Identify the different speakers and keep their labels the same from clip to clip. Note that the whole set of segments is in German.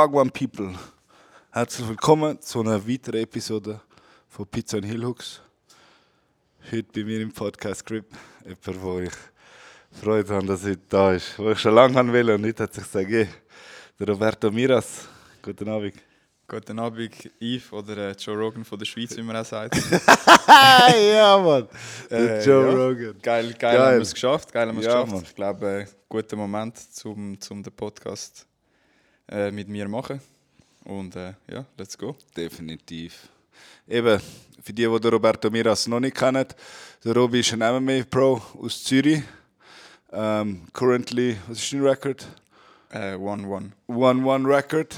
Speaker 1: Wagwan People. Herzlich willkommen zu einer weiteren Episode von Pizza und Hillhooks. Heute bei mir im Podcast Grip jemand, wo ich Freude habe, dass er da ist. Wo ich schon lange haben will und heute hat sich gesagt, der Roberto Miras. Guten Abend.
Speaker 2: Guten Abend, Yves oder äh, Joe Rogan von der Schweiz, wie man auch sagt.
Speaker 1: ja, Mann.
Speaker 2: Äh,
Speaker 1: Joe
Speaker 2: ja.
Speaker 1: Rogan.
Speaker 2: Geil, geil,
Speaker 1: Geil.
Speaker 2: haben wir es geschafft. Geil haben wir es
Speaker 1: Ja,
Speaker 2: geschafft.
Speaker 1: Mann.
Speaker 2: Ich glaube, äh, guter Moment, zum, zum den Podcast äh, mit mir machen. Und äh, ja, let's go.
Speaker 1: Definitiv. Eben, für die, die Roberto Miras noch nicht kennen, der Robi ist ein MMA-Pro aus Zürich. Ähm, currently, was ist dein Record?
Speaker 2: 1-1.
Speaker 1: 1-1 Record.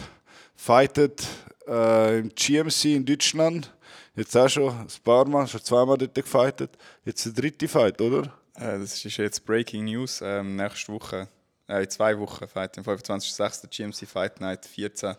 Speaker 1: Fightet äh, im GMC in Deutschland. Jetzt auch schon ein paar Mal, schon zweimal dort gefightet. Jetzt der dritte Fight, oder?
Speaker 2: Äh, das ist jetzt Breaking News. Ähm, nächste Woche, äh, in zwei Wochen, Fight, am 25.06. GMC Fight Night 14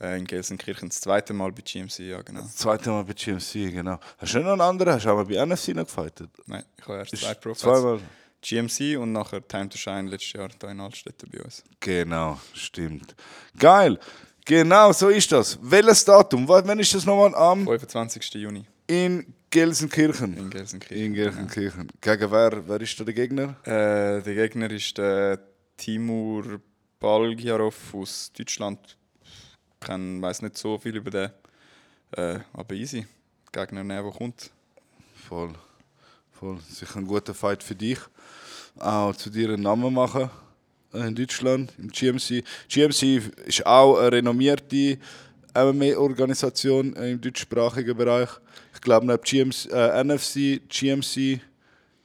Speaker 2: äh, in Gelsenkirchen. Das zweite Mal bei GMC, ja genau.
Speaker 1: Das zweite Mal bei GMC, genau. Hast du noch einen anderen? Hast du auch mal bei NFC noch gefightet?
Speaker 2: Nein, ich habe erst zwei Profiles.
Speaker 1: Zweimal.
Speaker 2: GMC und nachher Time to Shine letztes Jahr hier in Altstädten bei uns.
Speaker 1: Genau, stimmt. Geil. Genau, so ist das. Welches Datum? Wann ist das nochmal? Am
Speaker 2: 25. Juni
Speaker 1: in Gelsenkirchen.
Speaker 2: in Gelsenkirchen.
Speaker 1: In Gelsenkirchen. Gegen wer? Wer ist da der Gegner?
Speaker 2: Äh, der Gegner ist der Timur Balgiarov aus Deutschland. Ich weiß nicht so viel über den, äh, aber easy. Gegner, der der kommt.
Speaker 1: Voll. Voll. Sicher ein guter Fight für dich. Auch zu dir einen Namen machen äh, in Deutschland, im GMC. GMC ist auch eine renommierte MMA-Organisation im deutschsprachigen Bereich. Ich glaube, neben GMC, äh, NFC, GMC,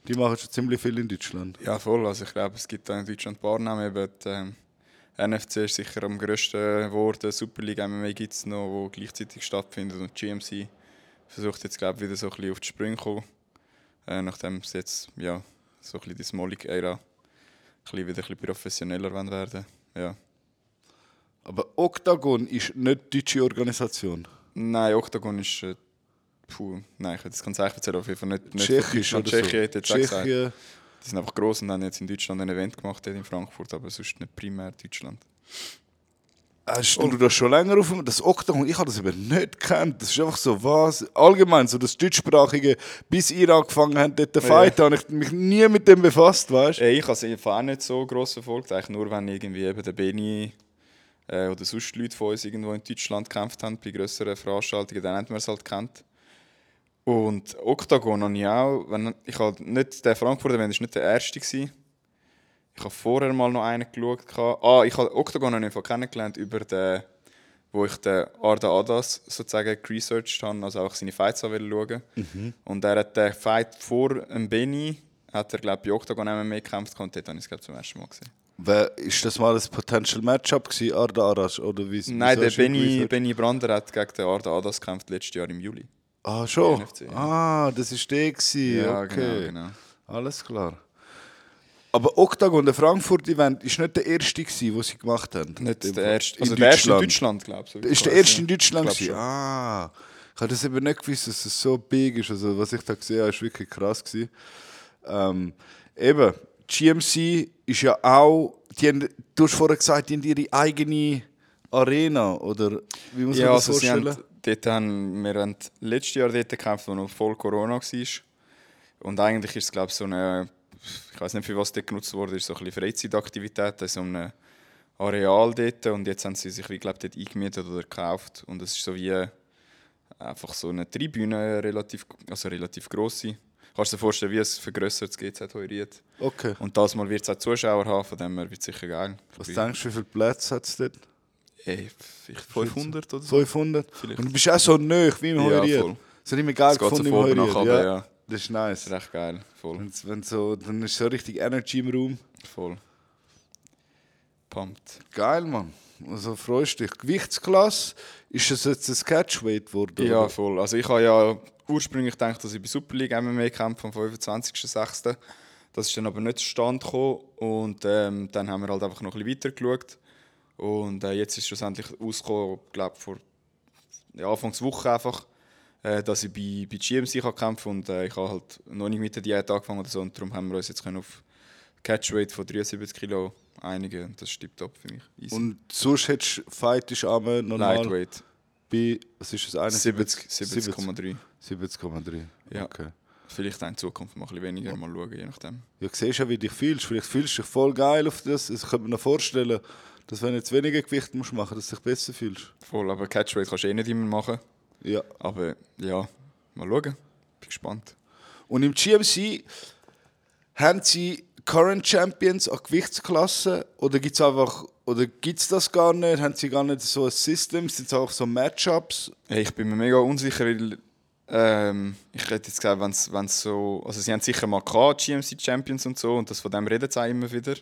Speaker 1: die machen schon ziemlich viel in Deutschland.
Speaker 2: Ja, voll. Also ich glaube, es gibt da in Deutschland ein paar Namen. Eben, die, ähm, NFC ist sicher am grössten geworden. Super League MMA gibt es noch, wo gleichzeitig stattfindet. Und GMC versucht jetzt, glaube ich, wieder so ein bisschen auf die Sprünge zu kommen. Äh, nachdem es jetzt, ja, so ein bisschen die bisschen wieder ein bisschen professioneller werden Ja.
Speaker 1: Aber Octagon ist nicht die deutsche Organisation.
Speaker 2: Nein, Octagon ist. Äh, puh, nein, ich kann das ganz ehrlich erzählen, auf jeden Fall nicht. nicht
Speaker 1: Tschechisch oder
Speaker 2: Tschechien, hätte ich jetzt auch gesagt. Die sind einfach gross und haben jetzt in Deutschland ein Event gemacht, in Frankfurt, aber sonst nicht primär Deutschland.
Speaker 1: Hast du das schon länger auf das Octagon? Ich habe das eben nicht gekannt. Das ist einfach so was. Allgemein, so das deutschsprachige, bis ihr angefangen habt, dort zu
Speaker 2: Ja.
Speaker 1: fighten, habe ich mich nie mit dem befasst, weißt du?
Speaker 2: Äh, ich habe es einfach auch nicht so gross verfolgt, eigentlich nur wenn irgendwie eben der Beni äh, oder sonst Leute von uns irgendwo in Deutschland gekämpft haben, bei grösseren Veranstaltungen, dann hat man es halt kennt. Und Octagon habe ich auch, wenn, ich habe nicht, der Frankfurt Event war nicht der erste. Gewesen. Ich habe vorher mal noch einen geschaut. Ah, ich habe Octagon habe ich kennengelernt über den, wo ich den Arda Adas sozusagen geresearched habe, also auch seine Fights schauen Und er hat den Fight vor dem Benny, hat er glaube ich bei Octagon MMA gekämpft und dort habe ich es glaube zum ersten Mal gesehen.
Speaker 1: Wer, ist das mal ein Potential Matchup gewesen, Arda Arash? Oder wie,
Speaker 2: Nein, der Benny? Benny Brander hat gegen den Arda Adas gekämpft letztes Jahr im Juli.
Speaker 1: Ah, schon?
Speaker 2: NFC, ja.
Speaker 1: Ah, das ist der gewesen. okay.
Speaker 2: genau, genau.
Speaker 1: Alles klar. Aber Octagon, der Frankfurt-Event, ist nicht der erste gewesen, den sie gemacht haben?
Speaker 2: Nicht der erste,
Speaker 1: in
Speaker 2: also der erste in
Speaker 1: Deutschland.
Speaker 2: Glaube ich. so
Speaker 1: Ist der erste
Speaker 2: ja.
Speaker 1: in Deutschland
Speaker 2: Ich.
Speaker 1: Ah, ich habe das eben nicht gewusst, dass es so big ist. Also, was ich da gesehen habe, ist wirklich krass gewesen. Ähm, eben, GMC ist ja auch, die haben, du hast vorher gesagt, die haben ihre eigene Arena, oder wie muss man
Speaker 2: Ja,
Speaker 1: das
Speaker 2: also
Speaker 1: vorstellen?
Speaker 2: Dort haben, wir haben letztes Jahr dort gekämpft, wo noch voll Corona war. Und eigentlich ist es, glaube ich, so eine, ich weiß nicht, für was dort genutzt wurde, ist so ein bisschen Freizeitaktivität, so ein Areal dort. Und jetzt haben sie sich, wie glaube dort eingemietet oder gekauft. Und es ist so wie einfach so eine Tribüne, relativ, also relativ grosse. Kannst du dir vorstellen, wie ein vergrössertes GZ heuriert.
Speaker 1: Okay.
Speaker 2: Und das Mal wird es auch Zuschauer haben, von dem her wird es sicher geil.
Speaker 1: Was denkst du, wie viele Plätze hat es dort?
Speaker 2: Ey, vielleicht 500 oder so.
Speaker 1: 500?
Speaker 2: Vielleicht.
Speaker 1: Und du bist auch so neu wie im
Speaker 2: Ja,
Speaker 1: Heuriert.
Speaker 2: voll.
Speaker 1: Das habe ich mir geil
Speaker 2: Es geht so
Speaker 1: gefunden im
Speaker 2: nach
Speaker 1: Ja.
Speaker 2: ja.
Speaker 1: Das ist
Speaker 2: Das
Speaker 1: nice.
Speaker 2: ist echt geil. Voll.
Speaker 1: Wenn's, wenn so, dann ist so richtig Energy im Raum.
Speaker 2: Voll. Pumped.
Speaker 1: Geil, Mann. Also freust dich. Gewichtsklasse, ist es jetzt ein Catchweight geworden?
Speaker 2: Ja,
Speaker 1: oder?
Speaker 2: voll. Also ich habe ja ursprünglich gedacht, dass ich bei Super League MMA kämpfe am 25.06. Das ist dann aber nicht zustande gekommen. Und ähm, dann haben wir halt einfach noch ein bisschen weiter geschaut. Und äh, jetzt ist schlussendlich rausgekommen, glaube vor ja, Anfangswoche einfach, äh, dass ich bei, bei GMC kann kämpfen und äh, ich habe halt noch nicht mit der Diät angefangen oder so. Und darum haben wir uns jetzt können auf Catchweight von 73 Kilo einige und das stimmt top für mich. Easy.
Speaker 1: Und sonst hättest du Fight ist normal
Speaker 2: Lightweight.
Speaker 1: bei, was ist das, 71?
Speaker 2: 70, 70,3.
Speaker 1: 70,3.
Speaker 2: Ja.
Speaker 1: Okay.
Speaker 2: Vielleicht auch in Zukunft mal ein bisschen weniger, mal schauen, je nachdem.
Speaker 1: Ja, siehst ja, wie du dich fühlst. Vielleicht fühlst du dich voll geil auf das. Ich könnte mir noch vorstellen, dass wenn du jetzt weniger Gewicht musst machen, dass du dich besser fühlst.
Speaker 2: Voll, aber Catchweight kannst du eh nicht immer machen.
Speaker 1: Ja.
Speaker 2: Aber ja, mal schauen. Bin gespannt.
Speaker 1: Und im GMC haben sie Current Champions an Gewichtsklassen oder gibt es einfach oder gibt's das gar nicht? Haben sie gar nicht so ein System? Sind es auch so Matchups?
Speaker 2: Hey, ich bin mir mega unsicher, weil ähm, ich hätte jetzt gesagt, wenn es so. Also, sie haben sicher mal gehabt, GMC Champions und so, und das von dem reden sie auch immer wieder.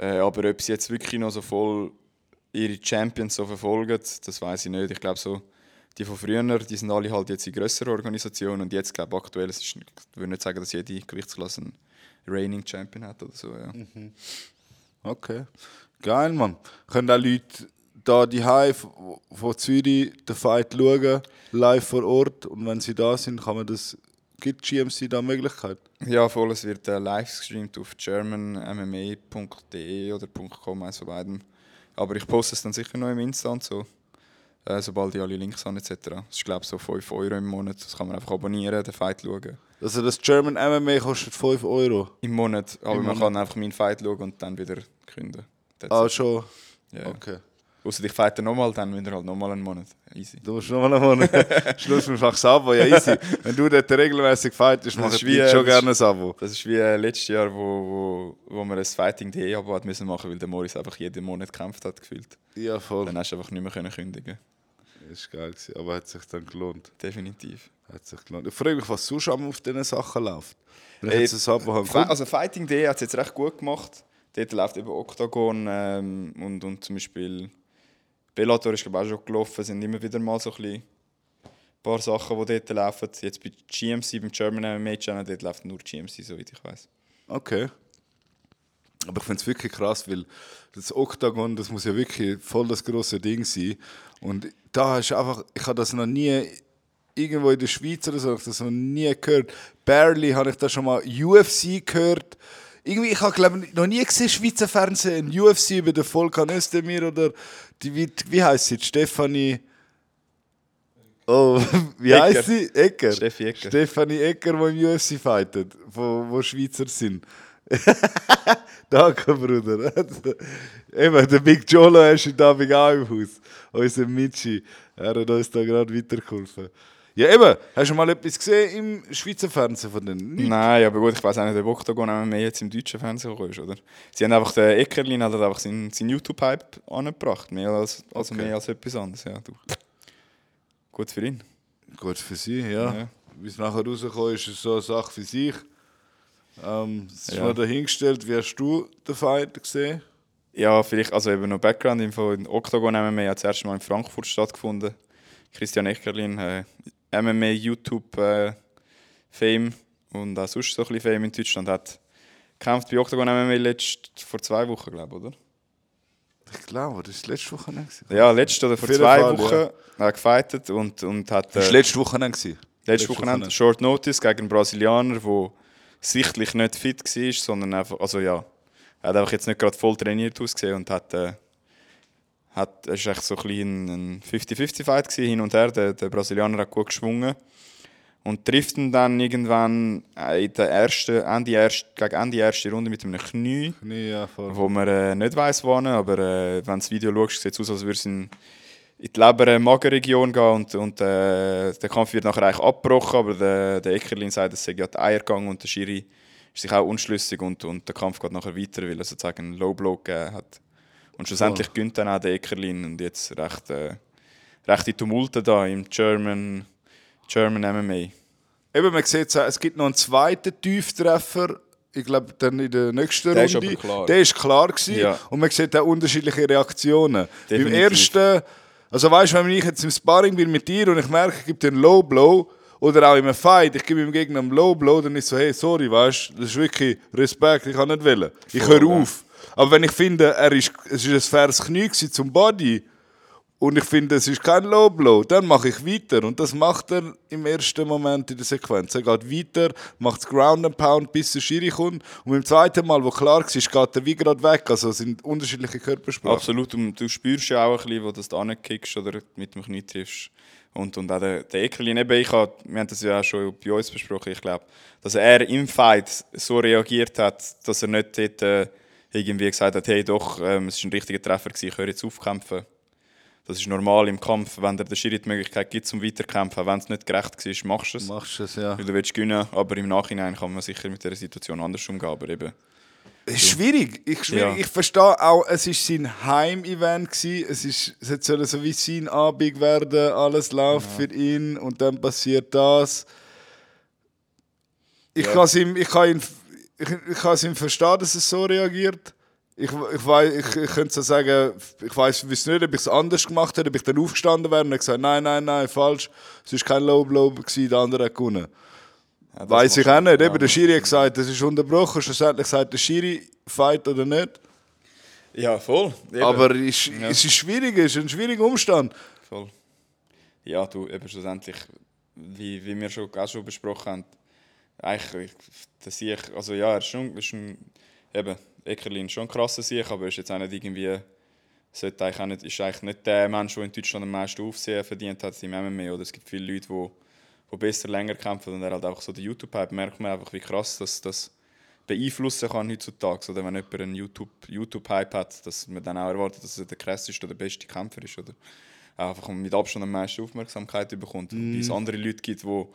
Speaker 2: Äh, aber ob sie jetzt wirklich noch so voll ihre Champions so verfolgen, das weiß ich nicht. Ich glaube, so, die von früher, die sind alle halt jetzt in grösseren Organisationen und jetzt, glaube ich, aktuell, ist, ich würde nicht sagen, dass jede Gewichtsklasse einen Reigning Champion hat oder so. Ja.
Speaker 1: Okay. Geil, Mann. Können auch Leute da die von Zürich den Fight schauen, live vor Ort. Und wenn sie da sind, kann man das. Gibt GMC da Möglichkeit?
Speaker 2: Ja, voll, es wird äh, live gestreamt auf germanmma.de oder .com, eins von beiden. Aber ich poste es dann sicher noch im Insta und so. Äh, sobald ich alle Links habe etc. Das ist glaube ich so 5 Euro im Monat. Das kann man einfach abonnieren, den Fight schauen.
Speaker 1: Also das German MMA kostet 5 Euro?
Speaker 2: Im Monat. Aber
Speaker 1: Im
Speaker 2: man
Speaker 1: Monat.
Speaker 2: kann einfach meinen Fight schauen und dann wieder künden. That's
Speaker 1: Ah,
Speaker 2: it.
Speaker 1: schon?
Speaker 2: Ja.
Speaker 1: Okay.
Speaker 2: Ausser ich fighte nochmal, dann wieder halt nochmal einen Monat. Easy.
Speaker 1: Du musst noch mal einen Monat. Schluss mit dem Abo, ja easy. Wenn du dort regelmäßig fightest,
Speaker 2: Das
Speaker 1: mach
Speaker 2: ist
Speaker 1: ich
Speaker 2: wie,
Speaker 1: schon
Speaker 2: äh,
Speaker 1: gerne ein Abo.
Speaker 2: Das ist wie äh, letztes Jahr, wo, wo, wo wir ein Fighting.de Abo hat müssen machen, weil der Morris einfach jeden Monat gekämpft hat gefühlt.
Speaker 1: Ja, voll.
Speaker 2: Dann hast du einfach nicht mehr können kündigen.
Speaker 1: Das war geil, gewesen, aber hat sich dann gelohnt.
Speaker 2: Definitiv.
Speaker 1: Hat sich gelohnt. Ich frage mich, was sonst auf diesen Sachen läuft.
Speaker 2: Ey, Also Fighting.de hat es jetzt recht gut gemacht. Dort läuft eben Octagon ähm, und, und zum Beispiel Bellator ist glaube auch schon gelaufen. Sind immer wieder mal so ein paar Sachen, die dort laufen. Jetzt bei GMC, beim German MMA Channel, dort läuft nur GMC, soweit ich weiß.
Speaker 1: Okay. Aber ich finde es wirklich krass, weil das Oktagon, das muss ja wirklich voll das große Ding sein. Und da hast du einfach, ich habe das noch nie irgendwo in der Schweiz oder so, ich das noch nie gehört. Barely habe ich da schon mal UFC gehört. Irgendwie, ich habe glaube noch nie gesehen, Schweizer Fernsehen, ein UFC über den Volkan Özdemir oder die, wie, wie heißt sie, die Stefanie... Oh, wie
Speaker 2: Ecker.
Speaker 1: heißt sie? Ecker.
Speaker 2: Steffi Ecker.
Speaker 1: Stefanie Ecker, die im UFC fightet, wo, wo Schweizer sind. Danke, Bruder. Eben, der Big Jolo ist heute Abend auch im Haus. Unser Michi. Er hat uns da gerade weitergeholfen. Ja, eben. Hast du mal etwas gesehen im Schweizer Fernsehen von denen? Nicht?
Speaker 2: Nein, aber gut, ich weiß auch nicht, ob Octagon MMA jetzt im deutschen Fernsehen gekommen ist, oder? Sie haben einfach, der Eckerlin hat einfach seinen, seinen YouTube-Hype angebracht. Mehr als, also
Speaker 1: Okay.
Speaker 2: mehr als etwas anderes, ja. Du. Gut für ihn.
Speaker 1: Gut für sie, ja.
Speaker 2: Ja.
Speaker 1: Wie es nachher rausgekommen ist, ist so eine Sache für sich. Ähm, es ist
Speaker 2: Ja.
Speaker 1: mal dahingestellt. Wie hast du den Fight gesehen?
Speaker 2: Ja, vielleicht, also eben noch Background-Info. In Octagon MMA hat das erste Mal in Frankfurt stattgefunden. Christian Eckerlin, äh, MMA YouTube äh, Fame und auch sonst so ein bisschen Fame in Deutschland, hat gekämpft bei Octagon MMA letzt, vor zwei Wochen, glaube ich, oder?
Speaker 1: Ich glaube, das war letzte Woche nicht. gewesen.
Speaker 2: Ja, letzte oder vor
Speaker 1: jeden
Speaker 2: zwei
Speaker 1: Fall,
Speaker 2: Wochen
Speaker 1: ja.
Speaker 2: hat er gefightet und, und hat
Speaker 1: Das
Speaker 2: äh,
Speaker 1: war letzte Woche gewesen.
Speaker 2: letzte Woche Short Notice gegen einen Brasilianer, der sichtlich nicht fit war, sondern einfach, also ja, er hat einfach jetzt nicht gerade voll trainiert ausgesehen und hat, äh, hat es war so ein bisschen ein 50-50-Fight gewesen, hin und her. Der, der Brasilianer hat gut geschwungen und trifft ihn dann irgendwann äh, in der ersten, Ende erst, gegen Ende erste Runde mit einem Knie
Speaker 1: Nee, ja,
Speaker 2: wo man äh, nicht weiß, wann, aber äh, wenn du das Video schaust, sieht es aus, als würde es in, in die Leber-Magenregion gehen und, und äh, der Kampf wird nachher eigentlich abgebrochen, aber der, der Eckerlin sagt, es sei ja die Eier gegangen und der Schiri ist sich auch unschlüssig und, und der Kampf geht nachher weiter, weil er sozusagen einen Low Blow gegeben hat. Und schlussendlich gönnt dann auch der Eckerlin und jetzt recht, äh, rechte Tumulte da im German, German MMA.
Speaker 1: Eben, man sieht, es gibt noch einen zweiten Tieftreffer. Ich glaube, dann in der nächsten
Speaker 2: Der ist
Speaker 1: Runde.
Speaker 2: aber klar.
Speaker 1: Der ist klar gewesen.
Speaker 2: Ja.
Speaker 1: Und man sieht auch unterschiedliche Reaktionen.
Speaker 2: Definitiv.
Speaker 1: Beim ersten, also weißt du, wenn ich jetzt im Sparring bin mit dir und ich merke, ich gebe dir einen Low Blow oder auch in einem Fight, ich gebe dem Gegner einen Low Blow, dann ist so, hey, sorry, weißt du, das ist wirklich Respekt, ich kann nicht wählen. Ich höre auf. Aber wenn ich finde, er ist, es ist ein faires Knie zum Body und ich finde, es ist kein Low Blow, dann mache ich weiter. Und das macht er im ersten Moment in der Sequenz. Er geht weiter, macht Ground and Pound, bis der Schiri kommt. Und beim zweiten Mal, wo klar war, geht er wie gerade weg. Also es sind unterschiedliche Körpersprachen.
Speaker 2: Absolut, und du spürst ja auch ein bisschen, wo du das da kickst oder mit dem Knie triffst. Und, und auch der, der Ekelin, eben, ich hab, wir haben das ja auch schon bei uns besprochen, ich glaube, dass er im Fight so reagiert hat, dass er nicht dort äh, irgendwie gesagt hat, hey doch, ähm, es war ein richtiger Treffer, gewesen, ich höre jetzt aufkämpfen. Das ist normal im Kampf, wenn dir der Schiri die Möglichkeit gibt zum Weiterkämpfen, wenn es nicht gerecht war, machst du es.
Speaker 1: Machst es, ja.
Speaker 2: Weil du willst gewinnen, aber im Nachhinein kann man sicher mit der Situation anders umgehen, aber eben...
Speaker 1: Es ist schwierig. Ich, schwierig.
Speaker 2: Ja.
Speaker 1: ich verstehe auch, es war sein Heim-Event. Es, ist, es hat so wie sein Abend werden, alles läuft für ihn und dann passiert das. Ich
Speaker 2: Ja.
Speaker 1: kann ihm, ich kann ihn, ich, ich kann es ihm verstehen, dass es so reagiert. Ich, ich, weiss, ich, ich könnte so sagen, ich weiß nicht, ob ich es anders gemacht hätte, ob ich dann aufgestanden wäre und gesagt, nein, nein, nein, falsch. Es war kein Low Blow, gewesen, der andere hat gewonnen.
Speaker 2: Ja,
Speaker 1: Weiß ich auch nicht. Eben, der Schiri hat gesagt, das ist unterbrochen. Schlussendlich sagt der Schiri, fight oder nicht.
Speaker 2: Ja, voll. Eben.
Speaker 1: Aber es ist,
Speaker 2: Ja.
Speaker 1: es ist schwierig, es ist ein schwieriger Umstand.
Speaker 2: Voll. Ja, du, eben schlussendlich, wie, wie wir schon, auch schon besprochen haben, eigentlich, der Sieg, also ja, er ist schon, ist ein, eben, Eckerlin ist schon ein krasser Sieg, aber er ist jetzt auch nicht irgendwie, sollte eigentlich auch nicht, ist eigentlich nicht der Mensch, der in Deutschland am meisten Aufsehen verdient hat im MMA, oder? Es gibt viele Leute, die, die besser länger kämpfen und er halt einfach so der YouTube-Hype, merkt man einfach, wie krass das, das beeinflussen kann heutzutage, oder? Wenn jemand einen YouTube- YouTube-Hype hat, dass man dann auch erwartet, dass er der krasseste oder der beste Kämpfer ist, oder? Einfach mit Abstand am meisten Aufmerksamkeit bekommt. Wobei es andere Leute gibt, die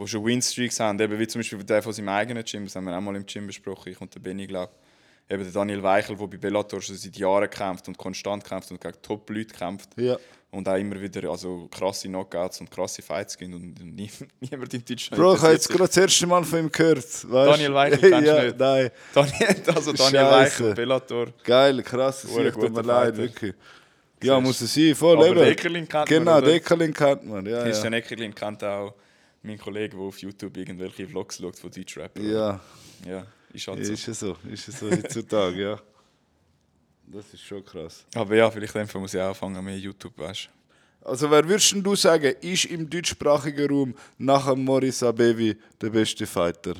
Speaker 2: wo schon Winstreaks haben, eben wie zum Beispiel der von seinem eigenen Gym, das haben wir auch mal im Gym besprochen, ich und der Benny, glaube Eben der Daniel Weichel, der bei Bellator schon seit Jahren kämpft und konstant kämpft und gegen Top-Leute kämpft.
Speaker 1: Ja.
Speaker 2: Und auch immer wieder also krasse Knockouts und krasse Fights gibt und nie, niemand in Deutschland
Speaker 1: Bro, ich habe jetzt gerade das erste Mal von ihm gehört. Weißt?
Speaker 2: Daniel Weichel kennst du
Speaker 1: ja,
Speaker 2: nicht?
Speaker 1: Nein.
Speaker 2: Daniel, also Daniel. Weichel, Bellator.
Speaker 1: Geil, krass. Ich tut mir leid, wirklich. Ja, muss es sein, voll
Speaker 2: Aber
Speaker 1: eben.
Speaker 2: Deckerlin kennt man,
Speaker 1: Genau? Deckerlin kennt man. Ja,
Speaker 2: Christian
Speaker 1: ja.
Speaker 2: Eckerlin kennt auch meinen Kollegen, der auf YouTube irgendwelche Vlogs schaut von Deutschrapper.
Speaker 1: ja,
Speaker 2: ja, ist halt so.
Speaker 1: ist es so. Ist es so heutzutage, ja. Das ist schon krass.
Speaker 2: Aber ja, vielleicht einfach muss ich auch anfangen mit YouTube, weißt
Speaker 1: Also, wer würdest du sagen, ist im deutschsprachigen Raum nach dem Maurice Abevi der beste Fighter?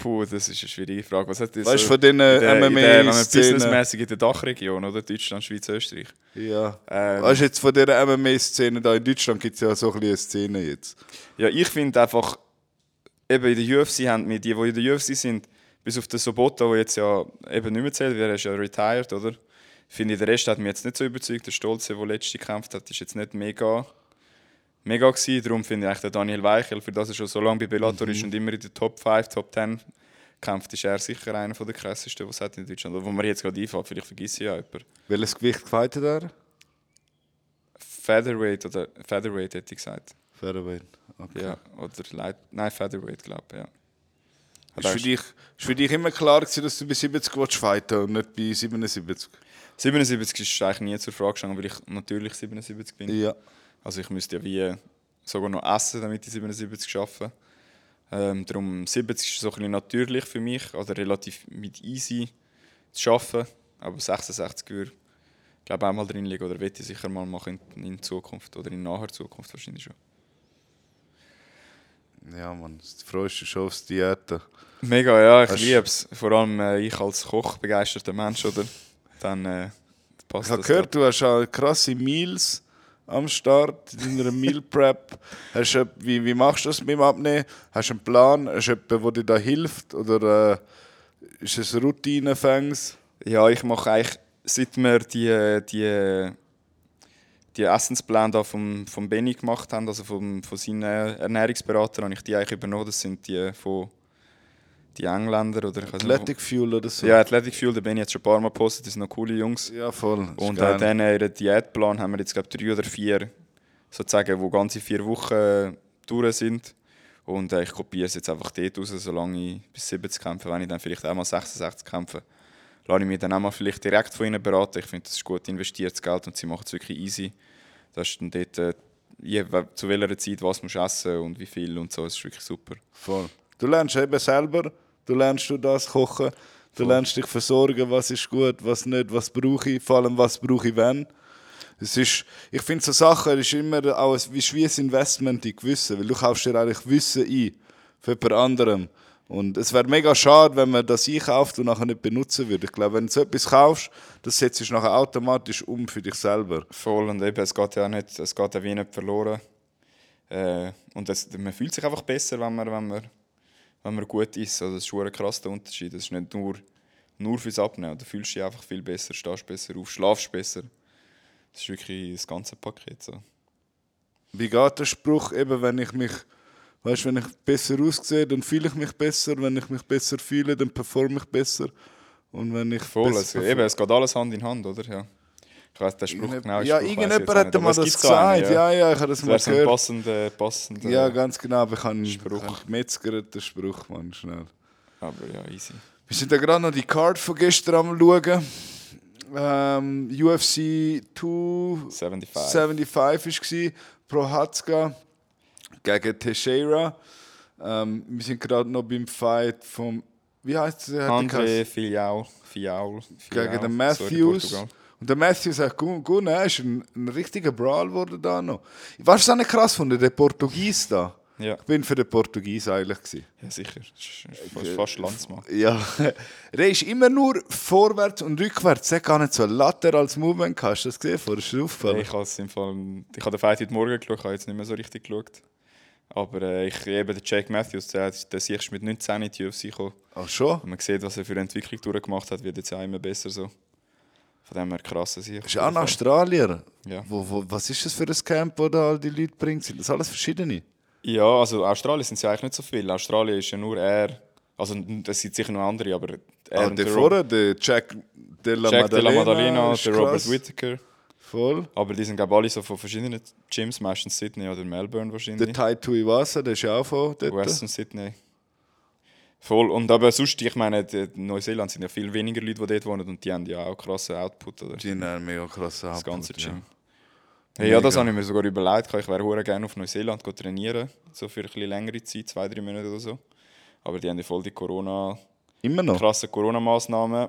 Speaker 2: Puh, das ist eine schwierige Frage. Was hat das
Speaker 1: Weißt du,
Speaker 2: so
Speaker 1: von
Speaker 2: man
Speaker 1: MMA-Szenen?
Speaker 2: businessmäßig in der Dachregion, oder? Deutschland, Schweiz, Österreich.
Speaker 1: Ja.
Speaker 2: Ähm,
Speaker 1: Weißt du, jetzt von dieser MMA-Szene da in Deutschland gibt es ja so ein eine Szene jetzt.
Speaker 2: Ja, ich finde einfach, eben in der UFC haben wir die, die in der UFC sind, bis auf den Sobota, der jetzt ja eben nicht mehr zählt, weil er ist ja retired, oder? Finde ich, der Rest hat mich jetzt nicht so überzeugt. Der Stolze, der letzte gekämpft hat, ist jetzt nicht mega, mega gewesen. Darum finde ich eigentlich der Daniel Weichel, für das er schon so lange bei Bellator ist und immer in der Top 5, Top 10 kämpft, ist er sicher einer der krassesten, was es hat in Deutschland. Oder wo mir jetzt gerade einfällt, vielleicht vergesse ich ja jemanden.
Speaker 1: Welches Gewicht gefightet er?
Speaker 2: Featherweight oder Featherweight hätte ich gesagt.
Speaker 1: Featherweight. Okay.
Speaker 2: Ja, oder Light, nein, Featherweight, glaube ich, ja.
Speaker 1: Ist für, dich, ist für dich immer klar gewesen, dass du bei 70 willst fighten und nicht bei 77?
Speaker 2: 77 ist eigentlich nie zur Frage gestanden, weil ich natürlich 77 bin.
Speaker 1: Ja.
Speaker 2: Also ich müsste ja wie sogar noch essen, damit ich 77 schaffe. Ähm, darum 70 ist so ein bisschen natürlich für mich, oder relativ mit easy zu schaffen. Aber 66 würde ich glaube auch mal drin liegen oder wette ich sicher mal machen in, Zukunft oder in naher Zukunft wahrscheinlich schon.
Speaker 1: Ja, Mann. Du freust dich schon aufs Diäten.
Speaker 2: Mega, ja, ich liebe es. Vor allem äh, ich als Koch begeisterter Mensch, oder? Dann äh, passt
Speaker 1: Ich habe
Speaker 2: das
Speaker 1: gehört, du hast auch krasse Meals am Start, in deiner Meal Prep. Hast du, wie, wie machst du das mit dem Abnehmen? Hast du einen Plan? Hast du jemanden, der dir da hilft? Oder äh, ist es Routinefängs?
Speaker 2: Ja, ich mache eigentlich, seit wir die, die, die Essenspläne da vom, vom Benny gemacht haben, also vom, von seinen Ernährungsberatern, habe ich die eigentlich übernommen. Das sind die von die Engländer oder ich
Speaker 1: Athletic Fuel oder so?
Speaker 2: Ja, Athletic Fuel, der Benny hat schon ein paar Mal gepostet, das sind noch coole Jungs.
Speaker 1: Ja, voll.
Speaker 2: Und äh, dann äh, ihren Diätplan haben wir jetzt, glaube ich, drei oder vier, sozusagen, wo ganze vier Wochen äh, durch sind. Und äh, ich kopiere es jetzt einfach dort raus, solange ich bis 70 kämpfe. Wenn ich dann vielleicht auch mal 66 kämpfe, lasse ich mich dann auch mal vielleicht direkt von ihnen beraten. Ich finde, das ist gut investiertes Geld und sie machen es wirklich easy. Das ist dann dort, äh, je, zu welcher Zeit was musst du essen und wie viel und so. Das ist wirklich super.
Speaker 1: Voll. Du lernst eben selber, du lernst du das kochen, du lernst dich versorgen, was ist gut, was nicht, was brauche ich, vor allem was brauche ich wenn. Es ist, ich finde, so Sachen ist immer auch ein, wie ein Investment in Gewissen, weil du kaufst dir eigentlich Wissen ein für jemand anderem. Und es wäre mega schade, wenn man das einkauft und nachher nicht benutzen würde. Ich glaube, wenn du so etwas kaufst, das setzt du nachher automatisch um für dich selber.
Speaker 2: Voll und eben, es geht ja auch nicht, es geht ja wie nicht verloren. Äh, und das, man fühlt sich einfach besser, wenn man, wenn man, wenn man gut ist. Also das ist schon ein krasser Unterschied. Das ist nicht nur, nur fürs Abnehmen. Du fühlst dich einfach viel besser, stehst besser auf, schlafst besser. Das ist wirklich das ganze Paket. So.
Speaker 1: Wie geht der Spruch, eben wenn ich mich, weißt, wenn ich besser aussehe, dann fühle ich mich besser, wenn ich mich besser fühle, dann performe ich besser. Und wenn ich
Speaker 2: Voll, es,
Speaker 1: besser
Speaker 2: eben, es geht alles Hand in Hand, oder? Ja. Ich weiß, der Spruch genau.
Speaker 1: ja, irgendjemand hat mal
Speaker 2: es
Speaker 1: das
Speaker 2: so einen,
Speaker 1: gesagt. Ja, ja, ich habe das
Speaker 2: Das
Speaker 1: mal
Speaker 2: wäre so ein
Speaker 1: gehört.
Speaker 2: passender, passender
Speaker 1: Ja, ganz genau, ich habe
Speaker 2: Spruch.
Speaker 1: Spruch. gemetzgert, den Spruch, Mann, schnell.
Speaker 2: aber ja, easy.
Speaker 1: Wir sind ja gerade noch die Card von gestern am schauen. Ähm, UFC 275
Speaker 2: 75.
Speaker 1: war Prohatzka gegen Teixeira. Ähm, wir sind gerade noch beim Fight vom, wie heißt es?
Speaker 2: André Filial. Fial.
Speaker 1: Gegen den Matthews. Und der Matthews hat gut, gut er ist ein, ein richtiger Brawl geworden da noch. Weißt du, was auch nicht krass von der Portugies da?
Speaker 2: Ja.
Speaker 1: Ich bin für den Portugies eigentlich gewesen.
Speaker 2: ja, sicher. Das ist fast, fast Landsmann.
Speaker 1: Ja, er ist immer nur vorwärts und rückwärts. Er hat gar nicht so ein laterales Movement. Hast du das gesehen? Vorher ist dir aufgefallen.
Speaker 2: Ich habe im Fall, ich habe den Fight heute Morgen geschaut, ich habe jetzt nicht mehr so richtig geschaut. Aber äh, ich eben den Jake Matthews, der, der siehst du mit 19 in die UFC gekommen.
Speaker 1: Ach schon?
Speaker 2: Und man sieht, was er für eine Entwicklung durchgemacht hat, wird jetzt auch immer besser so. Von dem her krasser Sieg.
Speaker 1: Ist auch ein Australier.
Speaker 2: Ja.
Speaker 1: Wo, wo, was ist das für ein Camp, wo da all die Leute bringt? Sind das alles verschiedene?
Speaker 2: Ja, also Australien sind es ja eigentlich nicht so viele. Australien ist ja nur er, also es sind sicher noch andere, aber er
Speaker 1: Ah,
Speaker 2: und
Speaker 1: der
Speaker 2: der
Speaker 1: vorher, der Jack de la
Speaker 2: Jack de la
Speaker 1: Maddalena,
Speaker 2: Maddalena, der Robert. Whittaker.
Speaker 1: Voll.
Speaker 2: Aber die sind glaube ich alle so von verschiedenen Gyms, meistens Sydney oder Melbourne
Speaker 1: Der
Speaker 2: wahrscheinlich.
Speaker 1: Tai Tuivasa, der ist auch von dort.
Speaker 2: Western Sydney. Voll. Und aber sonst, ich meine, in Neuseeland sind ja viel weniger Leute, die dort wohnen und die haben ja auch krassen Output. Oder?
Speaker 1: Die haben einen mega krassen
Speaker 2: Das
Speaker 1: Output,
Speaker 2: ganze Gym.
Speaker 1: ja.
Speaker 2: Hey, ja, das habe ich mir sogar überlegt. Ich wäre hure gerne auf Neuseeland trainieren, so für ein bisschen längere Zeit, zwei, drei Monate oder so. Aber die haben ja voll die Corona,
Speaker 1: Immer noch?
Speaker 2: krassen Corona-Massnahmen.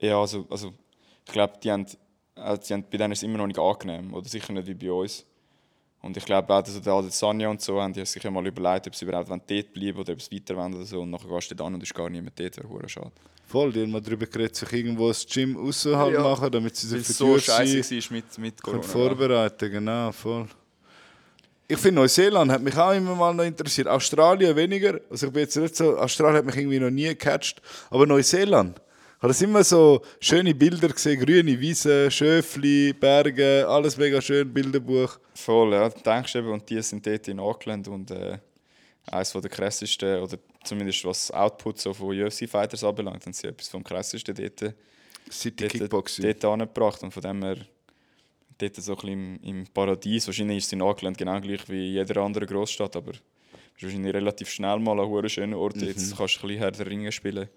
Speaker 2: Ja, also, also ich glaube, die haben, äh, die haben, bei denen ist es immer noch nicht angenehm. Oder sicher nicht wie bei uns. Und ich glaube auch, dass der Adesanya und so haben die sich ja mal überlegt, ob sie überhaupt dort bleiben oder ob sie weiter wollen oder so. Und nachher gehst du an und ist gar niemand dort, wäre hure schade.
Speaker 1: Voll, die haben mal darüber geredet, sich irgendwo das Gym außerhalb
Speaker 2: Ja.
Speaker 1: machen, damit sie sich für
Speaker 2: so scheiße war mit, mit Corona.
Speaker 1: vorbereiten Genau, voll. Ich finde, Neuseeland hat mich auch immer mal noch interessiert. Australien weniger. Also ich bin jetzt nicht so, Australien hat mich irgendwie noch nie gecatcht. Aber Neuseeland, ich habe immer so schöne Bilder gesehen, grüne Wiesen, Schöfli, Berge, alles mega schön, Bilderbuch.
Speaker 2: Voll, ja. Du denkst eben, und die sind dort in Auckland und äh, eines der krassesten, oder zumindest was Output so von UFC-Fighters anbelangt, haben sie etwas vom krassesten dort,
Speaker 1: City
Speaker 2: dort,
Speaker 1: Kickboxing.
Speaker 2: dort angebracht. Und von dem her, dort so ein bisschen im, im Paradies. Wahrscheinlich ist es in Auckland genau gleich wie jeder andere Großstadt, aber ist wahrscheinlich relativ schnell mal ein hure schöner Ort.
Speaker 1: Mhm.
Speaker 2: Jetzt kannst du ein bisschen härter Ringen spielen.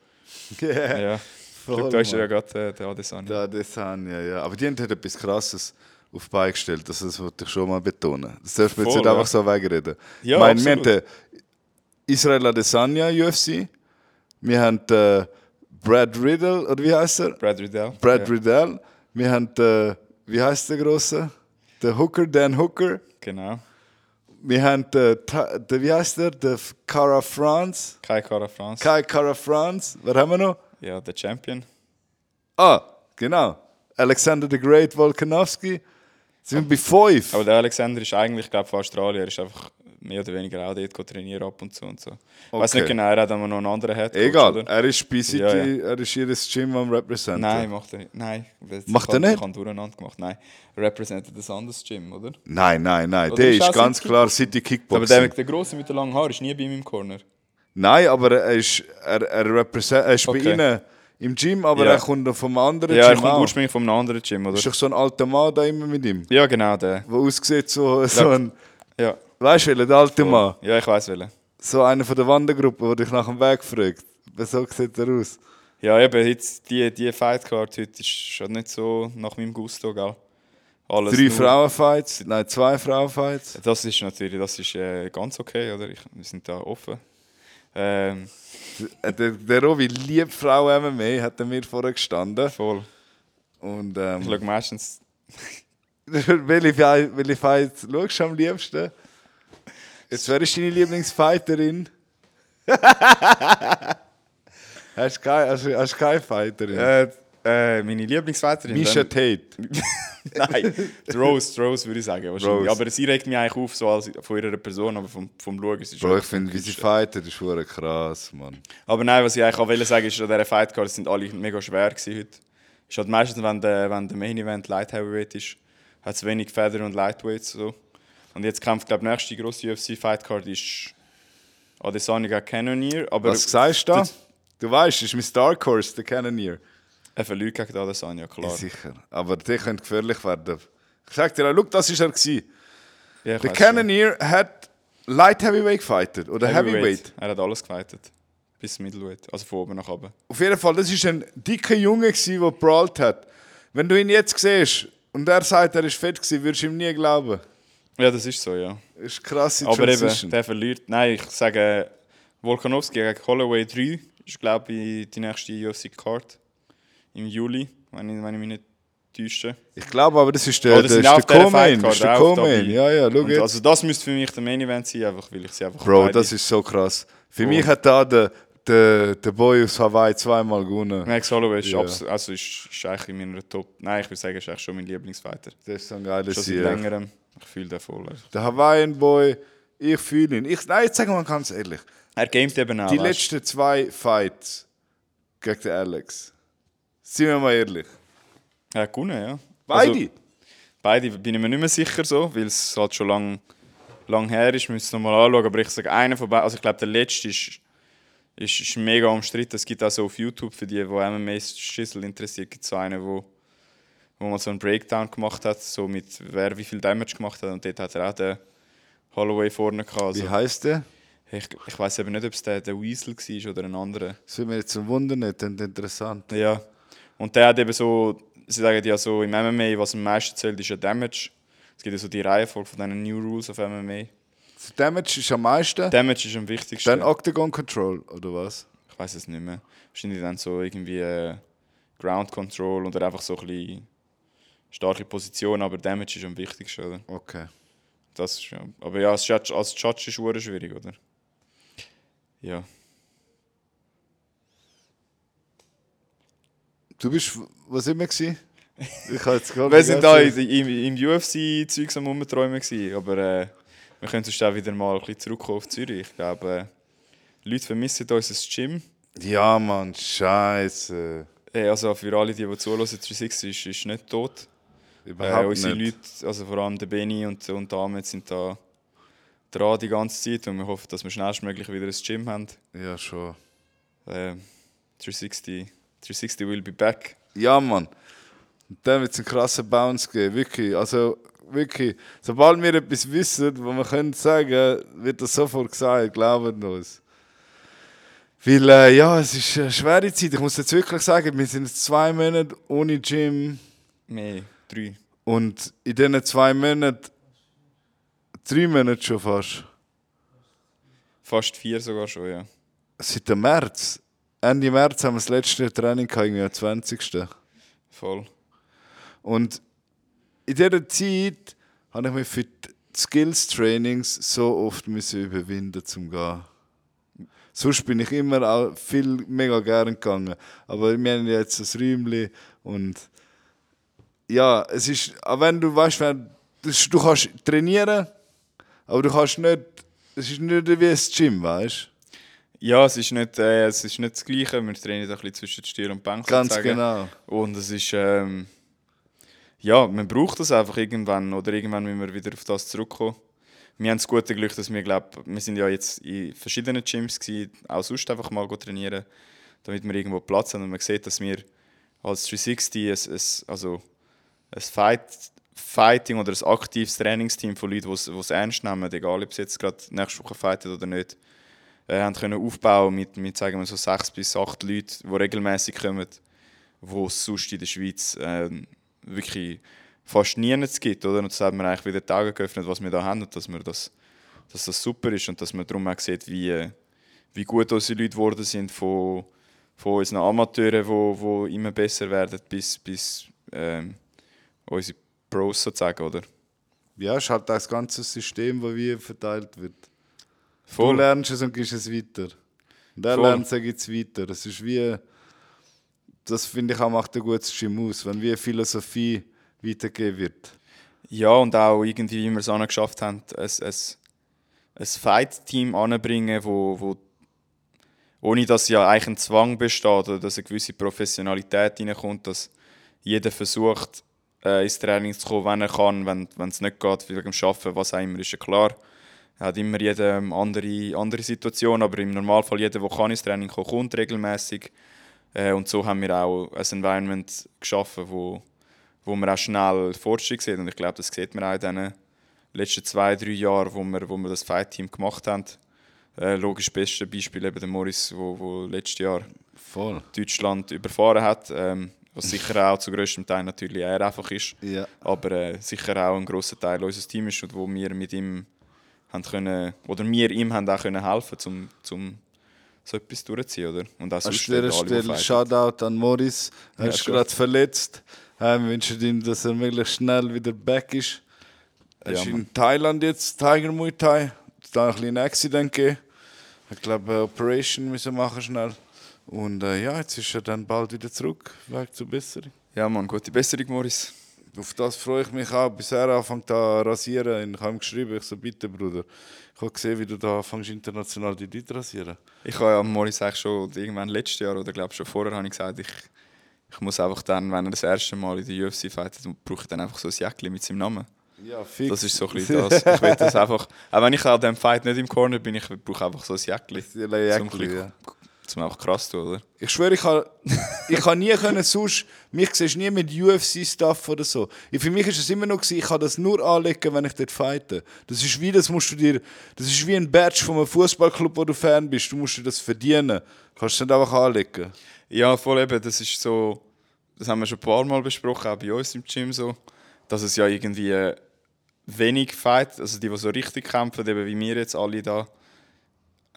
Speaker 1: Yeah.
Speaker 2: Ja.
Speaker 1: Voll,
Speaker 2: da ist ja gerade äh, der Adesanya.
Speaker 1: Das haben ja, ja. Aber die haben halt etwas Krasses auf die Beine gestellt, das, das wollte ich schon mal betonen. Das darf man jetzt nicht
Speaker 2: ja.
Speaker 1: einfach so wegreden.
Speaker 2: Ja,
Speaker 1: ich meine, wir haben Israel Adesanya UFC, wir haben den Brad Riddle, oder wie heißt er?
Speaker 2: Brad Riddell.
Speaker 1: Brad
Speaker 2: ja,
Speaker 1: Riddle. Wir haben den, wie heißt der Große? Der Hooker, Dan Hooker.
Speaker 2: Genau.
Speaker 1: Wir haben Ta- den wie heißt der? Der Cara France.
Speaker 2: Kai Kara France.
Speaker 1: Kai Cara France. Wer haben wir noch?
Speaker 2: Ja, der Champion.
Speaker 1: Ah, genau. Alexander the Great Volkanovski. Sind wir bei fünf?
Speaker 2: Aber der Alexander ist eigentlich, glaube von Australien. Er ist einfach mehr oder weniger auch dort trainieren ab und zu und so. Ich weiß
Speaker 1: Okay.
Speaker 2: nicht genau, er hat aber noch einen anderen Head
Speaker 1: Egal,
Speaker 2: Oder?
Speaker 1: er ist bei City,
Speaker 2: Ja,
Speaker 1: er ist jedes Gym am Representen.
Speaker 2: Nein, macht er nicht. Nein. das-
Speaker 1: Macht
Speaker 2: ich
Speaker 1: er nicht?
Speaker 2: Ich habe durcheinander gemacht. Nein. Er repräsentiert ein anderes Gym, oder?
Speaker 1: nein, nein, nein.
Speaker 2: Oder
Speaker 1: Der
Speaker 2: ist
Speaker 1: ist ganz
Speaker 2: City
Speaker 1: klar City
Speaker 2: Aber
Speaker 1: Kickboxing.
Speaker 2: der, der Große mit den langen Haaren ist nie bei ihm im Corner.
Speaker 1: Nein, aber er ist, er, er, represent, er ist bei
Speaker 2: Okay.
Speaker 1: ihnen im Gym, aber
Speaker 2: Ja.
Speaker 1: er kommt vom anderen
Speaker 2: Ja, er
Speaker 1: Gym
Speaker 2: kommt
Speaker 1: auch.
Speaker 2: ursprünglich von einem anderen Gym, oder?
Speaker 1: Ist doch so ein alter Mann da immer mit ihm,
Speaker 2: Ja, genau, der.
Speaker 1: der aussieht so, so ein,
Speaker 2: Ja.
Speaker 1: weißt du, der alte Mann.
Speaker 2: Ja, ich weiß welchen.
Speaker 1: So einer von der Wandergruppe, der dich nach dem Weg fragt. So sieht er aus.
Speaker 2: Ja, eben, jetzt die, die Fightcard heute ist schon nicht so nach meinem Gusto, gell? Alles
Speaker 1: Drei Frauenfights, nein, zwei Frauenfights.
Speaker 2: Das ist natürlich, das ist äh, ganz okay, oder? Ich, wir sind da offen. Ähm,
Speaker 1: Äh, Der, der Robi liebt Frauen MMA, hat er mir vorher gestanden.
Speaker 2: voll.
Speaker 1: Und
Speaker 2: Ich
Speaker 1: ähm,
Speaker 2: schaue meistens
Speaker 1: welche, Fight- welche schaust du am liebsten? Jetzt wer ist deine Lieblingsfighterin? hast du keine, hast, du- hast du keine Fighterin?
Speaker 2: Äh, äh, meine Lieblingsfighterin.
Speaker 1: Misha
Speaker 2: dann-
Speaker 1: Tate.
Speaker 2: Nein, Rose, Rose würde ich sagen. Wahrscheinlich.
Speaker 1: Rose.
Speaker 2: Aber sie regt mich eigentlich auf, so als von ihrer Person, aber vom, vom Schauen ist
Speaker 1: Bro,
Speaker 2: schon
Speaker 1: ich finde, wie sie fighten, das ist verdammt krass, Mann.
Speaker 2: Aber nein, was ich eigentlich auch wollte sagen, ist, an dieser Fightcard sind alle mega schwer gewesen heute. Ist halt meistens, wenn der, wenn der Main Event Light Heavyweight ist, hat es wenig Feather und Lightweights. So. Und jetzt kämpft, glaube ich, die nächste grosse UFC-Fightcard ist Adesanya gegen Cannonier. Aber
Speaker 1: Was sagst du da? Du weißt, das ist mein Dark Horse, der Cannoneer.
Speaker 2: Er verliert gegen Adesanya, klar.
Speaker 1: Ja, sicher. Aber der könnte gefährlich werden. Ich sag dir, schau, das war er. Gewesen.
Speaker 2: Ja,
Speaker 1: Der Cannoneer hat Light Heavyweight gefightet oder
Speaker 2: schon.
Speaker 1: Heavyweight.
Speaker 2: Er hat alles gefightet. Bis Middleweight. Also von oben nach oben.
Speaker 1: Auf jeden Fall, das war ein dicker Junge, gewesen, der brawlt hat. Wenn du ihn jetzt siehst und er sagt, er ist fett gewesen, würdest du ihm nie glauben.
Speaker 2: Ja, das ist so, ja.
Speaker 1: Das ist krasse
Speaker 2: Aber eben, der verliert. Nein, ich sage, Volkanovski gegen Holloway 3 ist, glaube ich, die nächste UFC-Card. Im Juli, wenn ich, wenn ich mich nicht täusche.
Speaker 1: Ich glaube aber, das ist der,
Speaker 2: Oh, das
Speaker 1: ist der Das ist der Co-Main.
Speaker 2: dabei.
Speaker 1: Ja, ja, schau
Speaker 2: Und
Speaker 1: jetzt.
Speaker 2: also das müsste für mich der Main Event sein, einfach weil ich sie einfach
Speaker 1: Bro, das ist so krass. Für
Speaker 2: Oh.
Speaker 1: mich hat da der, der, der Boy aus Hawaii zweimal gewonnen.
Speaker 2: Max Holloway ist,
Speaker 1: Ja.
Speaker 2: also ist, ist eigentlich in meiner Top... Nein, ich würde sagen, ist eigentlich schon mein Lieblingsfighter.
Speaker 1: Das ist so ein geiler
Speaker 2: Schon seit längerem. Ich fühle den voll.
Speaker 1: Der Hawaiian Boy, ich fühle ihn. Ich, nein, jetzt sagen wir mal ganz ehrlich.
Speaker 2: Er gamet eben auch.
Speaker 1: Die letzten zwei Fights gegen den Alex. Sind wir mal ehrlich.
Speaker 2: Er hat gewonnen, ja.
Speaker 1: Beide?
Speaker 2: Also, beide bin ich mir nicht mehr sicher so, weil es halt schon lang, lang her ist. Wir müssen es nochmal anschauen. Aber ich sage, einer von beiden... Also ich glaube, der letzte ist, ist, ist mega umstritten. Es gibt auch so auf YouTube, für die, die MMA-Schüssel interessiert, gibt es so einen, wo, wo man so einen Breakdown gemacht hat, so mit wer wie viel Damage gemacht hat. Und dort hat er auch den Holloway vorne gehabt. Also,
Speaker 1: Wie heißt der?
Speaker 2: ich ich weiß eben nicht, ob es der, der Weasel war oder ein anderer.
Speaker 1: Das würde mir jetzt ein Wunder nicht, interessant.
Speaker 2: Ja. Und der hat eben so, sie sagen ja so im MMA, was am meisten zählt, ist ja Damage. Es gibt ja so die Reihenfolge von diesen New Rules of MMA.
Speaker 1: Für Damage ist am meisten.
Speaker 2: Damage ist am wichtigsten.
Speaker 1: Dann Octagon Control, oder was?
Speaker 2: ich weiß es nicht mehr. Wahrscheinlich dann so irgendwie äh, Ground Control oder einfach so ein bisschen starke Position, aber Damage ist am wichtigsten, oder?
Speaker 1: Okay.
Speaker 2: Das ist. Aber ja, als Judge, als Judge ist es schwierig, oder? Ja.
Speaker 1: Du bist, was immer gewesen? Ich habe jetzt gerade
Speaker 2: Wir sind da im, im, im UFC-Zeugs am Umträumen, gewesen, aber äh, wir können sonst auch wieder mal ein bisschen zurückkommen auf Zürich. Ich glaube, äh, Leute vermissen unser Gym.
Speaker 1: Ja, Mann, scheiße.
Speaker 2: Äh, also für alle, die, die zuhören, 360 ist, ist nicht tot. Äh,
Speaker 1: Überhaupt
Speaker 2: unsere
Speaker 1: nicht.
Speaker 2: Leute, also vor allem der Benny und, und der Ahmed, sind da dran die ganze Zeit und wir hoffen, dass wir schnellstmöglich wieder ein Gym haben.
Speaker 1: Ja, schon.
Speaker 2: Äh, 360, 360 will be back.
Speaker 1: Ja, Mann. Und dann wird es einen krassen Bounce geben, wirklich. Also, wirklich. Sobald wir etwas wissen, wo wir können sagen, wird das sofort gesagt, glaubt uns. Weil, äh, ja, es ist eine schwere Zeit. Ich muss jetzt wirklich sagen, wir sind jetzt zwei Monate ohne Gym.
Speaker 2: Mehr, drei.
Speaker 1: Und in diesen zwei Monaten, drei Monate schon fast,
Speaker 2: Fast vier sogar schon, ja.
Speaker 1: seit dem März, Ende März haben wir das letzte Training gehabt, irgendwie am 20.
Speaker 2: Voll.
Speaker 1: Und in dieser Zeit habe ich mich für die Skills-Trainings so oft müssen überwinden zum gehen. Sonst bin ich immer auch viel mega gern gegangen. Aber wir haben jetzt ein Räumchen und ja, es ist, auch wenn du weißt, wenn, das- du kannst trainieren, aber du kannst nicht, es ist nicht wie ein Gym, weißt
Speaker 2: Ja, es ist nicht, äh, es ist nicht das Gleiche. Wir trainieren ein bisschen zwischen Stier und Bank.
Speaker 1: Ganz
Speaker 2: sozusagen.
Speaker 1: genau.
Speaker 2: Und es ist, ähm, ja, man braucht das einfach irgendwann oder irgendwann müssen wir wieder auf das zurückkommen. Wir haben das gute Glück, dass wir, glaub, wir sind ja jetzt in verschiedenen Gyms gewesen, auch sonst einfach mal trainieren, damit wir irgendwo Platz haben und man sieht, dass wir als 360 ein, ein, also ein Fight, Fighting oder ein aktives Trainingsteam von Leuten, die es ernst nehmen, egal ob sie jetzt gerade nächste Woche fighten oder nicht, äh, haben können aufbauen mit, mit sagen wir so sechs bis acht Leuten, die regelmäßig kommen, wo es sonst in der Schweiz ähm, wirklich fast nie gibt, oder? Und das hat man eigentlich wieder die Augen geöffnet, was wir da haben und dass, wir das, dass das super ist und dass man darum auch sieht, wie, äh, wie gut unsere Leute geworden sind von, von unseren Amateuren, die wo, wo immer besser werden, bis, bis ähm, unsere Pros sozusagen, oder?
Speaker 1: Ja, es ist halt das ganze System, das wie verteilt wird.
Speaker 2: Voll.
Speaker 1: Du lernst es und gibst es weiter. Und er
Speaker 2: Voll.
Speaker 1: lernt es und gibt es weiter. Das ist wie, das finde ich auch macht ein gutes Gym aus, wenn wie Philosophie weitergegeben wird.
Speaker 2: Ja, und auch irgendwie, wie wir es auch geschafft haben, ein, ein, ein Fight-Team anzubringen, wo, wo ohne dass ja eigentlich ein Zwang besteht oder dass eine gewisse Professionalität reinkommt, dass jeder versucht, äh, ins Training zu kommen, wenn er kann, wenn wenn es nicht geht, wegen dem Arbeiten, was auch immer, ist ja klar. Er hat immer jeder ähm, andere, andere Situation, aber im Normalfall jeder, der kann ins Training kommen, kommt regelmäßig. Äh, und so haben wir auch ein Environment geschaffen, wo, wo man auch schnell Fortschritt sieht. Und ich glaube, das sieht man auch in den letzten zwei, drei Jahren, wo wir, wo wir das Fight-Team gemacht haben. Äh, logisch, das beste Beispiel eben der Morris, wo, wo letztes Jahr
Speaker 1: Voll.
Speaker 2: Deutschland überfahren hat. Ähm, was sicher auch zu größtem Teil natürlich er einfach ist.
Speaker 1: Ja.
Speaker 2: Aber äh, sicher auch ein grosser Teil unseres Teams ist und wo wir mit ihm haben können, oder wir ihm haben auch können helfen, um zum so etwas durchzuziehen, oder? Und auch
Speaker 1: An dieser
Speaker 2: die
Speaker 1: Stelle. Shoutout an Morris. Er
Speaker 2: Ja,
Speaker 1: ist gerade verletzt. Äh, Wir wünschen ihm, dass er möglichst schnell wieder back ist. Er
Speaker 2: Ja,
Speaker 1: ist in Thailand jetzt, Tiger Muay Thai. Da ein kleines Accident gegeben. Ich glaube, eine Operation müssen machen schnell. Und äh, ja, jetzt ist er dann bald wieder zurück, weg zur Besserung.
Speaker 2: Ja, Mann, gute Besserung, Morris.
Speaker 1: Auf das freue ich mich auch, bis er anfängt zu rasieren. Ich habe ihm geschrieben, ich so, bitte Bruder, ich habe gesehen, wie du da anfängst international die Leute rasieren.
Speaker 2: Ich habe ja Morris eigentlich schon irgendwann letztes Jahr oder glaube schon vorher habe ich gesagt, ich, ich muss einfach dann, wenn er das erste Mal in der UFC fightet, brauche ich dann einfach so ein Jäckchen mit seinem Namen.
Speaker 1: Ja, fix.
Speaker 2: Das ist so ein bisschen das. Ich will das einfach, auch wenn ich an dem Fight nicht im Corner bin, ich brauche einfach so ein Jäckchen.
Speaker 1: Ja,
Speaker 2: Zum
Speaker 1: Jäckli,
Speaker 2: Glück.
Speaker 1: ja.
Speaker 2: Zum einfach krass tun, oder?
Speaker 1: Ich schwöre, ich habe ich ha nie können sonst, mich siehst nie mit UFC-Stuff oder so. Ich, für mich ist es immer noch gewesen, ich kann das nur anlegen, wenn ich dort fighte. Das ist wie, das musst du dir, das ist wie ein Badge von einem Fußballclub, wo du Fan bist. Du musst dir das verdienen. Du kannst es nicht einfach anlegen.
Speaker 2: Ja, voll eben, das ist so, das haben wir schon ein paar Mal besprochen, auch bei uns im Gym so, dass es ja irgendwie wenig Fight, also die, die so richtig kämpfen, eben wie wir jetzt alle da,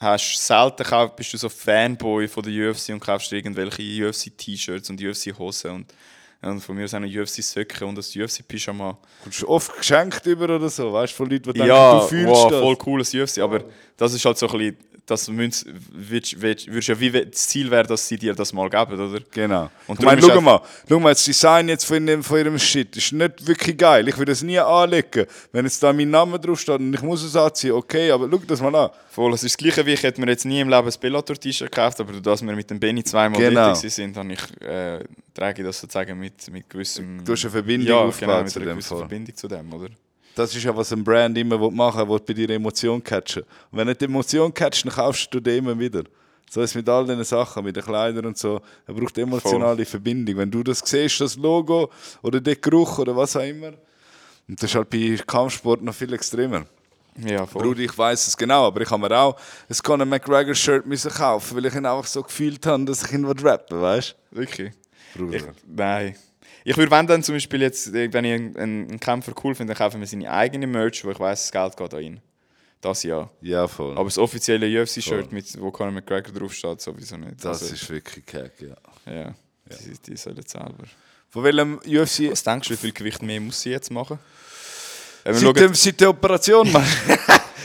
Speaker 2: hast selten kauf, bist du so Fanboy von der UFC und kaufst irgendwelche UFC-T-Shirts und UFC-Hosen und, und von mir aus auch UFC-Söcke und das UFC-Pyjama.
Speaker 1: Kommst du oft geschenkt über oder so, weißt du, von Leuten, die denken,
Speaker 2: Ja,
Speaker 1: du fühlst
Speaker 2: wow,
Speaker 1: das.
Speaker 2: voll cooles UFC, aber das ist halt so ein bisschen, das würdest, würdest, ja wie das Ziel wäre, dass sie dir das mal geben, oder?
Speaker 1: Genau.
Speaker 2: Und
Speaker 1: ich meine, schau mal, schau mal, das Design jetzt von, dem, von ihrem Shit ist nicht wirklich geil. Ich würde es nie anlegen. Wenn jetzt da mein Name drauf steht und ich muss es anziehen, okay, aber schau das mal an.
Speaker 2: Voll, es ist das Gleiche, wie ich hätte mir jetzt nie im Leben ein Bellator-T-Shirt gekauft, aber dass wir mit dem Benny zweimal
Speaker 1: Genau.
Speaker 2: dort sind, habe ich, äh, trage ich das sozusagen mit, mit gewissem...
Speaker 1: Du hast eine Verbindung
Speaker 2: ja,
Speaker 1: aufgebaut
Speaker 2: genau, mit
Speaker 1: zu
Speaker 2: einer
Speaker 1: dem
Speaker 2: gewissen
Speaker 1: Fall.
Speaker 2: Verbindung zu dem, oder?
Speaker 1: Das ist ja, was ein Brand immer will machen will, bei dir Emotion catchen. Und wenn du die Emotion catchst, dann kaufst du die immer wieder. So ist es mit all diesen Sachen, mit den Kleidern und so. Er braucht emotionale Verbindung. Wenn du das siehst, das Logo oder der Geruch oder was auch immer. Und das ist halt bei Kampfsport noch viel extremer.
Speaker 2: Ja, voll.
Speaker 1: Bruder, ich weiß es genau, aber ich habe mir auch ein Conor McGregor Shirt müssen kaufen, weil ich ihn einfach so gefühlt habe, dass ich ihn rappen weißt
Speaker 2: Wirklich?
Speaker 1: Bruder.
Speaker 2: Ich, nein. Ich würde, wenn dann zum Beispiel jetzt, wenn ich einen, einen Kämpfer cool finde, dann kaufe ich mir seine eigene Merch, wo ich weiß, das Geld geht an ihn. Das ja.
Speaker 1: ja, voll.
Speaker 2: Aber das offizielle UFC-Shirt, mit wo Conor McGregor draufsteht, sowieso nicht.
Speaker 1: das
Speaker 2: Also,
Speaker 1: ist wirklich keck, ja.
Speaker 2: Ja, die, die sollen selber.
Speaker 1: Von welchem UFC?
Speaker 2: Was denkst du, wie viel Gewicht mehr muss sie jetzt machen? Äh,
Speaker 1: Seit, dem, seit der Operation, Mann.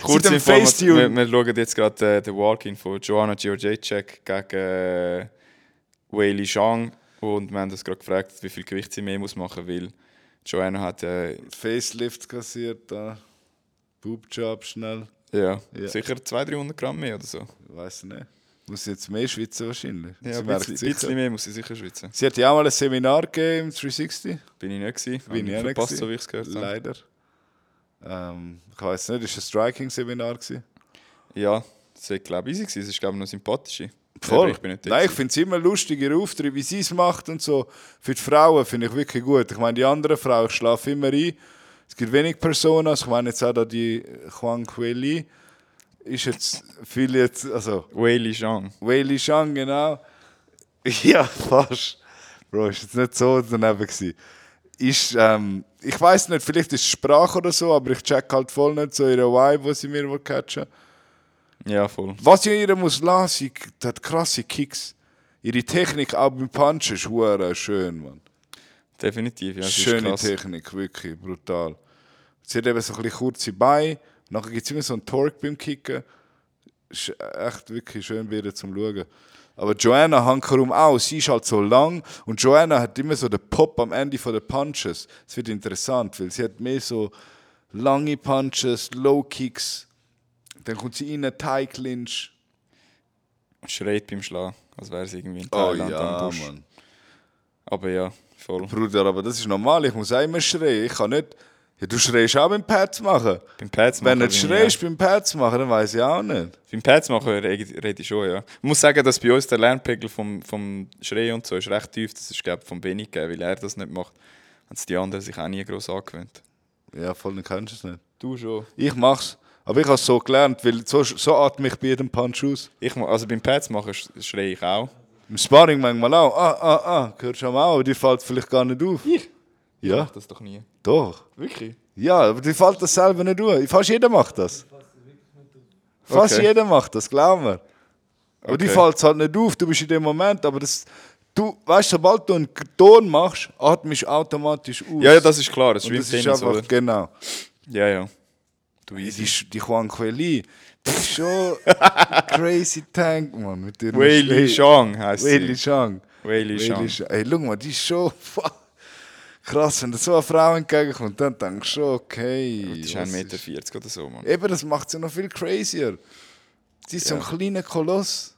Speaker 1: Dem
Speaker 2: Information.
Speaker 1: Facetune.
Speaker 2: Wir, wir schauen jetzt gerade äh, den Walk-In von Joanna Georgiacek gegen äh, Wei Li Zhang und wir haben das gerade gefragt, wie viel Gewicht sie mehr muss machen, weil Joanna hat äh,
Speaker 1: Facelift kassiert, da. Boobjob schnell.
Speaker 2: ja,
Speaker 1: Ja.
Speaker 2: sicher 200, 300 Gramm mehr oder so.
Speaker 1: Ich weiß nicht. Muss jetzt mehr schwitzen wahrscheinlich.
Speaker 2: Ja,
Speaker 1: Sie
Speaker 2: ein bisschen, bisschen mehr muss sie sicher schwitzen.
Speaker 1: Sie hat ja auch mal ein Seminar gegeben im 360.
Speaker 2: Bin ich nicht gewesen.
Speaker 1: Bin ich nicht
Speaker 2: verpasst,
Speaker 1: gewesen.
Speaker 2: so wie ich es gehört habe.
Speaker 1: Leider. Ähm, ich weiß nicht, ist ein Striking-Seminar gewesen?
Speaker 2: Ja, das war glaube ich easy. gewesen. Es ist glaube ich noch sympathisch.
Speaker 1: Voll.
Speaker 2: Ich bin nicht
Speaker 1: Nein, ich finde es immer lustig, ihr Auftritt, wie sie es macht und so. Für die Frauen finde ich wirklich gut. Ich meine, die anderen Frauen, ich schlafe immer ein. Es gibt wenig Personen. Ich meine jetzt auch da die Huang Kueli. Ist jetzt viel jetzt, also
Speaker 2: Wei Li Zhang.
Speaker 1: Wei Li Shang, genau. Ja, fast. Bro, ist jetzt nicht so daneben gewesen. Ist, ähm, ich weiß nicht, vielleicht ist es Sprache oder so, aber ich check halt voll nicht so ihre Vibe, was sie mir will catchen.
Speaker 2: Ja, voll.
Speaker 1: Was ich ihr muss lassen, sie die hat krasse Kicks. Ihre Technik auch beim Punchen ist hure schön, Mann.
Speaker 2: Definitiv, ja.
Speaker 1: Schöne. Technik, wirklich brutal. Sie hat eben so ein bisschen kurze Beine, nachher gibt es immer so einen Torque beim Kicken. Ist echt wirklich schön wieder zum Schauen. Aber Joanna Hankerum auch, sie ist halt so lang und Joanna hat immer so den Pop am Ende von den Punches. Es wird interessant, weil sie hat mehr so lange Punches, Low Kicks, dann kommt sie in einen Thai Clinch.
Speaker 2: Schreit beim Schlagen, als wäre es irgendwie in
Speaker 1: Oh
Speaker 2: Thailand am
Speaker 1: ja,
Speaker 2: Busch.
Speaker 1: Mann.
Speaker 2: Aber ja, voll.
Speaker 1: Bruder, aber das ist normal, ich muss immer schreien. Ich kann nicht... Ja, du schreist auch beim Pads machen.
Speaker 2: Beim Pads
Speaker 1: Wenn
Speaker 2: machen
Speaker 1: du nicht schreist beim Pads machen, dann weiß ich auch nicht.
Speaker 2: Beim Pads machen rede rede ich schon, ja. Ich muss sagen, dass bei uns der Lernpegel vom, vom Schreien und so ist recht tief. Das ist, glaube ich, vom Benny gegeben, weil er das nicht macht. Haben es die anderen sich auch nie groß angewöhnt.
Speaker 1: Ja, voll, dann kennst du es nicht.
Speaker 2: Du schon.
Speaker 1: Ich mach's. Aber ich habe es so gelernt, weil so, so atme ich bei jedem Punch aus.
Speaker 2: Ich, also beim Pads machen sch- schreie ich auch.
Speaker 1: Im Sparring manchmal auch. Ah, ah, ah, hörst du auch, aber dir fällt vielleicht gar nicht auf.
Speaker 2: Ich?
Speaker 1: Ja,
Speaker 2: Mach das doch nie.
Speaker 1: doch.
Speaker 2: Wirklich?
Speaker 1: Ja, aber dir fällt das selber nicht auf. Fast jeder macht das. Fast
Speaker 2: Okay.
Speaker 1: jeder macht das, glaub mir. Aber
Speaker 2: Okay.
Speaker 1: fällt es halt nicht auf, du bist in dem Moment, aber das... Du, weißt, sobald du einen Ton machst, atmest du automatisch aus.
Speaker 2: Ja, ja, das ist klar. Das ist
Speaker 1: Und das ist einfach,
Speaker 2: oder?
Speaker 1: genau.
Speaker 2: Ja, ja. Du
Speaker 1: Die, die Juan Quelli, das ist schon crazy Tank, man. Mit ihren
Speaker 2: Wei Li. Shang heisst
Speaker 1: Wei Li
Speaker 2: sie.
Speaker 1: Shang.
Speaker 2: Wei Li Shang.
Speaker 1: Ey, schau mal, die ist schon krass. Wenn da so eine Frau entgegenkommt, dann denkst du schon, okay.
Speaker 2: Die ist
Speaker 1: was
Speaker 2: 1,40 Meter oder so, Mann.
Speaker 1: Eben, das macht sie noch viel crazier. Sie ist so ein
Speaker 2: Ja.
Speaker 1: kleiner Koloss.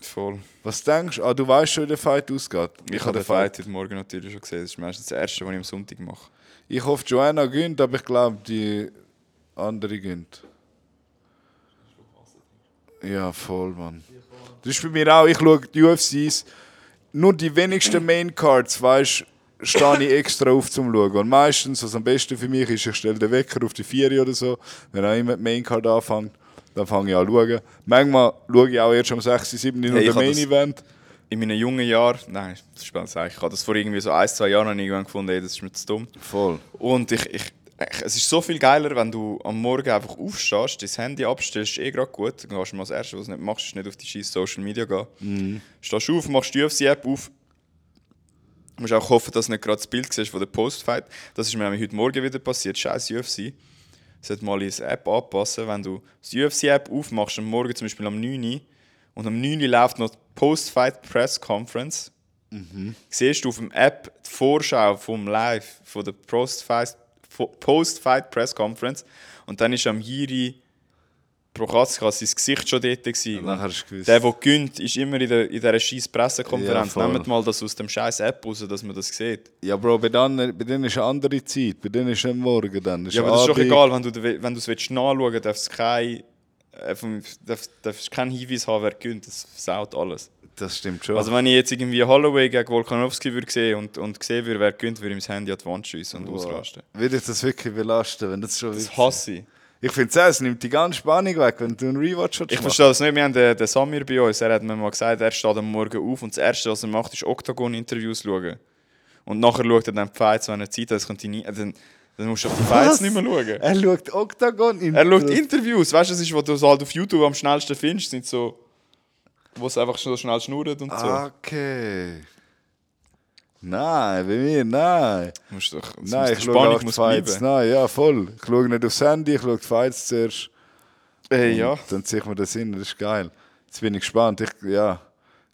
Speaker 2: Voll.
Speaker 1: Was denkst du? Ah, du weißt schon, wie der Fight ausgeht.
Speaker 2: Ich habe den Fight heute Morgen natürlich schon gesehen. Das ist meistens das Erste, was ich am Sonntag mache.
Speaker 1: Ich hoffe, Joanna gönnt, aber ich glaube, die andere gönnt. Ja, voll, Mann. Das ist bei mir auch, ich schaue die UFCs, nur die wenigsten Maincards, weißt du, stehe ich extra auf zum Schauen. Und meistens, was am besten für mich ist, ich stelle den Wecker auf die 4 oder so, wenn auch immer die Maincard anfängt, dann fange ich an zu schauen. Manchmal schaue ich auch erst um 6, 7 Uhr
Speaker 2: Hey,
Speaker 1: den Main Event.
Speaker 2: In meinen jungen Jahren, nein, das ist spannend. Ich habe das vor irgendwie so ein, zwei Jahren noch irgendwann gefunden, ey, das ist mir zu dumm.
Speaker 1: Voll.
Speaker 2: Und ich, ich, es ist so viel geiler, wenn du am Morgen einfach aufstehst, dein Handy abstellst, eh gerade gut. Dann gehst du mal das Erste, was du nicht machst, ist nicht auf die scheiß Social Media gehen.
Speaker 1: Mhm.
Speaker 2: Stehst du auf, machst die UFC-App auf. Du musst auch hoffen, dass du nicht gerade das Bild siehst von der Postfight. Das ist mir nämlich heute Morgen wieder passiert. Scheiß UFC. Sollte mal in die App anpassen, wenn du die UFC-App aufmachst, am Morgen zum Beispiel am 9 Uhr, und am 9 Uhr läuft noch die Post-Fight Press Conference, siehst du auf dem App die Vorschau vom Live von der Post-Fight Post-Fight Press Conference und dann ist am Jiri Prochaska sein Gesicht schon dort gewesen.
Speaker 1: Du gewusst.
Speaker 2: Der, der gönnt, ist immer in, der, in dieser scheiß Pressekonferenz.
Speaker 1: Ja.
Speaker 2: Nehmt mal das aus dem scheiß App raus, dass man das sieht.
Speaker 1: Ja, Bro, bei denen, bei denen ist eine andere Zeit. Bei denen ist es morgen dann.
Speaker 2: Ja, aber das ist doch egal, wenn du, wenn du es willst nachschauen willst, darfst du äh, darfst, darfst keinen Hinweis haben, wer gönnt. Das versaut alles.
Speaker 1: Das stimmt schon.
Speaker 2: Also wenn ich jetzt irgendwie Holloway gegen Volkanovski würde sehen und, und sehen würde, wer gönnt, würde ich mein Handy an die Wand schiessen und ausrasten.
Speaker 1: Würde ich das wirklich belasten, wenn das schon
Speaker 2: Das hasse ich.
Speaker 1: Ich finde es, es nimmt die ganze Spannung weg, wenn du einen Rewatch willst
Speaker 2: Ich verstehe das nicht. Wir haben den, den Samir bei uns, er hat mir mal gesagt, er steht am Morgen auf und das Erste, was er macht, ist Octagon-Interviews schauen. Und nachher schaut er dann die Fights, wenn er Zeit hat, das könnte nie, äh, dann, dann musst du auf die Fights nicht mehr schauen.
Speaker 1: Er schaut Octagon in
Speaker 2: Er schaut Interviews, weißt du, das ist, was du halt auf YouTube am schnellsten findest, sind so, wo es einfach so schnell schnurrt und so.
Speaker 1: Okay. Nein, bei mir, nein.
Speaker 2: Musst doch,
Speaker 1: Nein, ich schaue
Speaker 2: Spannung
Speaker 1: die
Speaker 2: muss
Speaker 1: Fights. Nein, ja, voll. Ich schaue nicht aufs Handy, ich schaue die Fights zuerst.
Speaker 2: Äh, ja.
Speaker 1: Dann ziehe ich mir das hin, das ist geil. Jetzt bin ich gespannt. Ich, ja,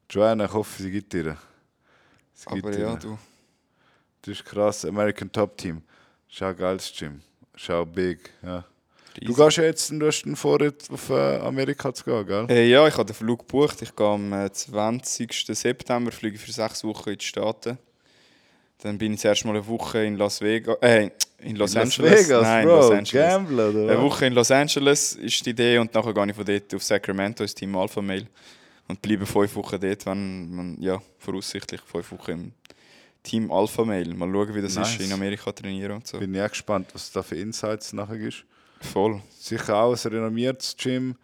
Speaker 1: Joanna, ich hoffe, sie gibt dir. Sie gibt
Speaker 2: Aber
Speaker 1: dir.
Speaker 2: ja, du.
Speaker 1: Das ist krass. American Top Team. Schau geiles Gym. Schau big. Ja. Du gehst jetzt, du hast vor, auf äh, Amerika zu gehen, gell?
Speaker 2: Äh, ja, ich habe den Flug gebucht. Ich gehe am äh, 20. September fliege für sechs Wochen in die Staaten. Dann bin ich zuerst mal eine Woche in Las Vegas. Äh, in Los
Speaker 1: Las
Speaker 2: Angeles.
Speaker 1: Vegas,
Speaker 2: Nein,
Speaker 1: Bro.
Speaker 2: Los Angeles.
Speaker 1: Gambler, oder?
Speaker 2: Eine? Woche in Los Angeles ist die Idee und nachher gehe ich von dort auf Sacramento ins Team Alpha Mail und bleibe fünf Wochen dort, wenn man, ja, voraussichtlich fünf Wochen im Team Alpha Mail. Mal schauen, wie das
Speaker 1: Nice.
Speaker 2: ist, in Amerika trainieren und so.
Speaker 1: Bin ich auch gespannt, was da für Insights nachher ist.
Speaker 2: Voll.
Speaker 1: Sicher auch ein renommiertes Gym.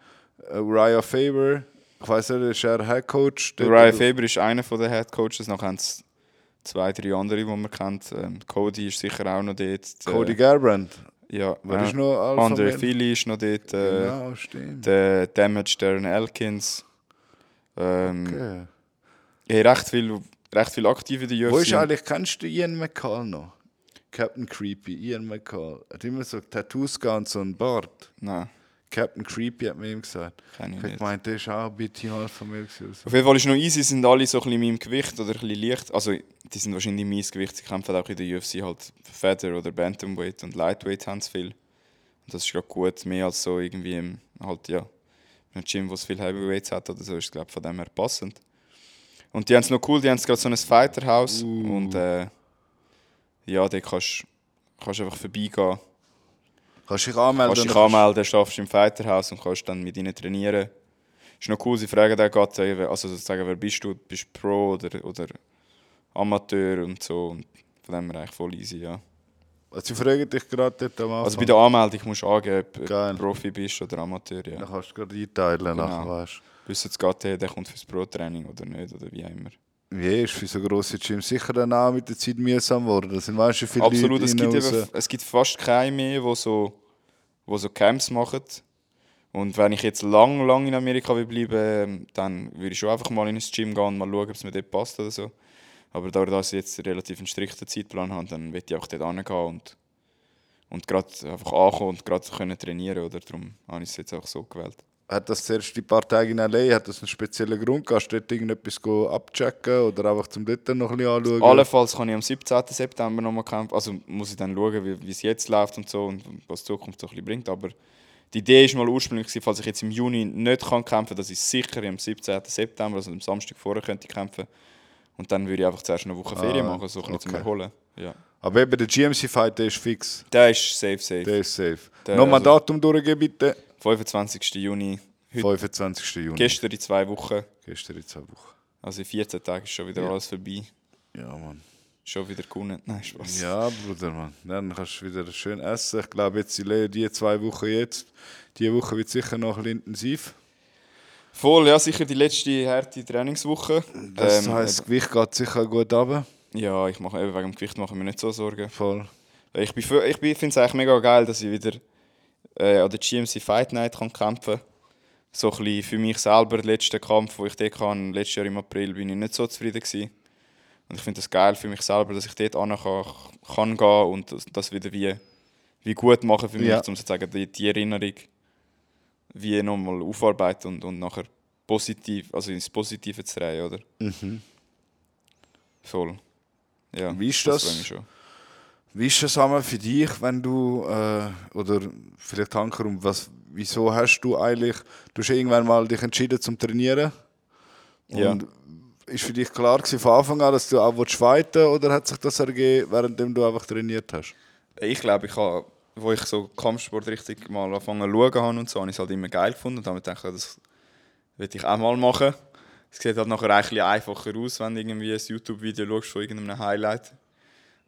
Speaker 1: Äh, Uriah Faber, ich weiß nicht, ist er Head Coach?
Speaker 2: Der Ryan Faber ist einer der Head Coaches, nachher haben es zwei, drei andere, die man kennt. Ähm, Cody ist sicher auch noch dort. Der-
Speaker 1: Cody Garbrandt.
Speaker 2: Ja,
Speaker 1: Wer
Speaker 2: äh,
Speaker 1: ist noch Alpha
Speaker 2: Andre? Philly ist noch dort. Äh,
Speaker 1: Genau, stimmt.
Speaker 2: Der Damage Darren Elkins. Ähm,
Speaker 1: Okay.
Speaker 2: ja, recht viel recht viel aktiv in der UFC.
Speaker 1: Wo ist eigentlich, kennst du Ian McCall noch? Captain Creepy, Ian McCall. Er hat immer so Tattoos und so einen Bart.
Speaker 2: Nein,
Speaker 1: Captain Creepy hat mir ihm gesagt.
Speaker 2: kenn ich
Speaker 1: Ich gemeint, der ist auch ein bisschen halb von mir. gewesen.
Speaker 2: Auf jeden Fall ist noch easy, sind alle so ein bisschen in meinem Gewicht oder ein bisschen leicht. Also, die sind wahrscheinlich in meinem Gewicht. Sie kämpfen auch in der UFC halt Feather oder Bantamweight und Lightweight haben sie viel. Und das ist gerade gut, mehr als so irgendwie im, halt, ja, in einem Gym, wo es viel Heavyweights hat oder so, ist glaube von dem her passend. Und die haben es noch cool, die haben gerade so ein Fighterhaus und äh, ja, da kannst du einfach vorbeigehen.
Speaker 1: Kannst du dich anmelden?
Speaker 2: Kannst dich
Speaker 1: dann
Speaker 2: anmelden, schaffst im Fighterhaus und kannst dann mit ihnen trainieren. Ist noch cool, sie fragen dann gerade, also sozusagen, wer bist du? Bist du Pro oder, oder Amateur und so. Und von dem her eigentlich voll easy, ja.
Speaker 1: Also, sie fragen dich gerade dort am Anfang.
Speaker 2: Also bei der Anmeldung musst du angeben, ob
Speaker 1: Geil.
Speaker 2: du Profi bist oder Amateur, ja.
Speaker 1: Dann kannst du gerade einteilen, nachher,
Speaker 2: Genau.
Speaker 1: weißt
Speaker 2: Wissen jetzt gerade, hey, der kommt fürs Pro-Training oder nicht, oder wie auch immer.
Speaker 1: Wie ist für so grosse Gyms sicher dann auch mit der Zeit mühsam geworden. Da sind weißt viele
Speaker 2: Absolut,
Speaker 1: Leute
Speaker 2: es gibt, eben, es gibt fast keine mehr, die so, wo so Camps machen. Und wenn ich jetzt lang, lang in Amerika will bleiben ähm, dann würde ich schon einfach mal in ein Gym gehen und mal schauen, ob es mir dort passt oder so. Aber dadurch, dass ich jetzt relativ einen strikten Zeitplan habe, dann will ich auch dort hingehen und, und gerade einfach ankommen und gerade können trainieren. Oder? Darum habe ich es jetzt auch so gewählt.
Speaker 1: Hat das zuerst die paar Tage in L.A., hat das einen speziellen Grund? Kannst du dort irgendetwas abchecken oder einfach zum dort noch ein bisschen anschauen?
Speaker 2: Allenfalls kann ich am 17. September nochmal kämpfen. Also muss ich dann schauen, wie, wie es jetzt läuft und so und was die Zukunft so ein bisschen bringt. Aber die Idee war mal ursprünglich, falls ich jetzt im Juni nicht kann kämpfen kann, dass ich sicher am 17. September, also am Samstag vorher, könnte kämpfen. Und dann würde ich einfach zuerst eine Woche Ferien
Speaker 1: Ah,
Speaker 2: machen, so ein bisschen zum
Speaker 1: okay.
Speaker 2: Erholen. Ja.
Speaker 1: Aber eben der GMC-Fight, der ist fix.
Speaker 2: Der ist safe, safe.
Speaker 1: Der ist safe.
Speaker 2: Der-
Speaker 1: Nochmal
Speaker 2: also-
Speaker 1: Datum durchgeben, bitte.
Speaker 2: 25. Juni. Heute,
Speaker 1: 25. Juni.
Speaker 2: gestern in zwei Wochen.
Speaker 1: Gestern in zwei Wochen.
Speaker 2: Also in 14 Tagen ist schon wieder
Speaker 1: Ja.
Speaker 2: alles vorbei.
Speaker 1: Ja, Mann.
Speaker 2: Schon wieder gewonnen. Nein, Spaß.
Speaker 1: Ja, Bruder, Mann. Dann kannst du wieder schön essen. Ich glaube, jetzt die, zwei Wochen jetzt, die Woche wird sicher noch ein bisschen intensiv.
Speaker 2: Voll, ja, sicher die letzte harte Trainingswoche.
Speaker 1: Das
Speaker 2: Ähm,
Speaker 1: heisst, das Gewicht geht sicher gut runter.
Speaker 2: Ja, ich mache eben wegen dem Gewicht mache ich mir nicht so Sorgen.
Speaker 1: Voll.
Speaker 2: Ich, bin, ich bin- finde es eigentlich mega geil, dass ich wieder äh, an der GMC Fight Night kann kämpfen. So ein bisschen für mich selber, der letzte Kampf, den ich dort kann, letztes Jahr im April, bin ich nicht so zufrieden gewesen. Und ich finde es geil für mich selber, dass ich dort hin kann, kann gehen und das, das wieder wie, wie gut machen für mich,
Speaker 1: Ja.
Speaker 2: um sozusagen die, die Erinnerung wie nochmal aufarbeiten und, und nachher positiv, also ins Positive zu drehen, oder? Voll. Ja,
Speaker 1: Wie ist das?
Speaker 2: schon.
Speaker 1: Wie ist das einmal für dich, wenn du, äh, oder vielleicht Hanker, um was, wieso hast du eigentlich, du hast irgendwann mal dich entschieden zum Trainieren?
Speaker 2: Ja.
Speaker 1: Und ist für dich klar gewesen von Anfang an, dass du auch fighten oder hat sich das ergeben, währenddem du einfach trainiert hast?
Speaker 2: Ich glaube, ich habe, wo ich so Kampfsport richtig mal angefangen zu schauen habe und so, habe ich es halt immer geil gefunden. Und damit dachte ich, das will ich auch mal machen. Es sieht halt nachher ein einfacher aus, wenn du irgendwie ein YouTube-Video schaust von irgendeinem Highlight.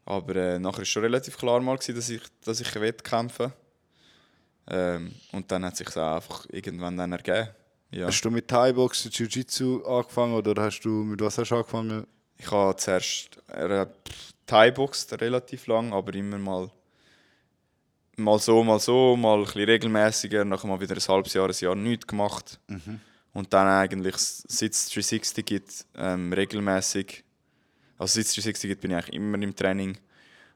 Speaker 2: Aber äh, nachher war schon relativ klar mal, gewesen, dass ich, dass ich kämpfen ähm, Und dann hat sich auch einfach irgendwann dann ergeben. Ja.
Speaker 1: Hast du mit Thai-Boxen, Jiu-Jitsu angefangen oder hast du, mit was hast du angefangen?
Speaker 2: Ich habe zuerst äh, Thai-boxt relativ lang, aber immer mal, mal so, mal so, mal ein bisschen regelmäßiger, nachher mal wieder ein halbes Jahr, ein Jahr nichts gemacht. Und dann eigentlich, seit es 360 gibt, ähm, regelmäßig, also seit es 360 gibt, bin ich eigentlich immer im Training.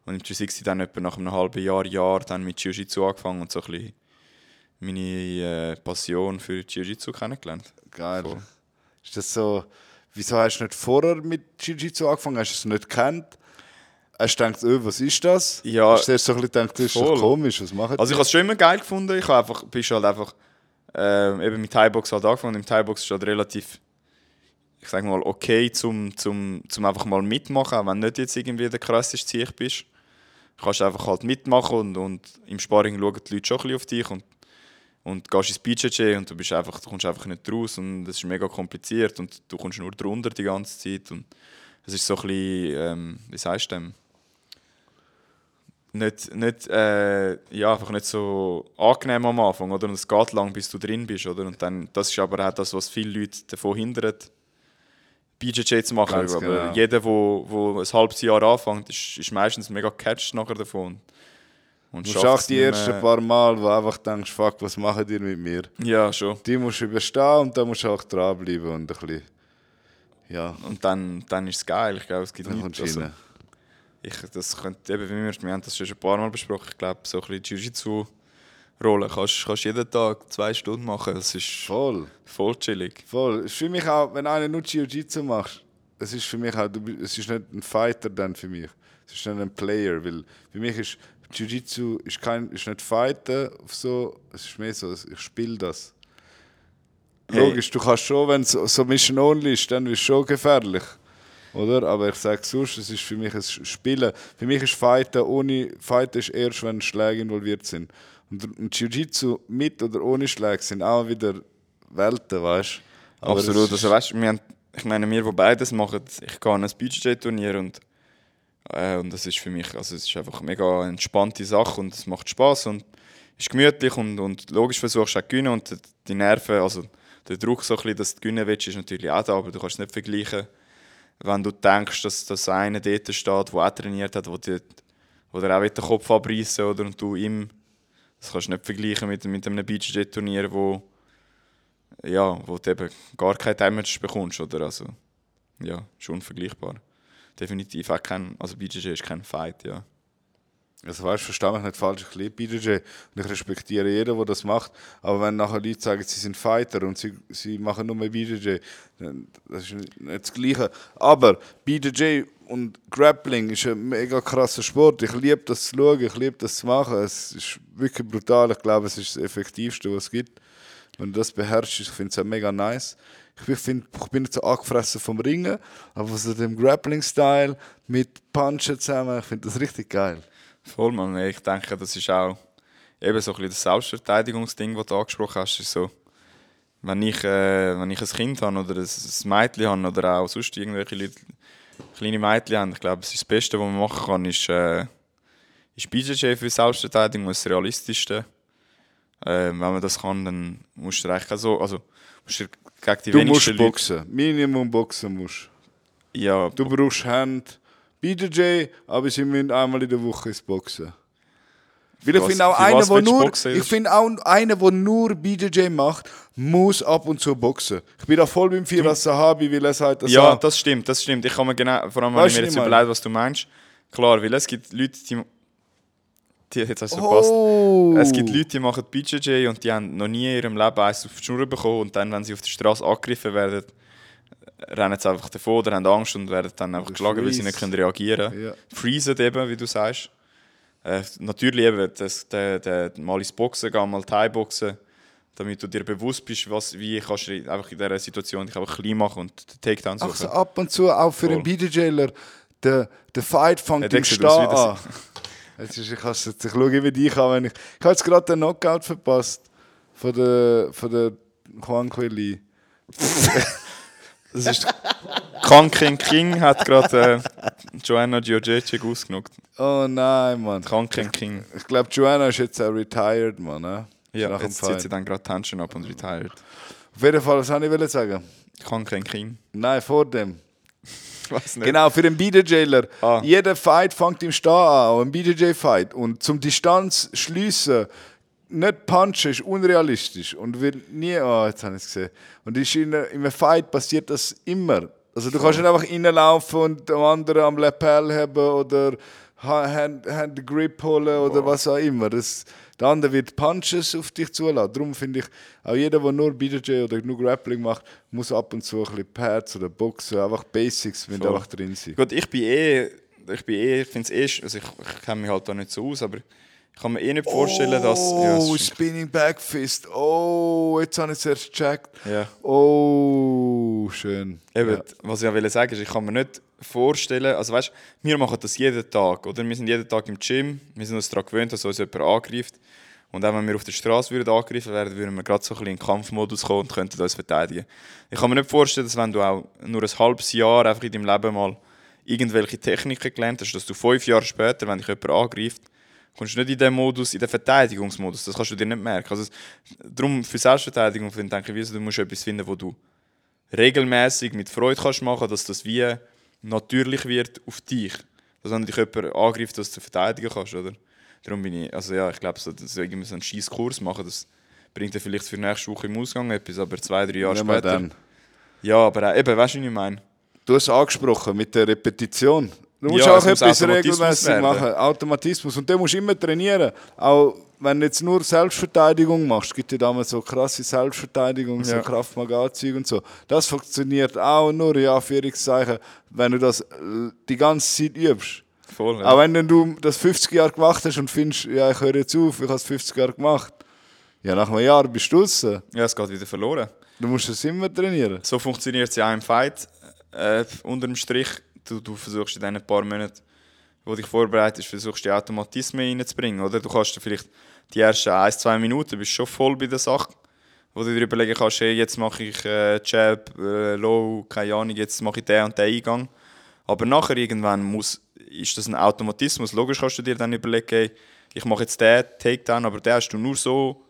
Speaker 2: Und im 360 dann etwa nach einem halben Jahr, Jahr dann mit Jiu-Jitsu angefangen und so ein bisschen meine äh, Passion für Jiu-Jitsu kennengelernt.
Speaker 1: Geil.
Speaker 2: Voll.
Speaker 1: Ist das so, wieso hast du nicht vorher mit Jiu-Jitsu angefangen? Hast du es nicht gekannt? Hast du gedacht, oh, was ist das?
Speaker 2: Ja,
Speaker 1: Hast du erst so ein bisschen gedacht, das ist doch
Speaker 2: voll.
Speaker 1: komisch, was machen
Speaker 2: Also ich habe es schon immer geil gefunden. Ich habe einfach, bist halt einfach ähm, eben mit Thai-Box halt angefangen. Und im Thai-Box ist halt relativ, ich sage mal, okay, zum, zum, zum einfach mal mitmachen, auch wenn du nicht jetzt irgendwie der krasseste Ziech bist. Du kannst einfach halt mitmachen und, und im Sparring schauen die Leute schon ein bisschen auf dich und, und gehst ins BJJ und du, bist einfach, du kommst einfach nicht raus und es ist mega kompliziert und du kommst nur drunter die ganze Zeit und es ist so ein bisschen, ähm, wie sagst du dem? nicht, nicht, äh, ja, einfach nicht so angenehm am Anfang, oder? Und es geht lang, bis du drin bist, oder? Und dann, das ist aber auch das, was viele Leute davon hindert, BJJ zu machen.
Speaker 1: Ganz
Speaker 2: aber
Speaker 1: genau.
Speaker 2: jeder, wo, wo ein halbes Jahr anfängt, ist, ist meistens mega catched nachher davon. Und
Speaker 1: Du schaffst die ersten paar Mal, wo du einfach denkst, fuck, was machen die mit mir?
Speaker 2: Ja, schon.
Speaker 1: Die musst du überstehen und da musst du auch dranbleiben und ein bisschen, Ja,
Speaker 2: Und dann, dann ist es geil. Ich glaube, es gibt
Speaker 1: dann
Speaker 2: nichts. Also, ich, das könnte, eben, wie wir, wir haben das schon ein paar Mal besprochen. Ich glaube, so ein bisschen Jiu-Jitsu-Rollen kannst du jeden Tag zwei Stunden machen. Das ist
Speaker 1: Voll.
Speaker 2: voll chillig.
Speaker 1: Voll. Es ist für mich auch, wenn einer nur Jiu-Jitsu macht, es ist für mich auch, es ist nicht ein Fighter dann für mich. Es ist nicht ein Player, weil für mich ist Jiu-Jitsu ist kein, ist nicht Fighten so, es ist mehr so, ich spiele das.
Speaker 2: Hey.
Speaker 1: Logisch, du kannst schon, wenn es so, so Mission Only ist, dann ist es schon gefährlich. Oder? Aber ich sage sonst, es ist für mich ein Spielen. Für mich ist Fighten ohne Fighten ist erst, wenn Schläge involviert sind. Und, Jiu-Jitsu mit oder ohne Schläge sind auch wieder Welten, weißt du?
Speaker 2: Absolut. Also, weißt, wir haben, ich meine, wir, die beides machen, ich gehe an ein BJJ-Turnier und, äh, und das ist für mich, also es ist einfach eine mega entspannte Sache und es macht Spaß und ist gemütlich und, und logisch versuchst du auch zu gewinnen und die Nerven, also der Druck, so ein bisschen, dass du gewinnen willst, ist natürlich auch da, aber du kannst es nicht vergleichen, wenn du denkst, dass, dass einer dort steht, der auch trainiert hat, wo, die, wo der auch den Kopf abreißen oder und du ihm, das kannst du nicht vergleichen mit, mit einem BJJ-Turnier, wo ja, wo du eben gar kein Damage bekommst, oder? Also, ja, ist unvergleichbar. Definitiv auch kein, also BJJ ist kein Fight, ja.
Speaker 1: Also weißt, verstehe mich nicht falsch, ich liebe BJJ und ich respektiere jeden, der das macht. Aber wenn nachher Leute sagen, sie sind Fighter und sie, sie machen nur BJJ, dann das ist nicht das Gleiche. Aber BJJ und Grappling ist ein mega krasser Sport. Ich liebe das zu schauen, ich liebe das zu machen. Es ist wirklich brutal. Ich glaube, es ist das Effektivste, was es gibt. Wenn du das beherrschst, ich finde es auch mega nice. Ich bin, find, ich bin nicht so angefressen vom Ringen, aber so dem Grappling-Style mit Punchen zusammen, ich finde das richtig geil.
Speaker 2: Voll, man. Ich denke, das ist auch eben so ein das Selbstverteidigungsding, das du angesprochen hast. Ist so, wenn, ich, äh, wenn ich ein Kind habe oder ein Mädchen habe oder auch sonst irgendwelche Leute, kleine Mädchen haben, ich glaube, das, ist das Beste, was man machen kann, ist, äh, ist BJJ für Selbstverteidigung das Realistischste. Äh, wenn man das kann, dann musst du auch so, also musst du gegen die
Speaker 1: Du
Speaker 2: wenigsten
Speaker 1: musst
Speaker 2: Leute...
Speaker 1: boxen. Minimum boxen musst.
Speaker 2: Ja,
Speaker 1: Du brauchst Hand. BJJ, aber sie müssen einmal in der Woche ins Boxen. Weil ich finde auch einer, der nur, ich finde auch einer, der nur BJJ macht, muss ab und zu boxen. Ich bin da voll beim Firas Sahabi, weil er sagt, dass
Speaker 2: Ja, das stimmt, das stimmt. Ich kann mir genau, vor allem, wenn ich mir jetzt überlege, was du meinst. Klar, weil es gibt Leute, die. die jetzt hast du verpasst.
Speaker 1: Oh.
Speaker 2: Es gibt Leute, die machen BJJ und die haben noch nie in ihrem Leben eins auf die Schnur bekommen und dann, wenn sie auf der Straße angegriffen werden, rennen sie einfach davon oder haben Angst und werden dann einfach geschlagen, weil sie nicht können reagieren können.
Speaker 1: Ja.
Speaker 2: Freezen eben, wie du sagst. Äh, natürlich eben, das, der, der, mal ins Boxen gehen, mal Thai-Boxen, damit du dir bewusst bist, was, wie kannst du einfach in dieser Situation dich einfach klein machen und den Takedown suchen.
Speaker 1: Ach so, ab und zu auch für einen. BJJler, der, der Fight fängt im Stehen
Speaker 2: wieder
Speaker 1: an. Jetzt ist, ich, jetzt, ich schaue über dich an, wenn ich... Ich habe jetzt gerade den Knockout verpasst von der, von der Juan Quelli.
Speaker 2: Das ist Kang King King hat gerade äh, Joanna Giorgecek ausgenockt.
Speaker 1: Oh nein, Mann.
Speaker 2: Kang King King.
Speaker 1: Ich glaube, Joanna ist jetzt auch retired, Mann. Ne?
Speaker 2: Ja,
Speaker 1: Nach
Speaker 2: jetzt zieht sie dann gerade Tension ab und retired.
Speaker 1: Auf jeden Fall, was wollte ich sagen?
Speaker 2: Kang King King.
Speaker 1: Nein, vor dem.
Speaker 2: Weiß nicht.
Speaker 1: Genau, für den BJJler.
Speaker 2: Ah.
Speaker 1: Jeder Fight fängt im Stehen an, ein BJJ-Fight. Und zum Distanz schliessen, nicht punchen, ist unrealistisch. Und will nie, oh, jetzt habe ich es gesehen. Und ist in, in einem Fight passiert das immer. Also du kannst nicht einfach reinlaufen und dem anderen am Lapel haben oder Ha- Hand, Hand Grip holen oder was auch immer. Das, der andere wird Punches auf dich zulassen. Darum finde ich, auch jeder, der nur BJJ oder nur Grappling macht, muss ab und zu ein bisschen Pads oder Boxen, einfach Basics, wenn
Speaker 2: Voll.
Speaker 1: einfach drin sind.
Speaker 2: Gut, ich bin eh, ich bin eh, ich finde es eh, also ich, ich kenne mich halt da nicht so aus, aber kann mir eh nicht vorstellen, dass... Ja,
Speaker 1: Oh,
Speaker 2: ist-
Speaker 1: Spinning Backfist. Oh, jetzt habe ich es erst gecheckt.
Speaker 2: Ja.
Speaker 1: Oh, schön.
Speaker 2: Eben,
Speaker 1: Ja.
Speaker 2: was ich will sagen ist, ich kann mir nicht vorstellen, also weißt, wir machen das jeden Tag, oder? Wir sind jeden Tag im Gym, wir sind uns daran gewöhnt, dass uns jemand angreift. Und auch wenn wir auf der Straße würden angegriffen werden, würden wir gerade so ein bisschen in den Kampfmodus kommen und könnten uns verteidigen. Ich kann mir nicht vorstellen, dass wenn du auch nur ein halbes Jahr einfach in deinem Leben mal irgendwelche Techniken gelernt hast, dass du fünf Jahre später, wenn dich jemand angreift, kommst du nicht in den Modus, in den Verteidigungsmodus. Das kannst du dir nicht merken. Also, darum für Selbstverteidigung finde ich, wie so, du musst etwas finden, wo du regelmäßig mit Freude kannst machen, dass das wie natürlich wird auf dich. Dass wenn dich jemand angreift, dass du verteidigen kannst, oder? Darum bin ich, also ja, ich glaube, so, dass irgendwie so einen scheiß Kurs machen, das bringt dir vielleicht für nächste Woche im Ausgang etwas, aber zwei, drei Jahre
Speaker 1: mehr
Speaker 2: später.
Speaker 1: dann.
Speaker 2: Ja, aber eben, weißt du, wie ich meine?
Speaker 1: du hast es angesprochen mit der Repetition. Du musst
Speaker 2: Ja,
Speaker 1: auch etwas regelmäßig machen. Automatismus. Und den musst du immer trainieren. Auch wenn du jetzt nur Selbstverteidigung machst, gibt es ja damals so krasse Selbstverteidigung, so
Speaker 2: Ja.
Speaker 1: Kraft Maga-Zeug und so. Das funktioniert auch nur, in Anführungszeichen, wenn du das äh, die ganze Zeit übst.
Speaker 2: Voll,
Speaker 1: Auch wenn du das 50 Jahre gemacht hast und findest, ja, ich höre jetzt auf, ich habe es 50 Jahre gemacht. Ja, nach einem Jahr bist du draussen.
Speaker 2: Ja, es geht wieder verloren.
Speaker 1: Du musst es immer trainieren.
Speaker 2: So funktioniert es ja auch im Fight. Äh, unterm Strich, du, du versuchst in diesen paar Monaten, wo dich vorbereitest, versuchst die Automatismen reinzubringen, oder? Du kannst vielleicht die ersten 1, 2 Minuten bist schon voll bei der Sache, wo du dir überlegen kannst, hey, jetzt mache ich äh, Jab, äh, Low, keine Ahnung, jetzt mache ich den und den Eingang. Aber nachher irgendwann muss, ist das ein Automatismus. Logisch kannst du dir dann überlegen, hey, ich mache jetzt den Takedown, aber den hast du nur so,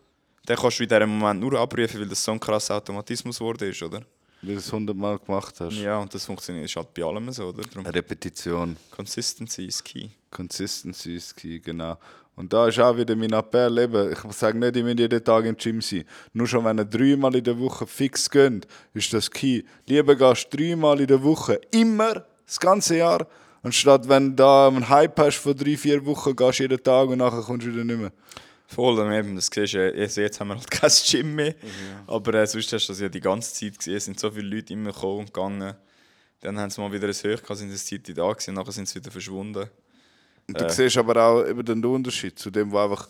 Speaker 2: den kannst du in diesem Moment nur abrufen, weil das so ein krasser Automatismus geworden ist, oder?
Speaker 1: Weil du es 100 Mal gemacht hast.
Speaker 2: Ja, und das funktioniert ist halt bei allem so, oder? Darum,
Speaker 1: Repetition.
Speaker 2: Consistency ist key.
Speaker 1: Consistency ist key, genau. Und da ist auch wieder mein Appell, eben, ich sage nicht, ich will jeden Tag im Gym sein. Nur schon wenn ihr dreimal in der Woche fix geht, ist das key. Lieber gehst du dreimal in der Woche, immer, das ganze Jahr, anstatt wenn du da einen Hype hast von drei, vier Wochen, gehst du jeden Tag und nachher kommst du wieder nicht mehr.
Speaker 2: Voll, dann eben, das siehst du, also jetzt haben wir halt kein Gym mehr, aber äh, sonst hast du das ja die ganze Zeit gesehen, es sind so viele Leute immer gekommen und gegangen. Dann haben sie mal wieder ein Höch gehabt, sind das Zeit da gewesen, und nachher sind sie wieder verschwunden.
Speaker 1: Und du siehst aber auch eben den Unterschied zu dem, der einfach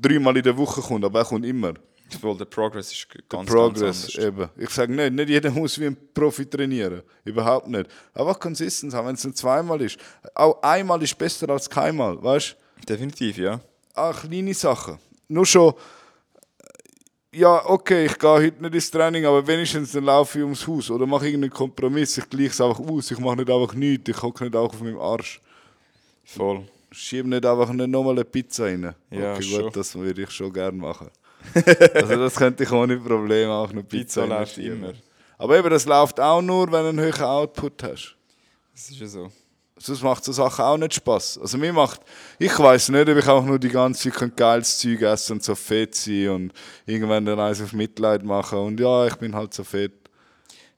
Speaker 1: dreimal in der Woche kommt, aber er kommt immer.
Speaker 2: Voll, der Progress ist ganz,
Speaker 1: Progress,
Speaker 2: ganz anders.
Speaker 1: eben. Ich sage nicht, nicht jeder muss wie ein Profi trainieren. Überhaupt nicht. Einfach Consistenz haben, wenn es nur zweimal ist. Auch einmal ist besser als keinmal, weißt
Speaker 2: Definitiv, ja.
Speaker 1: Auch kleine Sachen. Nur schon, äh, ja, okay, ich gehe heute nicht ins Training, aber wenigstens dann laufe ich ums Haus oder mache irgendeinen Kompromiss. Ich gleiche es einfach aus. Ich mache nicht einfach nichts. Ich hocke nicht auch auf meinem Arsch.
Speaker 2: Voll.
Speaker 1: Schiebe nicht einfach nicht nochmal eine Pizza rein.
Speaker 2: Ja,
Speaker 1: okay,
Speaker 2: schon.
Speaker 1: gut, das würde ich schon gerne machen. also das könnte ich ohne Probleme auch eine Pizza,
Speaker 2: Pizza läuft immer.
Speaker 1: Aber eben, das läuft auch nur, wenn du einen höheren Output hast.
Speaker 2: Das ist ja so.
Speaker 1: Sonst macht so Sachen auch nicht Spaß. Also mir macht, ich weiß nicht, ob ich auch nur die ganze Zeit geiles Zeug essen und so fett sein und irgendwann dann eins auf Mitleid machen und ja, ich bin halt so fett.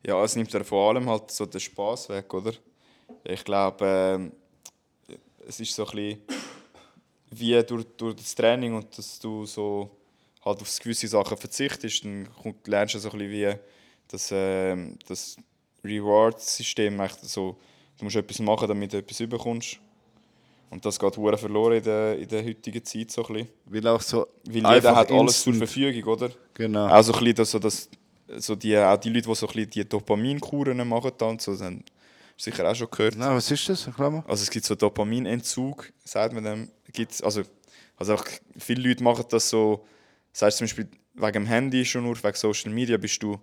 Speaker 2: Ja, es nimmt ja vor allem halt so den Spaß weg, oder? Ich glaube, ähm, es ist so ein bisschen wie durch, durch das Training und dass du so halt auf gewisse Sachen verzichtest, dann lernst du so ein bisschen wie das, ähm, das Reward-System. So, du musst etwas machen, damit du etwas bekommst. Und das geht hure verloren in der, in der heutigen Zeit so ein bisschen.
Speaker 1: Weil auch so
Speaker 2: Weil jeder hat alles zur Verfügung, oder?
Speaker 1: Genau.
Speaker 2: Auch so ein bisschen, dass, so, dass so die, auch die Leute, die so ein bisschen die Dopaminkuren machen, dann, so, du sicher auch schon gehört.
Speaker 1: Nein, was ist das? Mal.
Speaker 2: Also es gibt so Dopaminentzug, sagt man dem. Gibt's, also, also einfach viele Leute machen das so, sagst zum Beispiel wegen dem Handy schon nur, wegen Social Media bist du,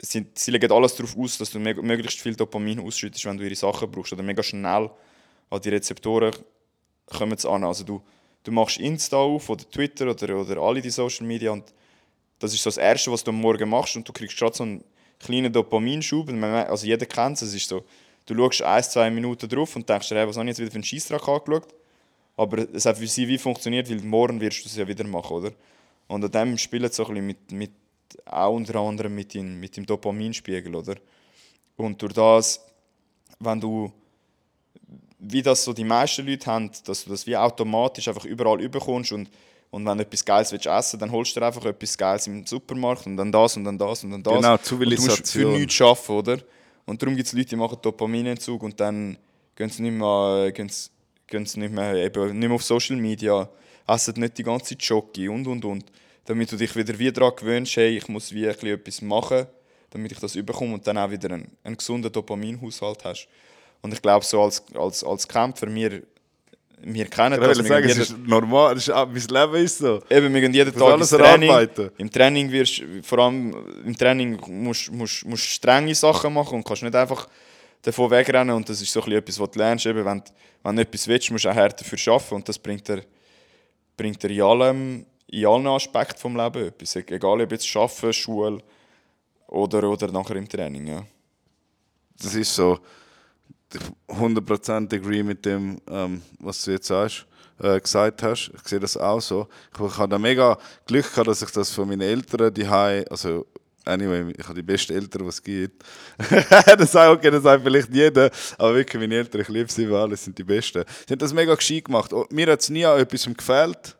Speaker 2: sie, sie legen alles darauf aus, dass du möglichst viel Dopamin ausschüttest, wenn du ihre Sachen brauchst oder mega schnell an die Rezeptoren kommen sie an. Also du, du machst Insta auf oder Twitter oder, oder alle die Social Media und das ist so das Erste, was du am Morgen machst und du kriegst gerade so einen kleinen Dopaminschub. Und man Also jeder kennt es, es ist so, du schaust ein, zwei Minuten drauf und denkst dir, hey, was habe ich jetzt wieder für einen Scheissdreck angeschaut? Aber es hat für sie wie funktioniert, weil morgen wirst du es ja wieder machen, oder? Und an dem spielt es so ein bisschen mit, mit auch unter anderem mit dem, mit dem Dopaminspiegel, oder? Und durch das, wenn du, wie das so die meisten Leute haben, dass du das wie automatisch einfach überall überkommst und, und wenn du etwas Geiles willst essen dann holst du dir einfach etwas Geiles im Supermarkt und dann das und dann das und dann das.
Speaker 1: Genau,
Speaker 2: Und du musst für
Speaker 1: Zivilisation.
Speaker 2: nichts arbeiten, oder? Und darum gibt es Leute, die machen Dopaminentzug und dann gehen sie nicht mehr, gehen sie, gehen sie nicht mehr, eben, nicht mehr auf Social Media, essen nicht die ganze Zeit Schoki und und und. Damit du dich wieder wie daran gewöhnst, hey, ich muss wie etwas machen, damit ich das überkomme und dann auch wieder einen, einen gesunden Dopaminhaushalt hast. Und ich glaube, so als, als, als Kämpfer, wir, wir kennen
Speaker 1: Ich
Speaker 2: das. wir
Speaker 1: sagen, es ist normal, das ist, mein Leben ist so.
Speaker 2: Eben, wir gehen jeden Tag
Speaker 1: alles
Speaker 2: ins Training.
Speaker 1: erarbeiten.
Speaker 2: Im Training wirst vor allem im Training musst du strenge Sachen machen und kannst nicht einfach davon wegrennen. Und das ist so etwas, was du lernst. Eben, wenn, du- wenn du etwas willst, musst du auch hart dafür arbeiten. Und das bringt dir, bringt dir in, allem, in allen Aspekten vom Leben etwas. E- Egal ob jetzt Arbeiten, Schule oder, oder nachher im Training. Ja.
Speaker 1: Das ist so. Ich 100% agree mit dem, ähm, was du jetzt sagst, äh, gesagt hast. Ich sehe das auch so. Ich, ich habe da mega Glück gehabt, dass ich das von meinen Eltern die also anyway, ich habe die besten Eltern, die es gibt. das sagt okay, das sagt vielleicht jeder, aber wirklich, meine Eltern, ich liebe sie über alles, sind die Besten. Sie haben das mega gescheit gemacht. Und mir hat es nie an etwas gefehlt.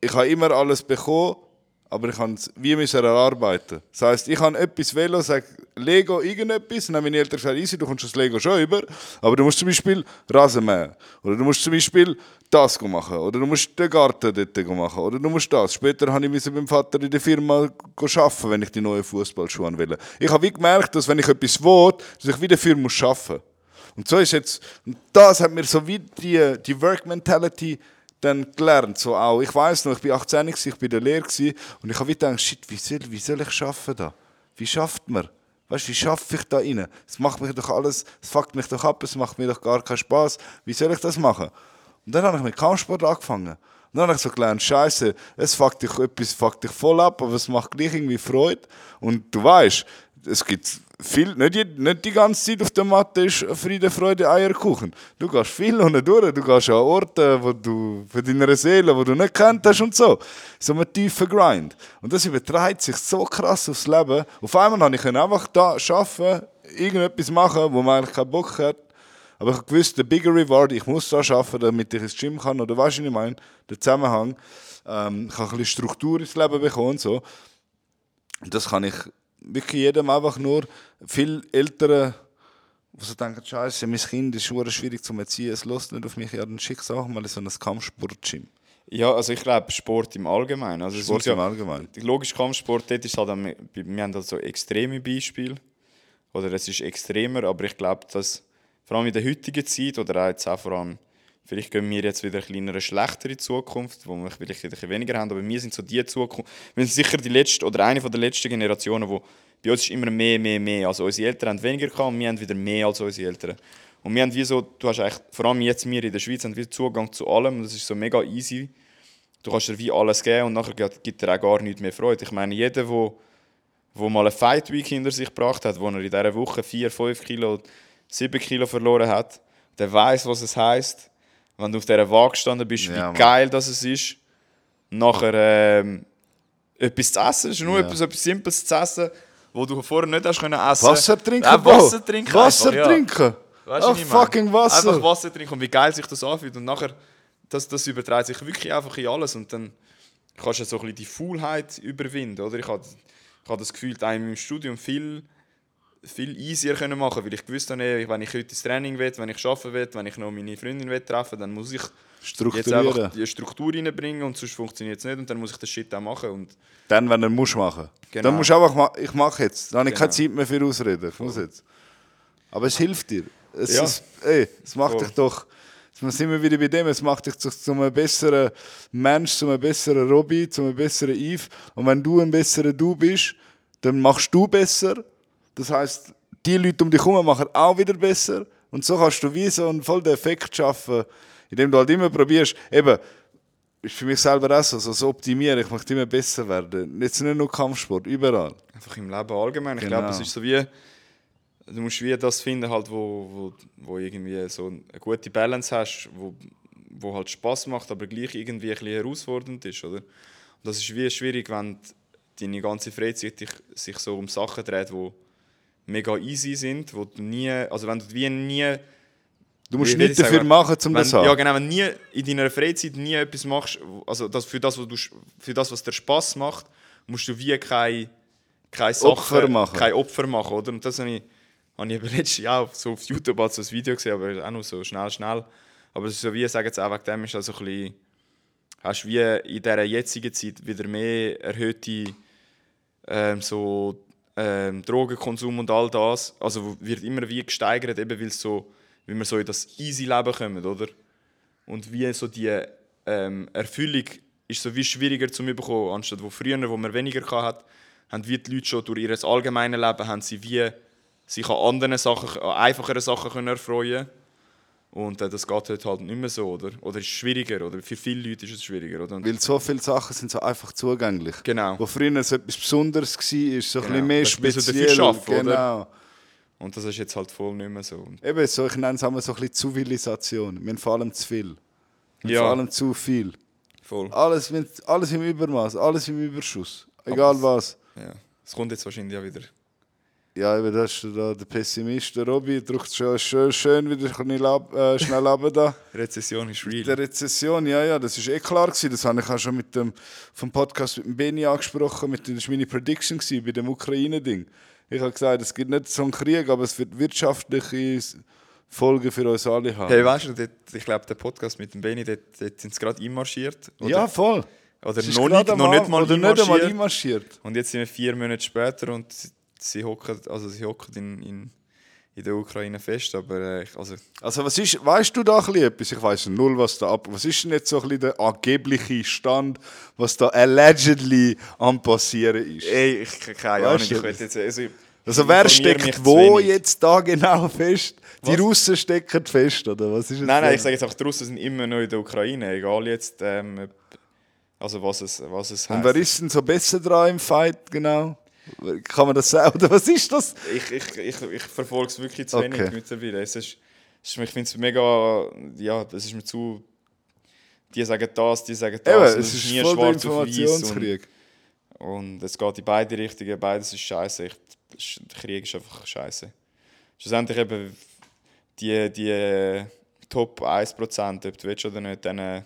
Speaker 1: Ich habe immer alles bekommen, aber ich kann es wie müssen erarbeiten. Das heisst, ich habe etwas Velo, sage Lego irgendetwas, und dann meine Eltern gesagt, easy, du kommst das Lego schon über, aber du musst zum Beispiel Rasen mähen. Oder du musst zum Beispiel das machen. Oder du musst den Garten dort machen. Oder du musst das. Später habe ich beim Vater in der Firma arbeiten, wenn ich die neuen Fußballschuhe will. Ich habe wie gemerkt, dass wenn ich etwas will, dass ich wieder dafür muss arbeiten muss. Und so ist jetzt, und das hat mir so wie die, die Work-Mentality dann gelernt. So auch. Ich weiß noch, ich war 18, ich bei der Lehre und ich habe wieder gedacht, shit, wie soll, wie soll ich arbeiten da? Wie schafft man? Weißt wie schaffe ich da rein? Es macht mich doch alles, es fuckt mich doch ab, es macht mir doch gar keinen Spaß. Wie soll ich das machen? Und dann habe ich mit Kampfsport angefangen. Und dann habe ich so gelernt, Scheiße, es fuckt dich etwas fuckt dich voll ab, aber es macht gleich irgendwie Freude. Und du weißt, es gibt viel, nicht nicht die ganze Zeit auf der Matte ist Friede, Freude, Eierkuchen. Du gehst viel unten durch, du gehst an Orte, wo du für deine Seele, wo du nicht kennt hast und so. So ein tiefer Grind. Und das überträgt sich so krass aufs Leben. Auf einmal konnte ich einfach da arbeiten, irgendetwas machen, wo man eigentlich keinen Bock hat. Aber ich wusste, der bigger reward, ich muss da arbeiten, damit ich ins Gym kann. Oder weißt du, was ich meine? Der Zusammenhang. Ähm, ich habe ein bisschen Struktur ins Leben bekommen und so. Und das kann ich wirklich jedem einfach nur, viele Eltern, die so denken, scheiße, mein Kind ist schwierig zu erziehen, es lässt nicht auf mich, ja, dann schick es auch mal in so ein Kampfsport-Gym.
Speaker 2: Ja, also ich glaube Sport im Allgemeinen. Also
Speaker 1: Sport im Allgemeinen.
Speaker 2: Logisch Kampfsport, dort ist halt, wir haben halt so extreme Beispiele. Oder es ist extremer, aber ich glaube, dass vor allem in der heutigen Zeit oder auch jetzt auch vor allem Vielleicht gehen wir jetzt wieder in eine schlechtere Zukunft, wo wir vielleicht wieder weniger haben, aber wir sind so die Zukunft. Wir sind sicher die letzte oder eine der letzten Generationen, wo bei uns ist immer mehr, mehr, mehr. Also unsere Eltern haben weniger gehabt und wir haben wieder mehr als unsere Eltern. Und wir haben wie so, du hast eigentlich, vor allem jetzt wir in der Schweiz, haben wir Zugang zu allem und das ist so mega easy. Du kannst dir wie alles geben und nachher gibt dir auch gar nichts mehr Freude. Ich meine, jeder, der wo mal eine Fight Week hinter sich gebracht hat, wo er in dieser Woche 4, 5 Kilo, 7 Kilo verloren hat, der weiß, was es heißt wenn du auf dieser Waage gestanden bist, ja, wie geil das ist. Nachher ähm, etwas zu essen, es ist nur ja. etwas, etwas Simples zu essen, wo du vorher nicht hast können essen.
Speaker 1: Wasser trinken,
Speaker 2: ja, Wasser trinken.
Speaker 1: Wasser einfach, trinken. Ja. Weißt oh, fucking Wasser.
Speaker 2: Einfach Wasser trinken und wie geil sich das anfühlt. Und nachher, das, das überträgt sich wirklich einfach in alles. Und dann kannst du so ein bisschen die Faulheit überwinden. Oder? Ich habe ich hab das Gefühl, einem im Studium viel viel easier können machen weil ich gewusst habe, wenn ich heute ins Training will, wenn ich arbeiten will, wenn ich noch meine Freundin will treffen dann muss ich jetzt einfach die Struktur reinbringen und sonst funktioniert es nicht und dann muss ich das Shit auch machen. Und
Speaker 1: dann, wenn du musst machen genau. Dann musst du einfach, ich mache jetzt, dann habe ich genau. keine Zeit mehr für Ausreden, ich muss jetzt. Aber es hilft dir. Es, ja. ist, ey, es macht Voll. dich doch, jetzt sind wir wieder bei dem, es macht dich zu, zu einem besseren Mensch, zu einem besseren Robby, zu einem besseren Eve und wenn du ein besserer Du bist, dann machst du besser das heißt, die Leute um dich herum machen auch wieder besser. Und so kannst du wie so einen vollen Effekt schaffen, indem du halt immer probierst, eben, ist für mich selber auch so, so, so optimieren, ich möchte immer besser werden. Jetzt nicht nur Kampfsport, überall.
Speaker 2: Einfach im Leben allgemein. Ich glaube, es genau. ist so wie, du musst wie das finden, halt, wo, wo, wo irgendwie so eine gute Balance hast, wo, wo halt Spaß macht, aber gleich irgendwie ein bisschen herausfordernd ist, oder? Und das ist wie schwierig, wenn deine ganze Freizeit sich so um Sachen dreht, die mega easy sind, wo du nie, also wenn du wie nie
Speaker 1: Du musst nichts dafür sagen, machen, um das zu haben.
Speaker 2: Ja, genau. Wenn du nie in deiner Freizeit nie etwas machst, also das, für, das, was du, für das, was dir Spass macht, musst du wie keine, keine
Speaker 1: Opfer machen.
Speaker 2: Kein Opfer machen, oder? Und das habe ich, habe ich letztes Jahr so auf YouTube so ein Video gesehen, aber auch nur so schnell, schnell. Aber es ist so wie, sagen jetzt auch wegen dem, ist also ein bisschen, hast wie in dieser jetzigen Zeit wieder mehr erhöhte ähm, so ähm, Drogenkonsum und all das, also wird immer wie gesteigert, eben weil, so, weil wir so in das easy Leben kommen, oder? Und wie so die ähm, Erfüllung ist so wie schwieriger zu bekommen, anstatt wo früher, wo man weniger hat, haben wie die Leute schon durch ihr allgemeines Leben haben sie wie sich an anderen Sachen, an einfacheren Sachen können erfreuen und äh, das geht heute halt nicht mehr so, oder? Oder ist schwieriger, oder für viele Leute ist es schwieriger, oder?
Speaker 1: Weil so viele Sachen sind so einfach zugänglich.
Speaker 2: Genau.
Speaker 1: Wo früher so etwas Besonderes war, ist so genau. ein bisschen mehr speziell.
Speaker 2: Dafür schaffen,
Speaker 1: genau. Oder?
Speaker 2: Und das ist jetzt halt voll nicht mehr so.
Speaker 1: Eben, so, ich nenne es einmal so ein bisschen Zivilisation. Wir haben vor allem zu viel. Wir
Speaker 2: ja.
Speaker 1: vor allem zu viel.
Speaker 2: Voll.
Speaker 1: Alles, alles im Übermaß, alles im Überschuss. Egal was.
Speaker 2: Ja. Es kommt jetzt wahrscheinlich ja wieder.
Speaker 1: Ja, eben, das ist da der Pessimist, der Robby, drückt schon schön, schön wieder ein ab, äh, schnell da.
Speaker 2: Rezession ist real.
Speaker 1: Der Rezession, ja, ja, das ist eh klar gewesen. Das habe ich auch schon mit dem, vom Podcast mit dem Benny angesprochen. Mit, das war meine Prediction gewesen, bei dem Ukraine-Ding. Ich habe gesagt, es gibt nicht so einen Krieg, aber es wird wirtschaftliche Folgen für uns alle haben.
Speaker 2: Hey, weißt du, dort, ich glaube, der Podcast mit dem Benny, dort, dort sind sie gerade einmarschiert. Oder,
Speaker 1: ja, voll.
Speaker 2: Oder noch nicht, noch nicht mal einmarschiert.
Speaker 1: einmarschiert.
Speaker 2: Und jetzt sind wir vier Monate später und sie, hocken, also sie hocken in, in, in der Ukraine fest. Aber äh, ich- also,
Speaker 1: Also was ist, weißt du da ein bisschen etwas? Ich weiß null, was da ab. Was ist denn jetzt so ein bisschen der angebliche Stand, was da allegedly am passieren ist?
Speaker 2: ey, ich keine Ahnung.
Speaker 1: Weißt du
Speaker 2: Ich will jetzt, also,
Speaker 1: Also wer steckt wo jetzt da genau fest? Die
Speaker 2: Was?
Speaker 1: Russen stecken fest, oder was ist
Speaker 2: Nein, nein,
Speaker 1: da?
Speaker 2: ich sage jetzt einfach, die Russen sind immer noch in der Ukraine, egal jetzt, ähm, also was es, was es
Speaker 1: Und
Speaker 2: heisst.
Speaker 1: wer ist denn so besser dran im Fight, genau? Kann man das sagen? Oder was ist das?
Speaker 2: Ich, ich, ich, ich verfolge es wirklich zu
Speaker 1: Okay.
Speaker 2: wenig mittlerweile. Es ist, es ist, ich finde es mega, ja, das ist mir zu, die sagen das, die sagen das,
Speaker 1: Eben,
Speaker 2: und
Speaker 1: es ist voll der Informationskrieg.
Speaker 2: Und, und es geht in beide Richtungen, beides ist scheiße. Ich, der Krieg ist einfach scheiße. Schlussendlich eben die, die Top 1%, ob du willst oder nicht, denen,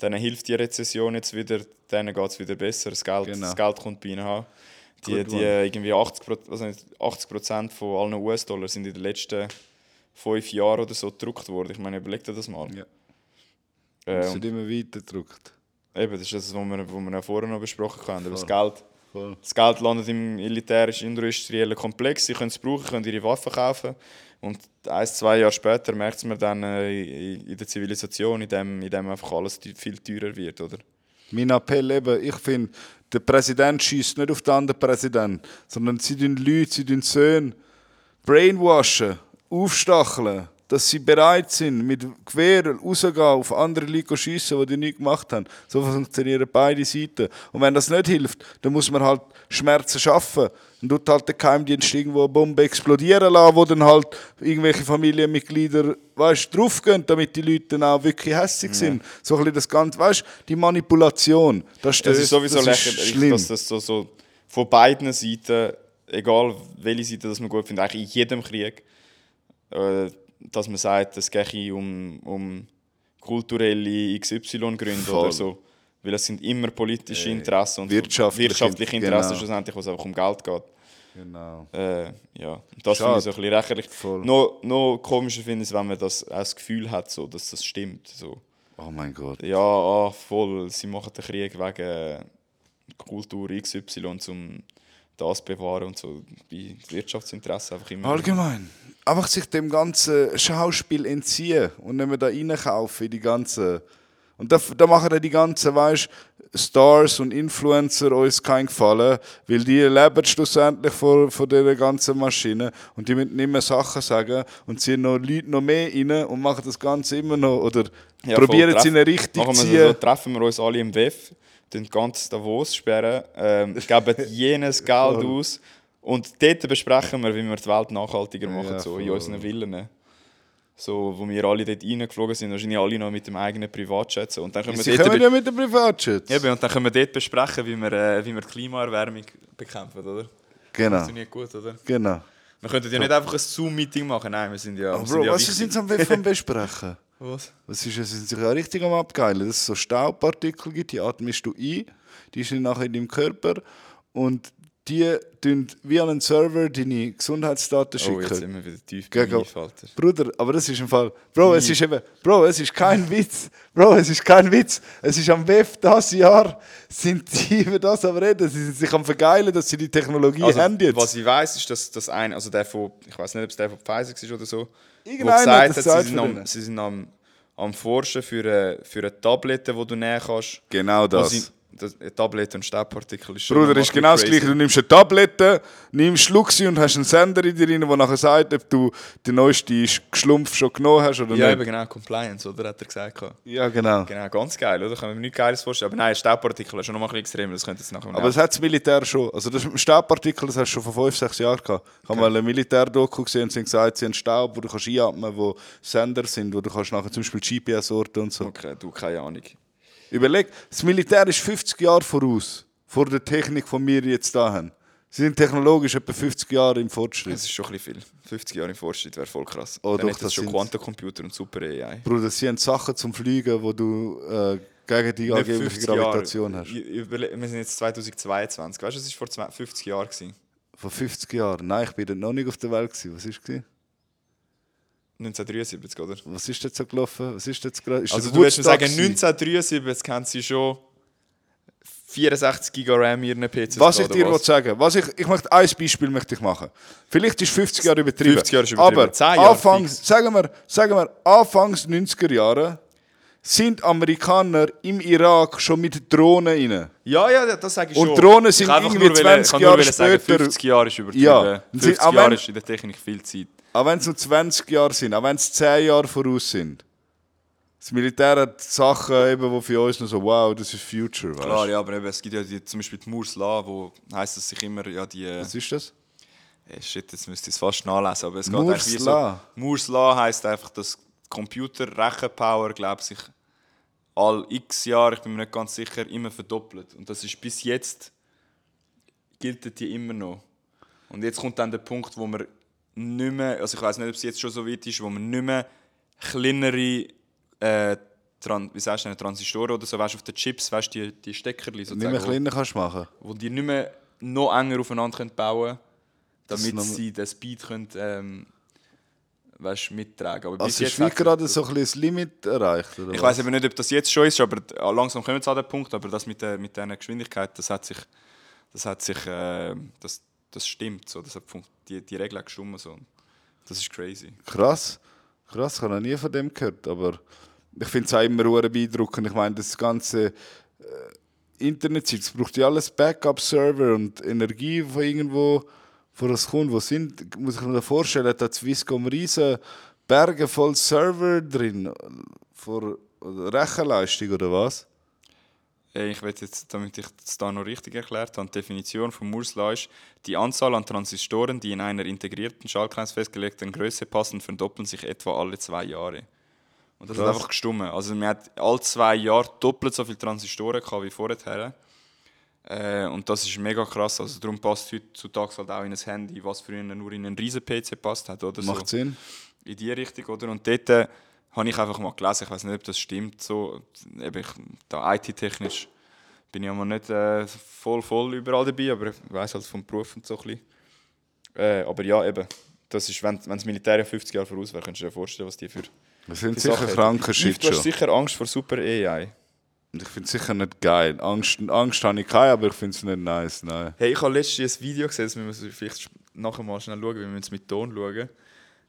Speaker 2: denen hilft die Rezession jetzt wieder, denen geht es wieder besser, das Geld,
Speaker 1: Genau.
Speaker 2: das Geld kommt bei ihnen an. Die,
Speaker 1: Good
Speaker 2: die
Speaker 1: one.
Speaker 2: irgendwie 80%, Pro- also nicht 80 von allen US-Dollar sind in den letzten fünf Jahren oder so gedruckt worden. Ich meine, überleg dir das mal.
Speaker 1: Ja.
Speaker 2: Äh,
Speaker 1: Es wird immer weiter gedruckt.
Speaker 2: eben, das ist das, was wir, was wir ja vorher noch besprochen haben. Das. Geld,
Speaker 1: Voll.
Speaker 2: das Geld landet im militärisch-industriellen Komplex. Sie können es brauchen, können ihre Waffen kaufen. Und ein, zwei Jahre später merkt man dann äh, in der Zivilisation, in dem, in dem einfach alles viel teurer wird, oder?
Speaker 1: Mein Appell eben, ich finde, der Präsident schießt nicht auf den anderen Präsidenten, sondern sie tun Leute, sie tun Söhne brainwashen, aufstacheln, dass sie bereit sind, mit Gewehr rauszugehen, auf andere Leute schiessen, die die nichts gemacht haben. So funktionieren beide Seiten. Und wenn das nicht hilft, dann muss man halt Schmerzen schaffen. Und tut halt der Geheimdienst irgendwo eine Bombe explodieren lassen, wo dann halt irgendwelche Familienmitglieder weißt, draufgehen, damit die Leute dann auch wirklich hässlich sind. So ein bisschen das Ganze, weißt die Manipulation. Das,
Speaker 2: Es ist sowieso
Speaker 1: das ist
Speaker 2: lächerlich,
Speaker 1: schlimm.
Speaker 2: dass das so, so von beiden Seiten, egal welche Seite das man gut findet, eigentlich in jedem Krieg, äh, dass man sagt, es gehe um, um kulturelle XY-Gründe oder so. Weil es sind immer politische Interessen und
Speaker 1: wirtschaftliche-
Speaker 2: wirtschaftliche Interessen
Speaker 1: genau.
Speaker 2: schlussendlich, wo es einfach um Geld geht.
Speaker 1: Genau.
Speaker 2: Äh, ja, das finde ich so ein bisschen lächerlich.
Speaker 1: Voll.
Speaker 2: Noch, noch komischer finde ich es, wenn man das, auch das Gefühl hat, so, dass das stimmt. So.
Speaker 1: Oh mein Gott.
Speaker 2: Ja, ah, voll. Sie machen den Krieg wegen Kultur XY, um das zu bewahren und so. Bei Wirtschaftsinteressen einfach immer.
Speaker 1: Allgemein. Einfach sich dem ganzen Schauspiel entziehen und nicht mehr da reinkaufen in die ganzen. Und da, da machen dann die ganzen, weißt Stars und Influencer uns keinen Gefallen, weil die leben schlussendlich von, von dieser ganzen Maschine und die müssen mehr Sachen sagen und ziehen noch Leute noch mehr rein und machen das Ganze immer noch oder
Speaker 2: Ja,
Speaker 1: probieren es in eine Richtung zu ziehen.
Speaker 2: so, treffen wir uns alle im WEF, den ganz Davos sperren, ähm, geben jenes Geld aus und dort besprechen wir, wie wir die Welt nachhaltiger machen,
Speaker 1: Ja,
Speaker 2: so in unseren Villen. So, wo wir alle dort reingeflogen sind, wahrscheinlich alle noch mit dem eigenen Privatjet. Und dann können wir dort
Speaker 1: kommen ja mit dem Privatjet.
Speaker 2: Eben, und dann können wir dort besprechen, wie wir, äh, wie wir Klimaerwärmung bekämpfen, oder?
Speaker 1: Genau,
Speaker 2: Funktioniert gut, oder?
Speaker 1: genau.
Speaker 2: Wir könnten ja nicht einfach ein Zoom-Meeting machen, nein, wir sind ja.
Speaker 1: Oh,
Speaker 2: wir sind
Speaker 1: Bro,
Speaker 2: ja
Speaker 1: was
Speaker 2: wichtig.
Speaker 1: sind Sie am am besprechen?
Speaker 2: Was?
Speaker 1: Was ist, es sind sich ja richtig am Abgeilen, dass es so Staubpartikel gibt, die atmest du ein, die sind nachher in deinem Körper und die tun wie an einen Server deine Gesundheitsdaten
Speaker 2: Oh, jetzt
Speaker 1: schicken.
Speaker 2: sind wir wieder tief
Speaker 1: Gegen-. Bruder, aber das ist im Fall. Bro, es ist eben. Bro, es ist kein Witz. Bro, es ist kein Witz. Es ist am WEF das Jahr, sind die über das am Reden. Sie sind sich am Vergeilen, dass sie die Technologie
Speaker 2: Also,
Speaker 1: haben jetzt.
Speaker 2: was ich weiß, ist, dass das ein, also der von, ich weiß nicht, ob es der von Pfizer war oder so, wo
Speaker 1: Irgendeiner
Speaker 2: gesagt
Speaker 1: hat
Speaker 2: hat, sie sind, am, sie sind am, am Forschen für eine, für eine Tablette, die du nehmen kannst.
Speaker 1: Genau das.
Speaker 2: Das eine Tablette und Staubpartikel ist schon
Speaker 1: Bruder, ist genau das
Speaker 2: bisschen
Speaker 1: Gleiche. Du nimmst eine Tablette, nimmst Schlucksi und hast einen Sender in dir rein, der nachher sagt, ob du die neueste Schlumpf schon genommen hast oder
Speaker 2: Ja,
Speaker 1: nicht.
Speaker 2: eben genau, Compliance, oder? Hat er gesagt.
Speaker 1: Ja, genau.
Speaker 2: Genau, ganz geil, oder? Kann man mir nichts Geiles vorstellen. Aber nein, Staubpartikel ist schon noch mal ein bisschen extrem, das könnte jetzt nachher
Speaker 1: Aber das hat das Militär schon. Also das mit dem Staubpartikel, das hast du schon vor fünf, sechs Jahren gehabt. Ich habe mal ein Militärdoku gesehen und sie haben gesagt, sie haben Staub, wo du kannst einatmen wo Sender sind, wo du kannst nachher zum Beispiel GPS orten und so.
Speaker 2: Okay, du, keine Ahnung.
Speaker 1: Überleg, das Militär ist 50 Jahre voraus, vor der Technik, die wir jetzt da haben. Sie sind technologisch etwa 50 Jahre im Fortschritt.
Speaker 2: Das ist schon ein bisschen viel. 50 Jahre im Fortschritt wäre voll krass.
Speaker 1: Oh,
Speaker 2: Dann
Speaker 1: doch, das
Speaker 2: es schon Quantencomputer und Super AI.
Speaker 1: Bruder, sie haben Sachen zum Fliegen, wo du äh, gegen die angebliche
Speaker 2: 50
Speaker 1: Gravitation
Speaker 2: Jahre.
Speaker 1: hast.
Speaker 2: Wir sind jetzt 2022. Weißt du, das war vor zwei- 50 Jahren.
Speaker 1: Vor 50 Jahren. Nein, ich bin noch nicht auf der Welt. Gewesen. Was ist gewesen?
Speaker 2: 1973, oder?
Speaker 1: Was ist jetzt so gelaufen? Was ist jetzt gerade?
Speaker 2: Also du würdest mir sagen,
Speaker 1: gewesen?
Speaker 2: 1973 kennt sie schon 64 GB RAM in ihren PCs.
Speaker 1: Was ich dir will sagen was ich, ich möchte ein Beispiel möchte ich machen. Vielleicht ist 50 Jahre übertrieben.
Speaker 2: 50 Jahre ist übertrieben.
Speaker 1: Aber
Speaker 2: 10 Jahre
Speaker 1: Anfangs, sagen wir, sagen wir, Anfangs 90er Jahre sind Amerikaner im Irak schon mit Drohnen rein.
Speaker 2: Ja, ja, das sage ich
Speaker 1: Und
Speaker 2: schon.
Speaker 1: Drohnen sind irgendwie
Speaker 2: nur wollen-
Speaker 1: 20
Speaker 2: ich kann nur
Speaker 1: Jahre
Speaker 2: sagen,
Speaker 1: später-
Speaker 2: 50 Jahre ist übertrieben.
Speaker 1: Ja. Und sie-
Speaker 2: 50
Speaker 1: aber
Speaker 2: Jahre ist in der Technik viel Zeit.
Speaker 1: Auch wenn es nur 20 Jahre sind, auch wenn es 10 Jahre voraus sind. Das Militär hat Sachen, eben, die für uns noch so, wow, das ist Future. Weißt?
Speaker 2: Klar, ja, aber eben, es gibt ja die, zum Beispiel die Moore's Law, wo heisst es sich immer, ja, die... Äh,
Speaker 1: Was ist das?
Speaker 2: eh, shit, jetzt müsste ich es fast nachlesen, aber es geht
Speaker 1: Moore's
Speaker 2: eigentlich wie
Speaker 1: Law?
Speaker 2: so... Moore's Law heisst einfach, dass Computer-Rechenpower, glaube ich, sich all x Jahre, ich bin mir nicht ganz sicher, immer verdoppelt. Und das ist bis jetzt, gilt die immer noch. Und jetzt kommt dann der Punkt, wo man nicht mehr, also ich weiß nicht, ob es jetzt schon so weit ist, wo man nicht mehr kleinere, äh, Tran wie sagst du, Transistoren oder so, weißt auf den Chips, weißt die, die Steckerli
Speaker 1: Nicht
Speaker 2: sozusagen,
Speaker 1: mehr
Speaker 2: wo-
Speaker 1: kleiner kannst du machen.
Speaker 2: wo die nicht mehr noch enger aufeinander können bauen können, damit
Speaker 1: noch-
Speaker 2: sie den Speed können, ähm, weißt, mittragen Aber bis
Speaker 1: Also ist wie gerade
Speaker 2: das-
Speaker 1: so ein das Limit erreicht, oder
Speaker 2: Ich weiß eben nicht, ob das jetzt schon ist, aber äh, langsam kommen wir zu dem Punkt. Aber das mit der mit dieser Geschwindigkeit, das hat sich, das hat sich, äh, das, das stimmt so. Das hat die, die Regel hat gestimmt so. Das ist crazy.
Speaker 1: Krass. Krass, ich habe noch nie von dem gehört, aber ich finde es auch immer beeindruckend. Ich meine, das ganze äh, Internet, es braucht ja alles Backup-Server und Energie von irgendwo, wo das kommt. Wo sind, muss ich mir vorstellen, da Swisscom riesen Berge voll Server drin, vor oder Rechenleistung oder was?
Speaker 2: Äh, Ich will jetzt, damit ich es da noch richtig erklärt habe, die Definition von Moore's Law ist, die Anzahl an Transistoren, die in einer integrierten Schaltkreis festgelegten Größe passen, verdoppeln sich etwa alle zwei Jahre. Und das
Speaker 1: Krass.
Speaker 2: hat einfach gestummen. Also man hat alle zwei Jahre doppelt so viele Transistoren gehabt wie vorher. Äh, und das ist mega krass. Also darum passt heutzutage halt auch in ein Handy, was früher nur in einen riesen PC passt hat. Oder
Speaker 1: Macht
Speaker 2: so
Speaker 1: Sinn?
Speaker 2: in die Richtung, oder? Und dort äh, habe ich einfach mal gelesen, ich weiß nicht, ob das stimmt, so, eben ich, da IT-technisch bin ich aber nicht äh, voll, voll überall dabei, aber ich weiß halt vom Beruf und so ein bisschen. Äh, aber ja, eben, das ist, wenn, wenn das Militär ja 50 Jahre voraus wäre, könntest du dir vorstellen, was die für,
Speaker 1: Das sind
Speaker 2: für
Speaker 1: sicher
Speaker 2: Sachen
Speaker 1: kranke Shit
Speaker 2: Du hast sicher Angst vor Super AI.
Speaker 1: Und ich finde es sicher nicht geil. Angst, Angst habe ich keine, aber ich finde es nicht nice. Nein.
Speaker 2: Hey, ich habe letztens ein Video gesehen, das müssen wir vielleicht nachher mal schnell schauen, wie wir es mit Ton schauen.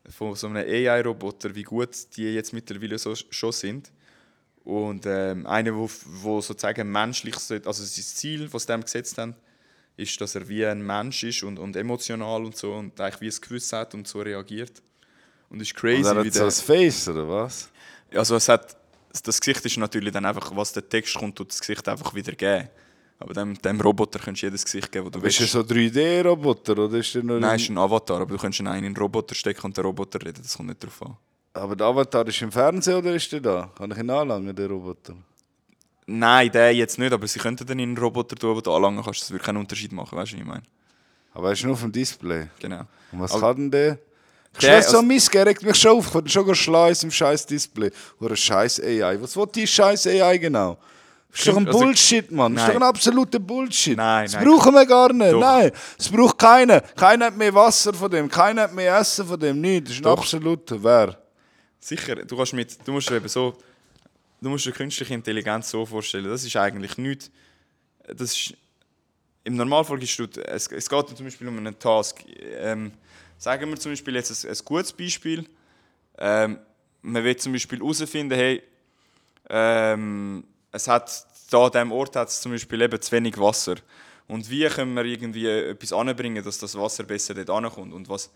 Speaker 2: Von so einem AI-Roboter, wie gut die jetzt mittlerweile so, schon sind. Und ähm, einer, wo, wo sozusagen menschlich, sollte- also das Ziel, was sie dem gesetzt haben, ist, dass er wie ein Mensch ist und, und emotional und so und eigentlich wie es Gewissen hat und so reagiert. Und ist crazy,
Speaker 1: Und er
Speaker 2: wie
Speaker 1: hat so
Speaker 2: der,
Speaker 1: ein Face, oder was?
Speaker 2: also es hat, das Gesicht ist natürlich dann einfach, was der Text kommt, tut das Gesicht einfach wieder geben. Aber dem, dem Roboter kannst du jedes Gesicht geben, wo du
Speaker 1: Ist er
Speaker 2: willst.
Speaker 1: so 3D-Roboter oder ist der nur
Speaker 2: Nein, es ist ein Avatar, aber du kannst einen in einen Roboter stecken und der Roboter reden, das kommt nicht drauf an.
Speaker 1: Aber der Avatar ist im Fernsehen oder ist der da? Kann ich ihn anlangen, den Roboter?
Speaker 2: Nein, der jetzt nicht, aber sie könnten dann in einen Roboter tun, wo du anlangen kannst, das würde keinen Unterschied machen, weißt du, was ich meine?
Speaker 1: Aber er ist nur auf dem Display.
Speaker 2: Genau.
Speaker 1: Und was
Speaker 2: Aber-
Speaker 1: kann denn der? Ich
Speaker 2: Der-
Speaker 1: so Missgehen regt mich schon auf. Ich will schon schleiß im scheiß Display. Oder scheiß AI. Was will die scheiß AI genau? Das ist doch ein
Speaker 2: Also-
Speaker 1: Bullshit, Mann. Das ist
Speaker 2: Nein.
Speaker 1: doch ein absoluter Bullshit.
Speaker 2: Nein,
Speaker 1: das
Speaker 2: nein.
Speaker 1: brauchen wir gar nicht.
Speaker 2: Doch.
Speaker 1: Nein, es braucht keiner. Keiner hat mehr Wasser von dem. Keiner hat mehr Essen von dem. Nicht. Das ist ein
Speaker 2: Doch.
Speaker 1: absoluter. Wer?
Speaker 2: Sicher, du kannst mit, du musst dir eben so, du musst dir künstliche Intelligenz so vorstellen, das ist eigentlich nichts, das ist, im Normalfall du, es, es geht zum Beispiel um einen Task, ähm, sagen wir zum Beispiel jetzt ein, ein gutes Beispiel, ähm, man will zum Beispiel herausfinden, hey, ähm, es hat da an diesem Ort hat es zum Beispiel eben zu wenig Wasser. Und wie können wir irgendwie etwas anbringen, dass das Wasser besser dort ankommt? Und was,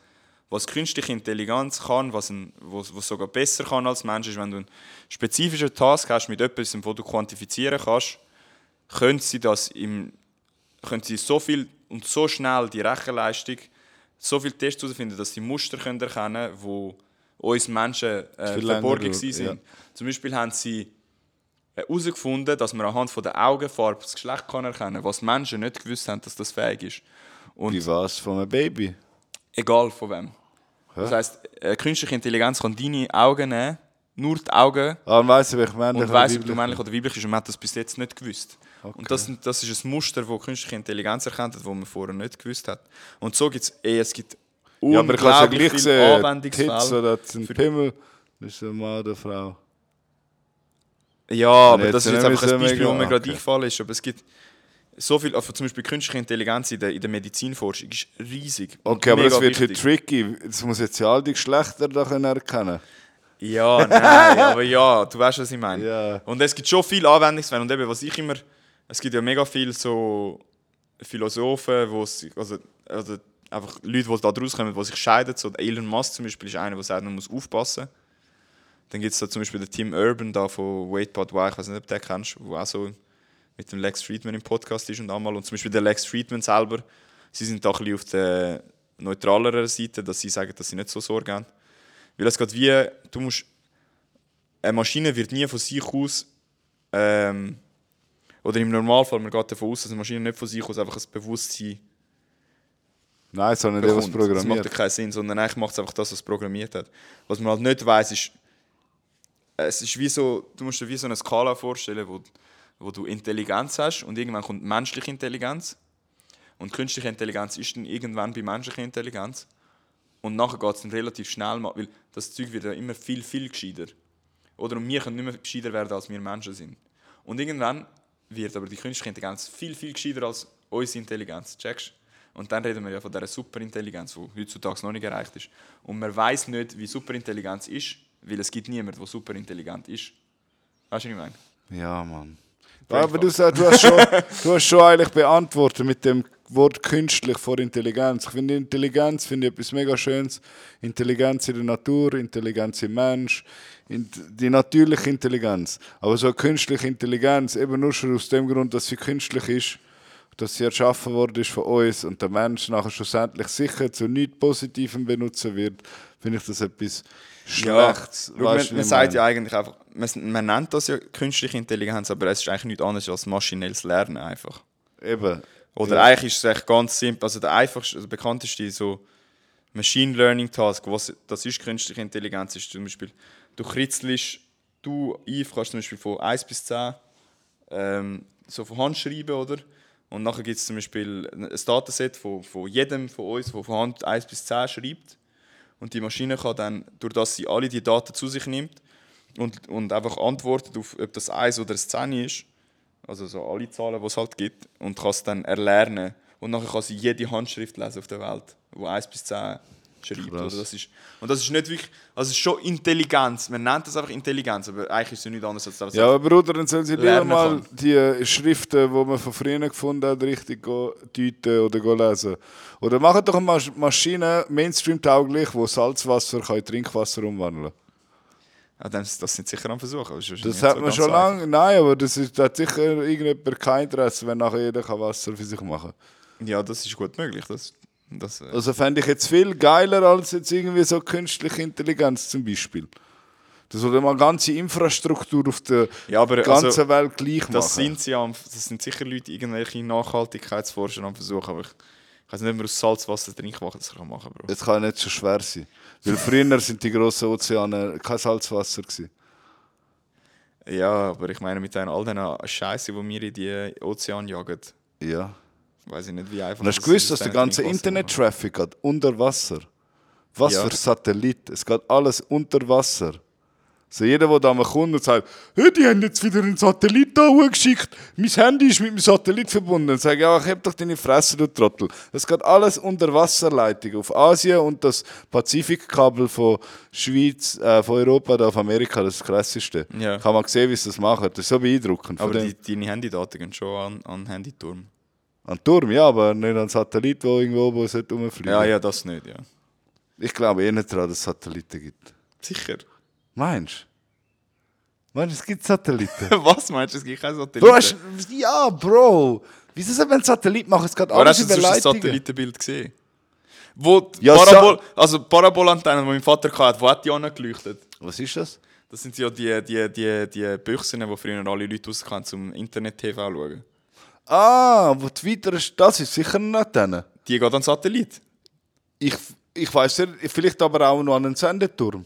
Speaker 2: was künstliche Intelligenz kann, was, ein, was, was sogar besser kann als Mensch, ist, wenn du einen spezifischen Task hast mit etwas, wo du quantifizieren kannst, können sie das im, können sie so viel und so schnell die Rechenleistung, so viele Tests herausfinden, dass sie Muster können erkennen können, wo uns Menschen äh,
Speaker 1: Viel
Speaker 2: verborgen waren.
Speaker 1: ja.
Speaker 2: Zum Beispiel haben sie herausgefunden, dass man anhand von der Augenfarbe das Geschlecht kann erkennen kann, was Menschen nicht gewusst haben, dass das fähig ist. Und
Speaker 1: Wie was von einem Baby?
Speaker 2: egal von wem. Das heisst, äh, künstliche Intelligenz kann deine Augen nehmen, nur die Augen,
Speaker 1: Ah, weißt du, welch männlich
Speaker 2: und weiss, ob du männlich oder weiblich bist. Und man hat das bis jetzt nicht gewusst. Und das, das ist ein Muster, das künstliche Intelligenz erkennt hat, das man vorher nicht gewusst hat. Und so gibt es eh, es gibt
Speaker 1: Ja, aber ich kann es ja gleich sehen. Tits oder sind Pimmel. Das ist ein Mann oder Frau.
Speaker 2: Ja, aber das ist jetzt einfach ein Beispiel, wo mir gerade eingefallen ist. Aber es gibt so viel, also zum Beispiel künstliche Intelligenz in der, in der Medizinforschung ist riesig.
Speaker 1: Okay, aber das wird
Speaker 2: wichtig.
Speaker 1: tricky. Es muss jetzt ja all die Geschlechter da können erkennen.
Speaker 2: Ja, nein, aber ja, du weißt, was ich meine.
Speaker 1: Ja.
Speaker 2: Und es gibt schon viele Anwendungsfälle. Und eben, was ich immer. Es gibt ja mega viele so Philosophen, wo also, also einfach Leute, die da rauskommen, die sich scheiden. So Elon Musk zum Beispiel ist einer, der sagt, man muss aufpassen. Dann gibt es da zum Beispiel den Tim Urban da von But Why, ich weiß nicht, ob du den kennst, der auch so mit dem Lex Friedman im Podcast ist und einmal. Und zum Beispiel der Lex Friedman selber, sie sind da ein bisschen auf der neutraleren Seite, dass sie sagen, dass sie nicht so Sorge haben. Weil es geht wie, du musst, eine Maschine wird nie von sich aus, ähm, oder im Normalfall, man geht davon aus, dass eine Maschine nicht von sich aus einfach ein Bewusstsein
Speaker 1: Nein, sondern der, was
Speaker 2: bekommt. Das macht ja
Speaker 1: programmiert.
Speaker 2: keinen Sinn, sondern eigentlich macht es einfach das, was es programmiert hat. Was man halt nicht weiß, ist, es ist wie so, du musst dir wie so eine Skala vorstellen, wo, wo du Intelligenz hast und irgendwann kommt menschliche Intelligenz und künstliche Intelligenz ist dann irgendwann bei menschlicher Intelligenz und nachher geht es dann relativ schnell, weil das Zeug wird ja immer viel, viel gescheiter. Oder und wir können nicht mehr gescheiter werden, als wir Menschen sind. Und irgendwann wird aber die künstliche Intelligenz viel, viel gescheiter als unsere Intelligenz. Checkst Und dann reden wir ja von dieser Superintelligenz, die heutzutage noch nicht erreicht ist. Und man weiß nicht, wie Superintelligenz ist, weil es gibt niemanden, der superintelligent ist. Weißt du, was ich meine?
Speaker 1: Ja, Mann.
Speaker 2: Brain
Speaker 1: aber du, sagst, du, hast schon, du hast schon eigentlich beantwortet mit dem Wort künstlich vor Intelligenz. Ich finde Intelligenz finde ich etwas mega Schönes. Intelligenz in der Natur, Intelligenz im Mensch, in- die natürliche Intelligenz. Aber so eine künstliche Intelligenz, eben nur schon aus dem Grund, dass sie künstlich ist, dass sie erschaffen worden ist von uns und der Mensch nachher schlussendlich sicher zu nichts Positivem benutzen wird, finde ich das etwas Schlechtes.
Speaker 2: Schau,
Speaker 1: Weißt
Speaker 2: man, man sagt ja eigentlich einfach, man, man nennt das ja künstliche Intelligenz, aber es ist eigentlich nichts anderes als maschinelles Lernen einfach.
Speaker 1: Eben.
Speaker 2: Oder
Speaker 1: Ja.
Speaker 2: eigentlich ist es echt ganz simpel. Also der einfachste, also der bekannteste so Machine Learning Task, was das ist künstliche Intelligenz, ist zum Beispiel, du kritzelst, du, Yves, kannst zum Beispiel von 1 bis 10 ähm, so von Hand schreiben, oder? Und nachher gibt es zum Beispiel ein Dataset von, von jedem von uns, der von Hand 1 bis 10 schreibt. Und die Maschine kann dann, durch das sie alle die Daten zu sich nimmt und, und einfach antwortet auf, ob das 1 oder ein 10 ist, also so alle Zahlen, die es halt gibt, und kann es dann erlernen. Und nachher kann sie jede Handschrift lesen auf der Welt, wo 1 bis 10 schreibt. Oder? Das ist, und das ist nicht wirklich, also es ist schon Intelligenz, man nennt das einfach Intelligenz, aber eigentlich ist es ja nichts anderes als das.
Speaker 1: Ja, aber Bruder, dann sollen sie lieber mal
Speaker 2: kann.
Speaker 1: die Schriften, die man von früher gefunden hat, richtig deuten oder lesen. Oder machen doch eine Masch- Maschine Mainstream-tauglich, die Salzwasser kann in Trinkwasser umwandeln
Speaker 2: Ja, das, das sind sicher am Versuch.
Speaker 1: Das
Speaker 2: wahrscheinlich
Speaker 1: hat
Speaker 2: nicht so
Speaker 1: man schon lange. Nein, aber das ist, hat sicher irgendjemand kein Interesse, wenn nachher jeder kann Wasser für sich machen kann.
Speaker 2: Ja, das ist gut möglich. Das, das, äh,
Speaker 1: Also fände ich jetzt viel geiler als jetzt irgendwie so künstliche Intelligenz zum Beispiel. Das würde mal ganze Infrastruktur auf der
Speaker 2: Ja, aber
Speaker 1: ganzen
Speaker 2: also,
Speaker 1: Welt gleich machen.
Speaker 2: Das sind sie am, das sind sicher Leute, irgendwelche Nachhaltigkeitsforscher am Versuch, aber ich, ich weiß nicht, ob man aus Salzwasser Trinkwasser kann machen Bro.
Speaker 1: Das kann nicht so schwer sein. Weil früher sind die grossen Ozeane kein Salzwasser. Gewesen.
Speaker 2: Ja, aber ich meine, mit all den Scheiße, die wir in die Ozean jagen,
Speaker 1: Ja.
Speaker 2: Weiß ich nicht, wie einfach.
Speaker 1: Und hast du gewusst, dass der ganze Internet-Traffic geht unter Wasser? Was
Speaker 2: Ja.
Speaker 1: für Satellit? Es geht alles unter Wasser. So jeder, der da mal kommt und sagt, hey, die haben jetzt wieder einen Satellit da geschickt, mein Handy ist mit dem Satellit verbunden. Dann sage ich, ja, ich hab doch deine Fresse, du Trottel. Es geht alles unter Wasserleitung auf Asien und das Pazifikkabel von Schweiz, äh, von Europa da auf Amerika, das ist das krasseste.
Speaker 2: Ja.
Speaker 1: Kann man sehen, wie sie das machen. Das ist so beeindruckend.
Speaker 2: Aber die, deine Handydaten gehen schon an, an Handyturm.
Speaker 1: An den Turm, ja, aber nicht an den Satellit, der irgendwo oben sollte rumfliegen.
Speaker 2: Ja, ja, das nicht, ja.
Speaker 1: Ich glaube eh nicht daran, dass es Satelliten gibt.
Speaker 2: Sicher.
Speaker 1: Meinst du? Meinst du, es gibt Satelliten?
Speaker 2: Was meinst du, es gibt keine Satelliten?
Speaker 1: Bro, hast, ja, Bro. Wieso soll man einen Satellit machen? Es geht
Speaker 2: Aber
Speaker 1: alles
Speaker 2: hast du
Speaker 1: über
Speaker 2: sonst ein
Speaker 1: Leitungen.
Speaker 2: Satellitenbild gesehen? Wo
Speaker 1: Ja,
Speaker 2: Parabol also Parabolantennen, die mein Vater hatte, wo hat die angeleuchtet?
Speaker 1: Was ist das?
Speaker 2: Das sind ja die, die, die, die Büchsen, die früher alle Leute rauskamen, zum Internet-TV schauen.
Speaker 1: Ah, wo die weiter ist, das ist sicher nicht denen.
Speaker 2: Die geht an den Satellit.
Speaker 1: Ich, ich weiß nicht, vielleicht aber auch noch an einen Sendeturm.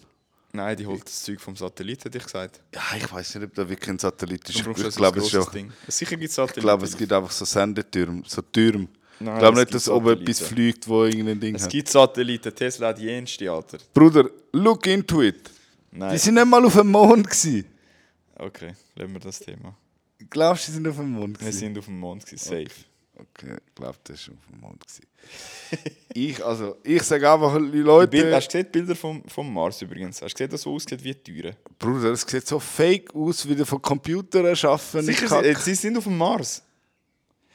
Speaker 2: Nein, die holt das Zeug vom Satellit, hätte ich gesagt.
Speaker 1: Ja, ich weiß nicht, ob da wirklich ein Satellit ist.
Speaker 2: Brauchst
Speaker 1: Ich,
Speaker 2: also
Speaker 1: glaube, es ist
Speaker 2: grosses Ding. Sicher gibt es
Speaker 1: ich
Speaker 2: Satelliten.
Speaker 1: glaube, es gibt einfach so Sendetürme, so Türme.
Speaker 2: Nein,
Speaker 1: ich glaube nicht, dass oben etwas fliegt, wo irgendein Ding
Speaker 2: Es
Speaker 1: hat.
Speaker 2: gibt Satelliten, Tesla hat jenste, Alter.
Speaker 1: Bruder, look into it.
Speaker 2: Nein.
Speaker 1: Die sind nicht mal auf dem Mond gewesen.
Speaker 2: Okay, lassen wir das Thema.
Speaker 1: Glaubst du, die sind auf dem Mond
Speaker 2: Wir
Speaker 1: gewesen?
Speaker 2: sind auf dem Mond, gewesen, safe.
Speaker 1: Okay, ich glaube, das ist auf dem Mond ich, also, ich sage einfach, die
Speaker 2: Bild,
Speaker 1: Leute,
Speaker 2: hast du gesehen die Bilder vom, vom Mars übrigens? Hast du gesehen, dass es so aussieht wie Türen?
Speaker 1: Bruder, es sieht so fake aus, wie der von Computern erschaffen.
Speaker 2: Sicher, sie, sie sind auf dem Mars.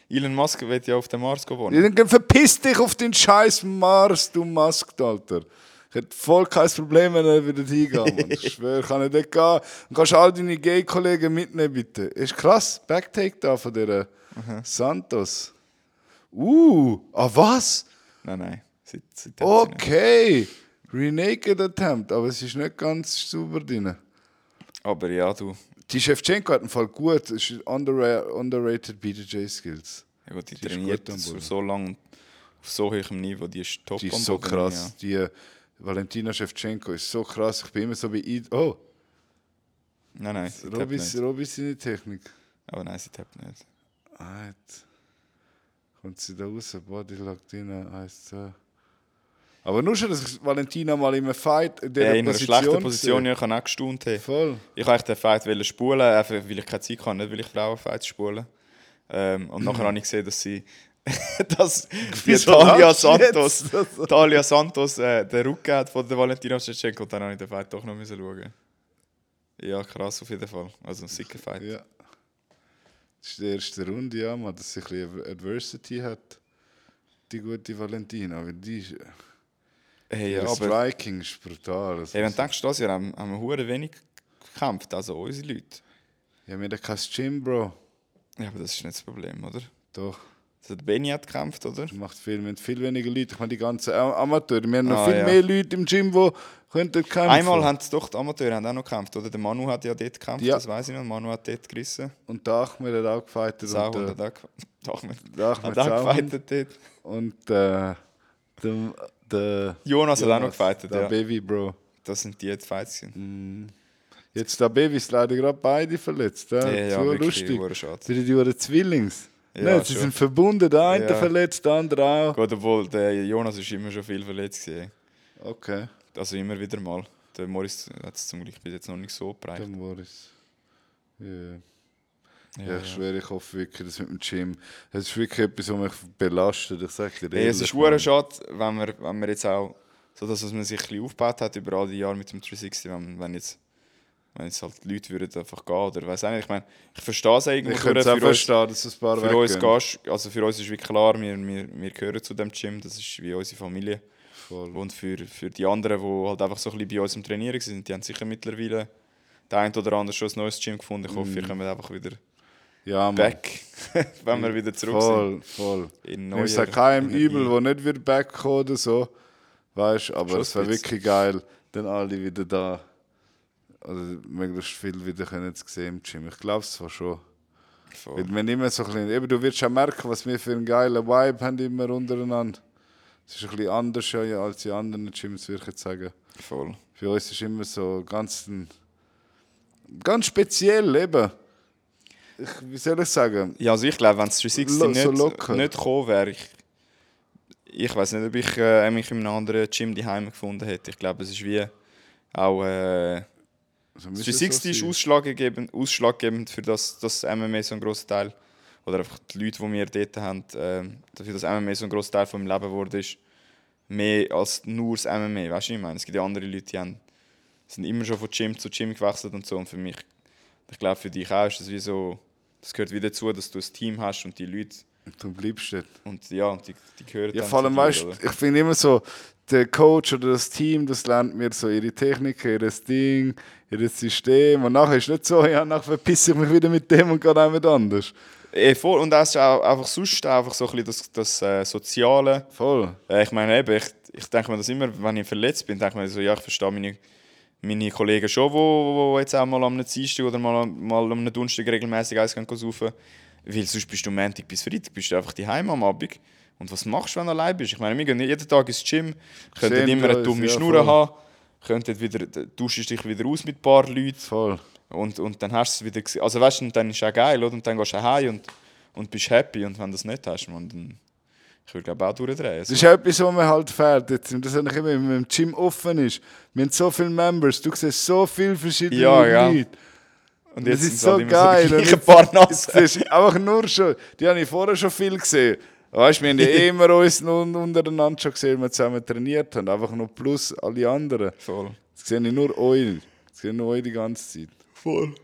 Speaker 2: Elon Musk wird ja auf den Mars gewonnen.
Speaker 1: Dann verpiss dich auf den scheiß Mars, du Musk, Alter. Ich hätte voll kein Problem, wenn er wieder hingeht. Mann. Ich schwöre, kann ich dort gehen. Und kannst all deine Gay-Kollegen mitnehmen, bitte. Ist krass. Backtake da von der Santos. Uh, ah was?
Speaker 2: Nein, nein.
Speaker 1: Oh.
Speaker 2: tappen
Speaker 1: Okay. Renaked Attempt, aber es ist nicht ganz sauber drin.
Speaker 2: Aber ja, du.
Speaker 1: Die Shevchenko hat einen Fall gut. Es ist underra underrated BJJ-Skills.
Speaker 2: Ja gut, die,
Speaker 1: Die
Speaker 2: trainiert so, lange auf so hohem Niveau. Die ist top
Speaker 1: Die ist so krass. Die Valentina Shevchenko ist so krass. Ich bin immer so bei I Oh,
Speaker 2: Ja. Nein, nein,
Speaker 1: Robis,
Speaker 2: nicht.
Speaker 1: Robis seine Technik.
Speaker 2: Aber nein, sie tappt nicht.
Speaker 1: Alright. Kommt sie da raus? Body locked in, 1, 2. Aber nur schon, dass Valentina mal in einem Fight in
Speaker 2: Ja,
Speaker 1: dieser
Speaker 2: in einer
Speaker 1: Position
Speaker 2: schlechten Position, ja, ich habe auch gestaunt. Hey.
Speaker 1: Voll.
Speaker 2: Ich wollte den Fight wollen spulen, einfach weil ich keine Zeit hatte, nicht weil ich Frauenfights spulen. Ähm, und nachher habe ich gesehen, dass sie dass Talia Santos? Talia Santos äh, den Rücken hat von der Valentina Shevchenko und dann habe ich den Fight doch noch müssen schauen. Ja, krass auf jeden Fall. Also ein sicker Fight.
Speaker 1: Ja. Das ist die erste Runde, ja, man, dass sie ein bisschen Adversity hat. Die gute Valentina. Weil die ist,
Speaker 2: Hey, ja, aber
Speaker 1: Striking ist brutal. Also,
Speaker 2: hey, wenn du denkst, das Jahr haben, haben wir wenig gekämpft, also unsere Leute.
Speaker 1: ja, wir haben kein Gym, Bro.
Speaker 2: Ja, aber das ist nicht das Problem, oder?
Speaker 1: Doch.
Speaker 2: Also der Benny hat gekämpft, oder?
Speaker 1: Das macht viel, wir haben viel weniger Leute. Ich meine, die ganzen Am- Amateure. Wir haben noch
Speaker 2: Ah,
Speaker 1: viel
Speaker 2: ja.
Speaker 1: mehr Leute im Gym, die könnten kämpfen.
Speaker 2: Einmal haben es doch die Amateure haben auch noch gekämpft, oder? Der Manu hat ja dort gekämpft,
Speaker 1: Ja.
Speaker 2: das weiß ich noch. Manu hat dort gerissen.
Speaker 1: Und der Ahmed hat auch gefightet.
Speaker 2: Sau
Speaker 1: Und,
Speaker 2: hat ge- der Ahmed hat auch dort.
Speaker 1: Und äh, der, der
Speaker 2: Jonas hat auch noch gefightet,
Speaker 1: der
Speaker 2: ja.
Speaker 1: Baby, Bro.
Speaker 2: Das sind die Fights. gewesen.
Speaker 1: Jetzt der Baby ist leider gerade beide verletzt. Ja,
Speaker 2: Ja, ja,
Speaker 1: so
Speaker 2: wirklich,
Speaker 1: lustig. Die, Zwillings.
Speaker 2: Ja,
Speaker 1: Nicht, sie
Speaker 2: schon.
Speaker 1: sind verbunden, der eine
Speaker 2: Ja.
Speaker 1: verletzt, der andere auch.
Speaker 2: Gut, obwohl der Jonas ist immer schon viel verletzt gewesen.
Speaker 1: Okay,
Speaker 2: Also immer wieder mal. Der Morris hat es zum Glück bis jetzt noch nicht so
Speaker 1: der
Speaker 2: bereicht.
Speaker 1: Morris. Ja. Ja,
Speaker 2: Ja,
Speaker 1: ich schwöre, ich hoffe wirklich, dass mit dem Gym. Es ist wirklich etwas, was mich belastet. Ich sage dir
Speaker 2: Hey, es ist
Speaker 1: ehrlich,
Speaker 2: schwer schade, wenn man, wenn man jetzt auch, so das, was man sich ein bisschen aufgebaut hat über all die Jahre mit dem 360, wenn, wenn jetzt wenn jetzt halt die Leute würden einfach gehen oder weiß auch nicht. Ich meine, ich verstehe es irgendwo
Speaker 1: Ich könnte es auch
Speaker 2: für uns,
Speaker 1: verstehen, dass es ein paar
Speaker 2: für uns gehst, also für uns ist wie klar, wir, wir, wir gehören zu dem Gym, das ist wie unsere Familie.
Speaker 1: Voll.
Speaker 2: Und für, für die anderen, die halt einfach so ein bisschen bei uns im Trainieren sind, die haben sicher mittlerweile der ein oder andere schon ein neues Gym gefunden. Ich hoffe,
Speaker 1: Mhm.
Speaker 2: wir kommen einfach wieder
Speaker 1: Ja,
Speaker 2: back, wenn wir wieder zurück
Speaker 1: Voll, voll.
Speaker 2: sind. In
Speaker 1: Ich
Speaker 2: neuer
Speaker 1: sage keinem übel, der nicht wird backkommen oder so. Weißt aber es wäre wirklich geil, dann alle wieder da. Also möglichst viel wieder können zu sehen im Gym. Ich glaube es zwar schon.
Speaker 2: Voll.
Speaker 1: Weil wir immer so ein bisschen, eben, du wirst schon merken, was wir für einen geilen Vibe haben immer untereinander. Es ist ein bisschen anders ja, als die anderen Gyms, würde ich jetzt sagen.
Speaker 2: Voll.
Speaker 1: Für uns ist immer so ganz, ein, ganz speziell eben. Ich, wie soll ich sagen?
Speaker 2: Ja, also ich glaube, wenn es 360
Speaker 1: Lo- so
Speaker 2: nicht,
Speaker 1: locker.
Speaker 2: nicht gekommen wäre, ich, ich weiß nicht, ob ich äh, mich in einem anderen Gym daheim gefunden hätte. Ich glaube, es ist wie auch äh,
Speaker 1: So
Speaker 2: das
Speaker 1: müsste es
Speaker 2: 360 ist ausschlaggebend, ausschlaggebend für das, das MMA so ein grosser Teil oder einfach die Leute, die wir dort haben, ähm, dafür das MMA so ein grosser Teil von meinem Leben geworden ist, mehr als nur das MMA. Weißt du, ich meine? Es gibt ja andere Leute, die haben, sind immer schon von Gym zu Gym gewechselt und so. Und für mich, ich glaube, für dich auch ist das wie so, das gehört wieder dazu, dass du ein Team hast und die Leute,
Speaker 1: Du bleibst dort.
Speaker 2: und ja, und die, die gehören
Speaker 1: Ja,
Speaker 2: dann
Speaker 1: vor allem,
Speaker 2: dir,
Speaker 1: weißt
Speaker 2: oder?
Speaker 1: ich finde immer so, der Coach oder das Team, das lernt mir so ihre Technik, ihr Ding, ihr System. Und nachher ist es nicht so, ja, nachher verpisse ich mich wieder mit dem und gehe jemand anders.
Speaker 2: Eh, voll. Und das ist auch einfach sonst einfach so ein bisschen das, das äh, Soziale.
Speaker 1: Voll.
Speaker 2: Äh, ich meine, eben, ich, ich denke mir das immer, wenn ich verletzt bin, denke ich mir so, ja, ich verstehe meine, meine Kollegen schon, die wo, wo jetzt auch mal am Dienstag oder mal, mal am Donnerstag regelmäßig eins gehen saufen. Weil sonst bist du Montag bis Freitag, bist du einfach die Heim am Abend. Und was machst du, wenn du allein bist? Ich meine, wir gehen jeden Tag ins Gym, könnten immer eine dumme
Speaker 1: ja,
Speaker 2: Schnur
Speaker 1: voll.
Speaker 2: haben, könnten wieder, tauschst dich wieder aus mit ein paar Leuten
Speaker 1: Voll.
Speaker 2: und, und dann hast du es wieder gesehen. Also weißt du, dann ist es auch geil, oder? Und dann gehst du heim und, und bist happy. Und wenn du das nicht hast, man, dann ich würde glaube auch durchdrehen.
Speaker 1: Das ist etwas, was mir halt fehlt. Jetzt, und das habe ich immer, wenn im Gym offen ist. Wir haben so viele Members, du siehst so viele verschiedene
Speaker 2: Ja, ja. Und
Speaker 1: Das
Speaker 2: sind
Speaker 1: ist so
Speaker 2: halt immer
Speaker 1: geil.
Speaker 2: So die
Speaker 1: jetzt-
Speaker 2: paar Nasen.
Speaker 1: Das ist einfach nur schon, die habe ich vorher schon viel gesehen. Weißt du, wir haben ja immer uns un- untereinander schon gesehen, wenn wir zusammen trainiert haben. Einfach nur plus alle anderen.
Speaker 2: Voll.
Speaker 1: Jetzt sehe ich nur euch. Jetzt sehe ich nur euch die ganze Zeit.
Speaker 2: Voll.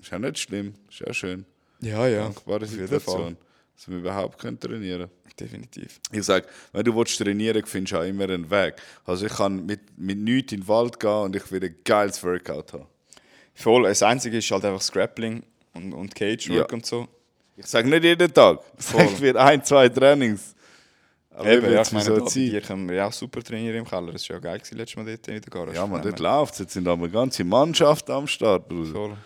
Speaker 1: Ist ja nicht schlimm. Ist ja schön.
Speaker 2: Ja, ja.
Speaker 1: Dankbare Situation. Dass wir überhaupt können trainieren können.
Speaker 2: Definitiv.
Speaker 1: Ich sage, wenn du willst trainieren willst, findest du auch immer einen Weg. Also ich kann mit, mit nichts in den Wald gehen und ich will ein geiles Workout haben.
Speaker 2: Voll. Das Einzige ist halt einfach Scrappling und, und Cagework
Speaker 1: Ja.
Speaker 2: und so.
Speaker 1: Ich sage nicht jeden Tag. Ich
Speaker 2: Voll.
Speaker 1: sage für ein, zwei Trainings. Aber
Speaker 2: Eben,
Speaker 1: ich
Speaker 2: ja, ich meine,
Speaker 1: so
Speaker 2: dir können wir ja auch super trainieren im Keller. Das war ja geil gewesen, letztes Mal dort in der Garage.
Speaker 1: Ja, man, dort läuft Jetzt sind aber eine ganze Mannschaft am Start. Bruder.
Speaker 2: Voll.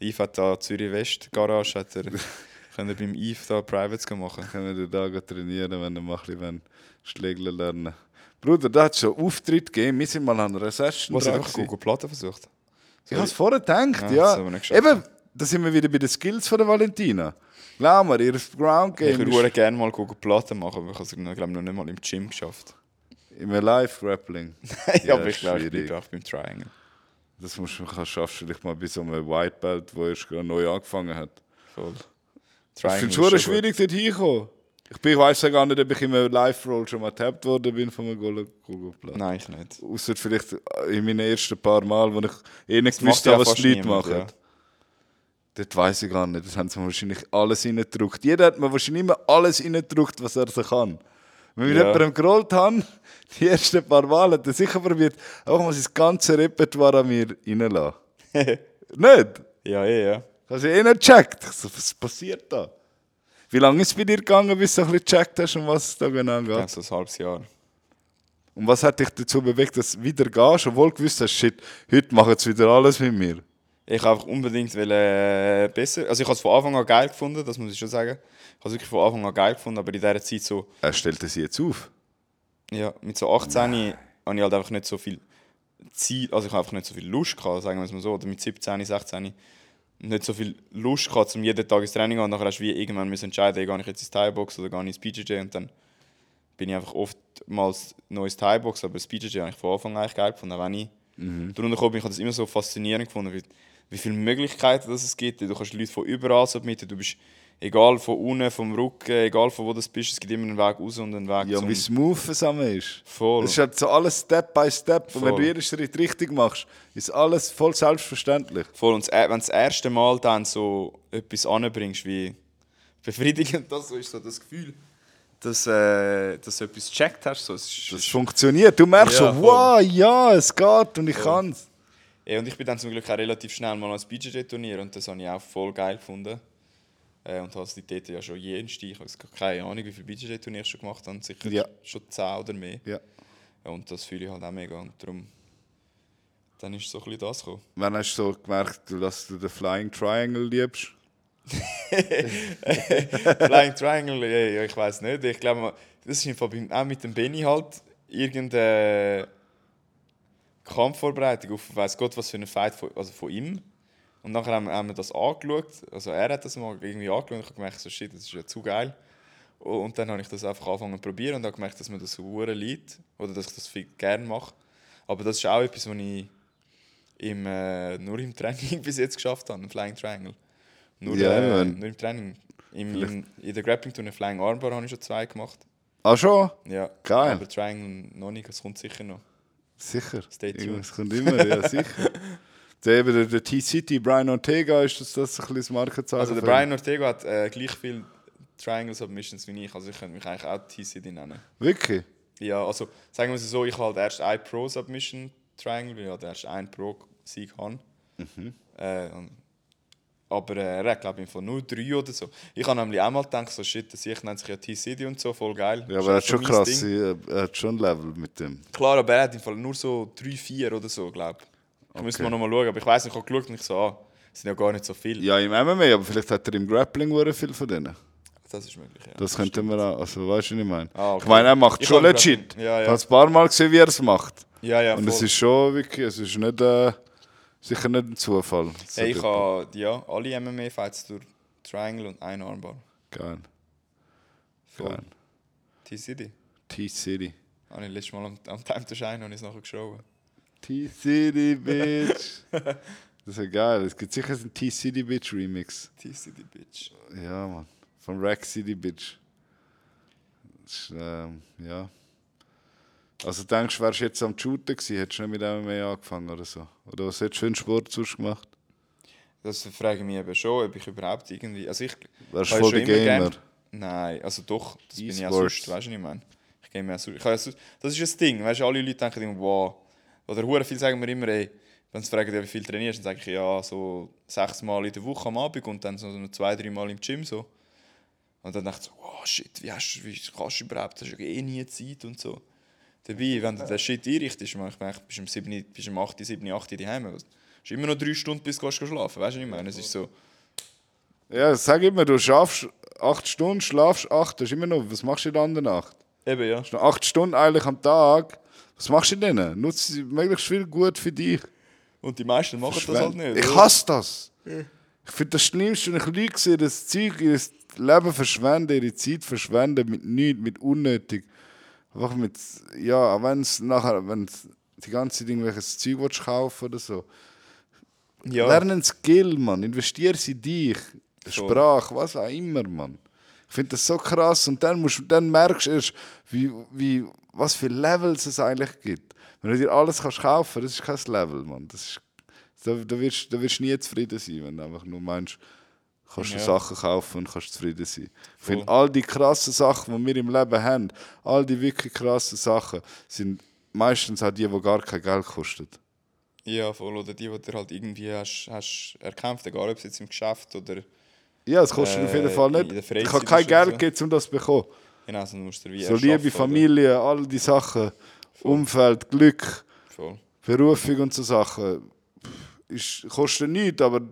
Speaker 2: Yves hat da Zürich West Garage, hat er, können wir beim Yves da Privates machen.
Speaker 1: Können wir da trainieren, wenn wir mal ein bisschen Schlägle lernen Bruder, da hat es schon Auftritt gegeben. Wir sind mal an einer Session
Speaker 2: Was
Speaker 1: dran
Speaker 2: einfach. Google Platten versucht?
Speaker 1: Ich habe es vorher gedacht,
Speaker 2: Ja,
Speaker 1: ja.
Speaker 2: das.
Speaker 1: Eben, da sind wir wieder bei den Skills von der Valentina. Glaub mir, ihr Ground
Speaker 2: Ich
Speaker 1: Game
Speaker 2: würde
Speaker 1: ist
Speaker 2: verdammt gerne mal Google Platten machen, aber ich habe es glaube noch nicht mal im Gym geschafft.
Speaker 1: immer live Grappling.
Speaker 2: ja, aber ich glaube, ich bleibe auch beim Triangle.
Speaker 1: Das musst du schaffst du vielleicht mal bei so einem White Belt, wo erst gerade neu angefangen hat.
Speaker 2: Voll.
Speaker 1: Ich
Speaker 2: Triangle
Speaker 1: finde
Speaker 2: ist
Speaker 1: es schwierig, dort hinzukommen. Ich, bin, ich weiss ja gar nicht, ob ich im Live-Roll schon mal getappt worden bin von einem Google
Speaker 2: gut.
Speaker 1: Platz.
Speaker 2: Nein, ich nicht.
Speaker 1: Außer vielleicht in meinen ersten paar Mal, wo ich eh nicht
Speaker 2: Das
Speaker 1: gewusst
Speaker 2: ja
Speaker 1: habe, was
Speaker 2: fast
Speaker 1: die Leute
Speaker 2: niemand,
Speaker 1: machen.
Speaker 2: ja.
Speaker 1: Dort weiss ich gar nicht. Das haben sie mir wahrscheinlich alles reingedruckt. Jeder hat mir wahrscheinlich immer alles reingedruckt, was er so kann. Wenn wir
Speaker 2: Ja.
Speaker 1: jemandem gerollt haben, die ersten paar Mal, hat er sicher probiert, einfach mal sein ganze Repertoire an mir reinzulassen. nicht?
Speaker 2: Ja, ja, ja.
Speaker 1: Hast du eh nicht gecheckt? So, was passiert da? Wie lange ist es bei dir gegangen, bis du ein bisschen gecheckt hast, um was es da genau geht?
Speaker 2: glaube, so ein halbes Jahr.
Speaker 1: Und was hat dich dazu bewegt, dass du wieder gehst, obwohl du gewusst hast, shit, heute machen sie wieder alles mit mir?
Speaker 2: Ich habe einfach unbedingt äh, besser. Also ich habe es von Anfang an geil gefunden, das muss ich schon sagen. Ich habe es wirklich von Anfang an geil gefunden, aber in dieser Zeit so,
Speaker 1: Er stellt sie jetzt auf.
Speaker 2: ja, mit so 18 habe ich halt einfach nicht so viel Zeit, also ich habe einfach nicht so viel Lust gehabt, sagen wir es mal so, oder mit 17, 16 nicht so viel Lust gehabt, um jeden Tag ins Training zu gehen. Und nachher hast du wie irgendwann müssen entscheiden, gehe ich jetzt ins Thai-Box oder gehe ich ins BJJ und dann bin ich einfach oftmals neues Thai-Box, aber das BJJ habe ich von Anfang an eigentlich geil gefunden, auch wenn ich darunter gekommen bin, ich habe das immer so faszinierend gefunden, wie, wie viele Möglichkeiten das es gibt. Du kannst Leute von überall submitten, du bist egal von unten, vom Rücken, egal von wo du bist, es gibt immer einen Weg raus und einen Weg
Speaker 1: Ja,
Speaker 2: zum...
Speaker 1: wie smooth es zusammen ist.
Speaker 2: Voll.
Speaker 1: Es ist halt so alles Step by Step. Und wenn
Speaker 2: Voll.
Speaker 1: du jeden Schritt richtig machst, ist alles voll selbstverständlich.
Speaker 2: Voll. Und das- wenn du das erste Mal dann so etwas anbringst, wie befriedigend das so ist, so das Gefühl, dass, äh, dass du etwas gecheckt hast. So, es ist,
Speaker 1: Das funktioniert. Du merkst
Speaker 2: Ja, voll.
Speaker 1: wow, ja, es geht und ich kann's.
Speaker 2: Ja, und ich bin dann zum Glück auch relativ schnell mal ans BJJ-Turnier und das habe ich auch voll geil gefunden. Äh, und habe die dort ja schon jenste, ich habe keine Ahnung, wie viele ich schon gemacht habe, sicher
Speaker 1: Ja.
Speaker 2: schon 10 oder mehr.
Speaker 1: Ja.
Speaker 2: Ja, und das fühle ich halt auch mega und darum, dann ist so ein bisschen das gekommen.
Speaker 1: Wann hast du so gemerkt, dass du den Flying Triangle liebst?
Speaker 2: Flying Triangle, ja, ich weiß nicht. Ich glaube, das ist auch mit dem Benny halt irgendeine Kampfvorbereitung auf weiß Gott was für einen Fight von, also von ihm. Und nachher haben, wir- haben wir das angeschaut. Also er hat das mal irgendwie angeschaut und ich habe gemerkt, so shit, das ist ja zu geil. Und dann habe ich das einfach angefangen zu probieren und habe gemerkt, dass mir das so liegt oder dass ich das viel gerne mache. Aber das ist auch etwas, was ich im, äh, nur im Training bis jetzt geschafft habe, ein Flying Triangle. Nur,
Speaker 1: Ja,
Speaker 2: äh, nur im Training. Im, im, in der Grappling Tour Flying Armbar habe ich schon zwei gemacht.
Speaker 1: Ah, schon?
Speaker 2: Ja.
Speaker 1: Geil.
Speaker 2: Aber Triangle noch nicht, es kommt sicher noch.
Speaker 1: Sicher.
Speaker 2: Stay tuned.
Speaker 1: Irgendwas kommt immer, ja, sicher. Der, der, der T-City, Brian Ortega, ist das, das ein bisschen das Markenzeichen?
Speaker 2: Also der? Brian Ortega hat äh, gleich viel Triangle Submissions wie ich, also ich könnte mich eigentlich auch TCD nennen.
Speaker 1: Wirklich?
Speaker 2: Ja, also sagen wir es so, ich habe halt erst ein Pro Submission Triangle, weil ich halt erst ein Pro Sieg habe.
Speaker 1: Mhm.
Speaker 2: Äh, aber äh, er hat glaube ich von nur drei oder so. Ich habe nämlich auch mal gedacht, so shit, das ich nennt sich ja TCD und so, voll geil.
Speaker 1: Ja, aber er hat schon krass, er hat schon Level mit dem.
Speaker 2: Klar, aber er hat im Fall nur so drei, vier oder so, glaube ich. Ich müsste mal nochmal schauen, aber ich weiß nicht, ich habe geschaut und ich so, ah, es sind ja gar nicht so viele.
Speaker 1: Ja, im MMA, aber vielleicht hat er im Grappling sehr viel von denen.
Speaker 2: Das ist möglich, ja.
Speaker 1: Das könnte man auch, also weißt du, was ich meine?
Speaker 2: Ah, okay.
Speaker 1: Ich meine, er macht
Speaker 2: Ich
Speaker 1: schon legit.
Speaker 2: grad- ja,
Speaker 1: Ich
Speaker 2: ja.
Speaker 1: habe ein paar Mal gesehen, wie er es macht.
Speaker 2: Ja, ja,
Speaker 1: Und
Speaker 2: voll.
Speaker 1: es ist schon wirklich, es ist nicht, äh, sicher nicht ein Zufall. So
Speaker 2: Hey, ich habe ja, alle MMA-Fights durch Triangle und ein Armbar.
Speaker 1: Geil,
Speaker 2: Voll.
Speaker 1: geil.
Speaker 2: T-City.
Speaker 1: T-City.
Speaker 2: Habe ich letztes Mal am, am Time to Shine und es nachher geschaut.
Speaker 1: T-City, Bitch. das ist ja geil. Es gibt sicher einen T-City, Bitch Remix.
Speaker 2: T-City, Bitch.
Speaker 1: Ja, Mann. Von Rack City, Bitch. Das ist, ähm, ja. Also denkst du, wärst du jetzt am Shooten gewesen, hättest du nicht mit MMA angefangen oder so? Oder was hättest du für einen Sport sonst gemacht?
Speaker 2: Das frage ich mich eben schon, ob ich überhaupt irgendwie. Also ich,
Speaker 1: Wärst du voll
Speaker 2: schon
Speaker 1: der
Speaker 2: immer
Speaker 1: Gamer?
Speaker 2: gern- Nein, also doch, das bin ich ja sonst, weißt du, was ich meine? Ich gehe mir ja sonst, ich ja sonst, das ist das Ding, weißt du, alle Leute denken immer, wow, oder hure viel sagen mir immer, ey, wenn sie fragen, wie viel trainierst, dann sage ich, ja, so sechs Mal in der Woche am Abend und dann so zwei, drei Mal im Gym so. Und dann dachte ich so, wow, shit, wie, hast, du- wie kannst du überhaupt, ist ja eh nie Zeit und so. Dabei, wenn du den Shit einrichtest, man, ich meine, bist du um 7, bist um 8, 7, 8 daheim, es ist immer noch drei Stunden, bis du schlafen, weißt du, was ich meine? Es ist so,
Speaker 1: Ja, sag immer, du schaffst acht Stunden, schlafst acht, das ist immer noch, was machst du in der Nacht?
Speaker 2: eben, ja.
Speaker 1: Du hast noch acht Stunden eigentlich am Tag. Was machst du in denen? Nutze sie möglichst viel gut für dich.
Speaker 2: Und die meisten machen das halt nicht.
Speaker 1: Ich hasse das. Ich finde das Schlimmste, wenn ich Leute sehe, das Zeug, ihr Leben verschwenden, ihre Zeit verschwenden mit nichts, mit unnötig. Einfach mit, ja, auch wenn es nachher, wenn die ganze Zeit irgendwelches Zeug willst kaufen oder so.
Speaker 2: ja.
Speaker 1: Lerne einen Skill, Mann. Investiere sie in dich.
Speaker 2: Voll.
Speaker 1: Sprache, was auch immer, Mann. Ich finde das so krass. Und dann, musst, dann merkst du erst, wie, wie, was für Levels es eigentlich gibt. Wenn du dir alles kannst kaufen das ist kein Level, Mann. Das ist, da, da, wirst, da wirst du nie zufrieden sein, wenn du einfach nur meinst, kannst du
Speaker 2: Ja.
Speaker 1: Sachen kaufen und kannst zufrieden sein. Ich finde, all die krassen Sachen, die wir im Leben haben, all die wirklich krassen Sachen, sind meistens auch die, die gar kein Geld kosten.
Speaker 2: Ja, voll. Oder die, die du halt irgendwie hast, hast erkämpft, egal ob es jetzt im Geschäft oder.
Speaker 1: Ja, es kostet
Speaker 2: Äh,
Speaker 1: auf jeden Fall
Speaker 2: in der
Speaker 1: nicht. Ich habe kein Geld
Speaker 2: so.
Speaker 1: gegeben, um das zu bekommen.
Speaker 2: Genau, musst du wie
Speaker 1: So Liebe,
Speaker 2: oder?
Speaker 1: Familie, all die Sachen, Umfeld, Glück,
Speaker 2: Voll.
Speaker 1: Berufung und so Sachen, ist, kostet nichts, aber du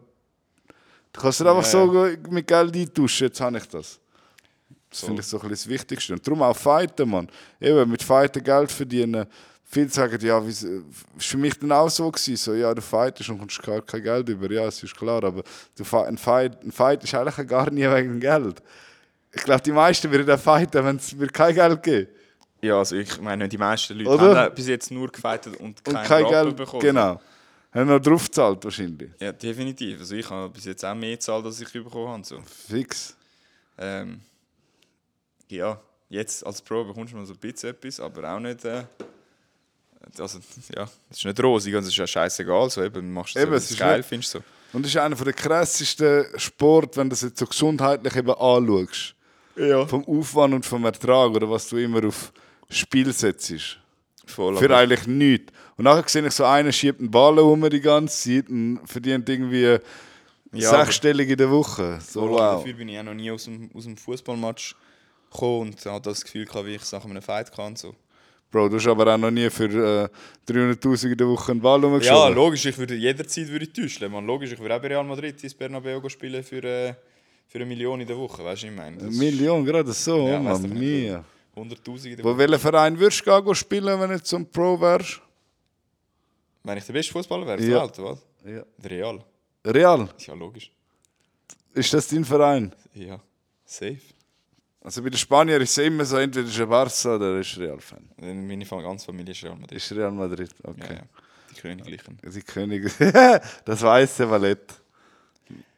Speaker 1: kannst dir einfach
Speaker 2: Ja,
Speaker 1: so mit Geld eintauschen, jetzt habe ich das. Das
Speaker 2: Voll.
Speaker 1: finde ich so ein das Wichtigste. Und darum auch Fighten, Mann. Eben, mit Fighten Geld verdienen. Viele sagen, ja, wie, ist für mich dann auch so gewesen, so, ja, du fightest und kommst gar kein Geld über. Ja, es ist klar, aber du, ein, Fight, ein Fight ist eigentlich gar nie wegen Geld. Ich glaube, die meisten würden auch fighten, wenn es mir kein Geld gibt.
Speaker 2: Ja, also ich meine, die meisten Leute
Speaker 1: Oder?
Speaker 2: haben bis jetzt nur gefightet und,
Speaker 1: Und
Speaker 2: kein,
Speaker 1: kein
Speaker 2: Rappen
Speaker 1: Geld,
Speaker 2: bekommen.
Speaker 1: genau. Haben noch drauf gezahlt wahrscheinlich.
Speaker 2: Ja, definitiv. Also ich habe bis jetzt auch mehr gezahlt, als ich bekommen habe. So.
Speaker 1: Fix.
Speaker 2: Ähm, ja, jetzt als Pro bekommst du noch so ein bisschen etwas, aber auch nicht. Äh, also, ja, es ist nicht rosig, also es ist ja scheißegal. So, eben, machst du
Speaker 1: Eben,
Speaker 2: so,
Speaker 1: es
Speaker 2: du
Speaker 1: ist
Speaker 2: geil
Speaker 1: nicht-
Speaker 2: findest. So.
Speaker 1: Und das ist einer der krassesten Sport, wenn du das jetzt so gesundheitlich eben anschaust.
Speaker 2: Ja.
Speaker 1: Vom Aufwand und vom Ertrag oder was du immer auf Spiel setzt.
Speaker 2: Voll,
Speaker 1: Für eigentlich nichts. Und nachher sehe ich so einen schiebt einen Ball um die ganze Zeit und verdient irgendwie
Speaker 2: Ja,
Speaker 1: sechsstellig in der Woche. So,
Speaker 2: Voll,
Speaker 1: wow.
Speaker 2: Dafür bin ich auch noch nie aus dem, aus dem Fußballmatch gekommen und hatte das Gefühl, gehabt, wie ich es nach einem Fight kann. So.
Speaker 1: Bro, du hast aber auch noch nie für äh, 300'000 in der Woche einen Ball
Speaker 2: Ja,
Speaker 1: umgeschoben.
Speaker 2: logisch, ich würde jederzeit würde ich täuschen. Man, logisch, ich würde auch bei Real Madrid ins Bernabeu spielen für, äh, für eine Million in der Woche. Weißt du, was ich meine?
Speaker 1: Eine Million, gerade so,
Speaker 2: Ja,
Speaker 1: Mann, mia.
Speaker 2: 100'000 in der
Speaker 1: Wo
Speaker 2: Woche.
Speaker 1: welchen Verein würdest du gehen spielen, wenn du zum Pro wärst?
Speaker 2: Wenn ich der beste Fußballer wäre,
Speaker 1: Ja.
Speaker 2: ja. Welt, was?
Speaker 1: Ja.
Speaker 2: Der Real.
Speaker 1: Real,
Speaker 2: Ist ja logisch.
Speaker 1: ist das dein Verein?
Speaker 2: Ja, safe.
Speaker 1: Also bei den Spaniern ist es immer so, entweder ist er Barca oder er ist Real-Fan.
Speaker 2: Meine ganze Familie ist Real Madrid.
Speaker 1: Ist Real Madrid,
Speaker 2: Ja,
Speaker 1: okay.
Speaker 2: ja. Die Königlichen.
Speaker 1: Die Könige. das weiße Ballett.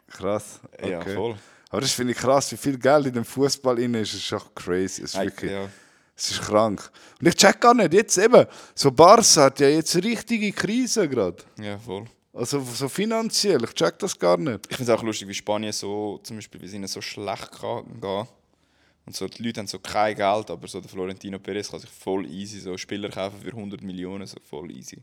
Speaker 1: Krass. Okay.
Speaker 2: Ja, voll.
Speaker 1: Aber das finde ich krass, wie viel Geld in dem Fußball inne ist. Das ist auch crazy. Es ist, wirklich,
Speaker 2: Ja.
Speaker 1: es ist krank. Und ich check gar nicht, jetzt eben, so Barca hat ja jetzt eine richtige Krise gerade.
Speaker 2: ja, voll.
Speaker 1: Also so finanziell, ich check das gar nicht.
Speaker 2: Ich finde es auch lustig, wie Spanien so, zum Beispiel, wie es ihnen so schlecht kann gehen. Und so, die Leute haben so kein Geld, aber so der Florentino Perez kann sich voll easy so Spieler kaufen für 100 Millionen, so voll easy.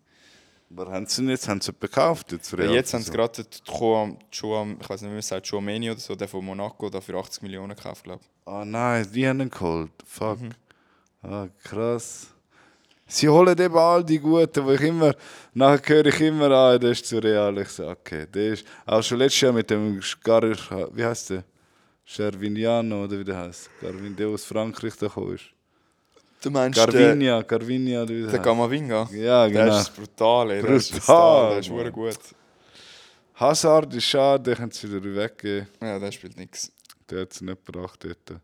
Speaker 1: Aber haben sie jetzt, haben sie gekauft? Jetzt, Real?
Speaker 2: jetzt haben sie
Speaker 1: So.
Speaker 2: gerade den Joam, ich weiß nicht, wie man sagt, Chouameni oder so, der von Monaco, da für 80 Millionen gekauft, glaube ich.
Speaker 1: Ah nein, die haben ihn geholt. Fuck.
Speaker 2: Mhm.
Speaker 1: Ah, krass. Sie holen eben all die Guten, wo ich immer, nachher höre ich immer, ah, der ist zu real. Ich sage, okay, der ist, auch schon letztes Jahr mit dem Gar, wie heißt der? Gerviniano oder wie der heißt. Garvin, der aus Frankreich da ist.
Speaker 2: Du meinst
Speaker 1: Garvinia, Garvinia oder wie der
Speaker 2: der. Gamavinga?
Speaker 1: Ja,
Speaker 2: Der
Speaker 1: genau.
Speaker 2: ist brutal, ey. Der ist
Speaker 1: Brutal,
Speaker 2: der ist gut.
Speaker 1: Hazard ist schade, den können sie wieder weggeben.
Speaker 2: Ja, der spielt nichts.
Speaker 1: Der hat es nicht gebracht dort.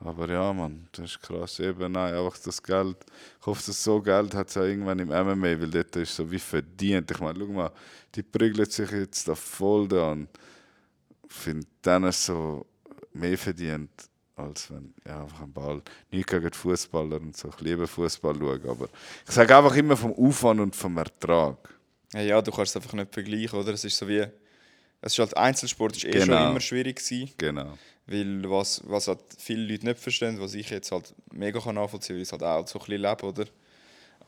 Speaker 1: Aber ja, Mann, das ist krass. Eben, nein, einfach das Geld. Ich hoffe, dass so Geld hat es auch irgendwann im MMA, weil dort ist so wie verdient. Ich meine, schau mal, die prügeln sich jetzt da voll da an. Ich finde, denen so mehr verdient, als wenn, ja, einfach ein Ball. Nicht gegen Fußballer und so. Ich liebe Fußball schauen, aber ich sage einfach immer vom Aufwand und vom Ertrag.
Speaker 2: Ja, ja, du kannst es einfach nicht vergleichen, oder? Es ist so wie... Es ist halt Einzelsport ist eh
Speaker 1: Genau.
Speaker 2: schon immer schwierig gewesen,
Speaker 1: Genau.
Speaker 2: weil was, was halt viele Leute nicht verstehen, was ich jetzt halt mega kann nachvollziehen, weil ich es halt auch so ein bisschen lebe, oder?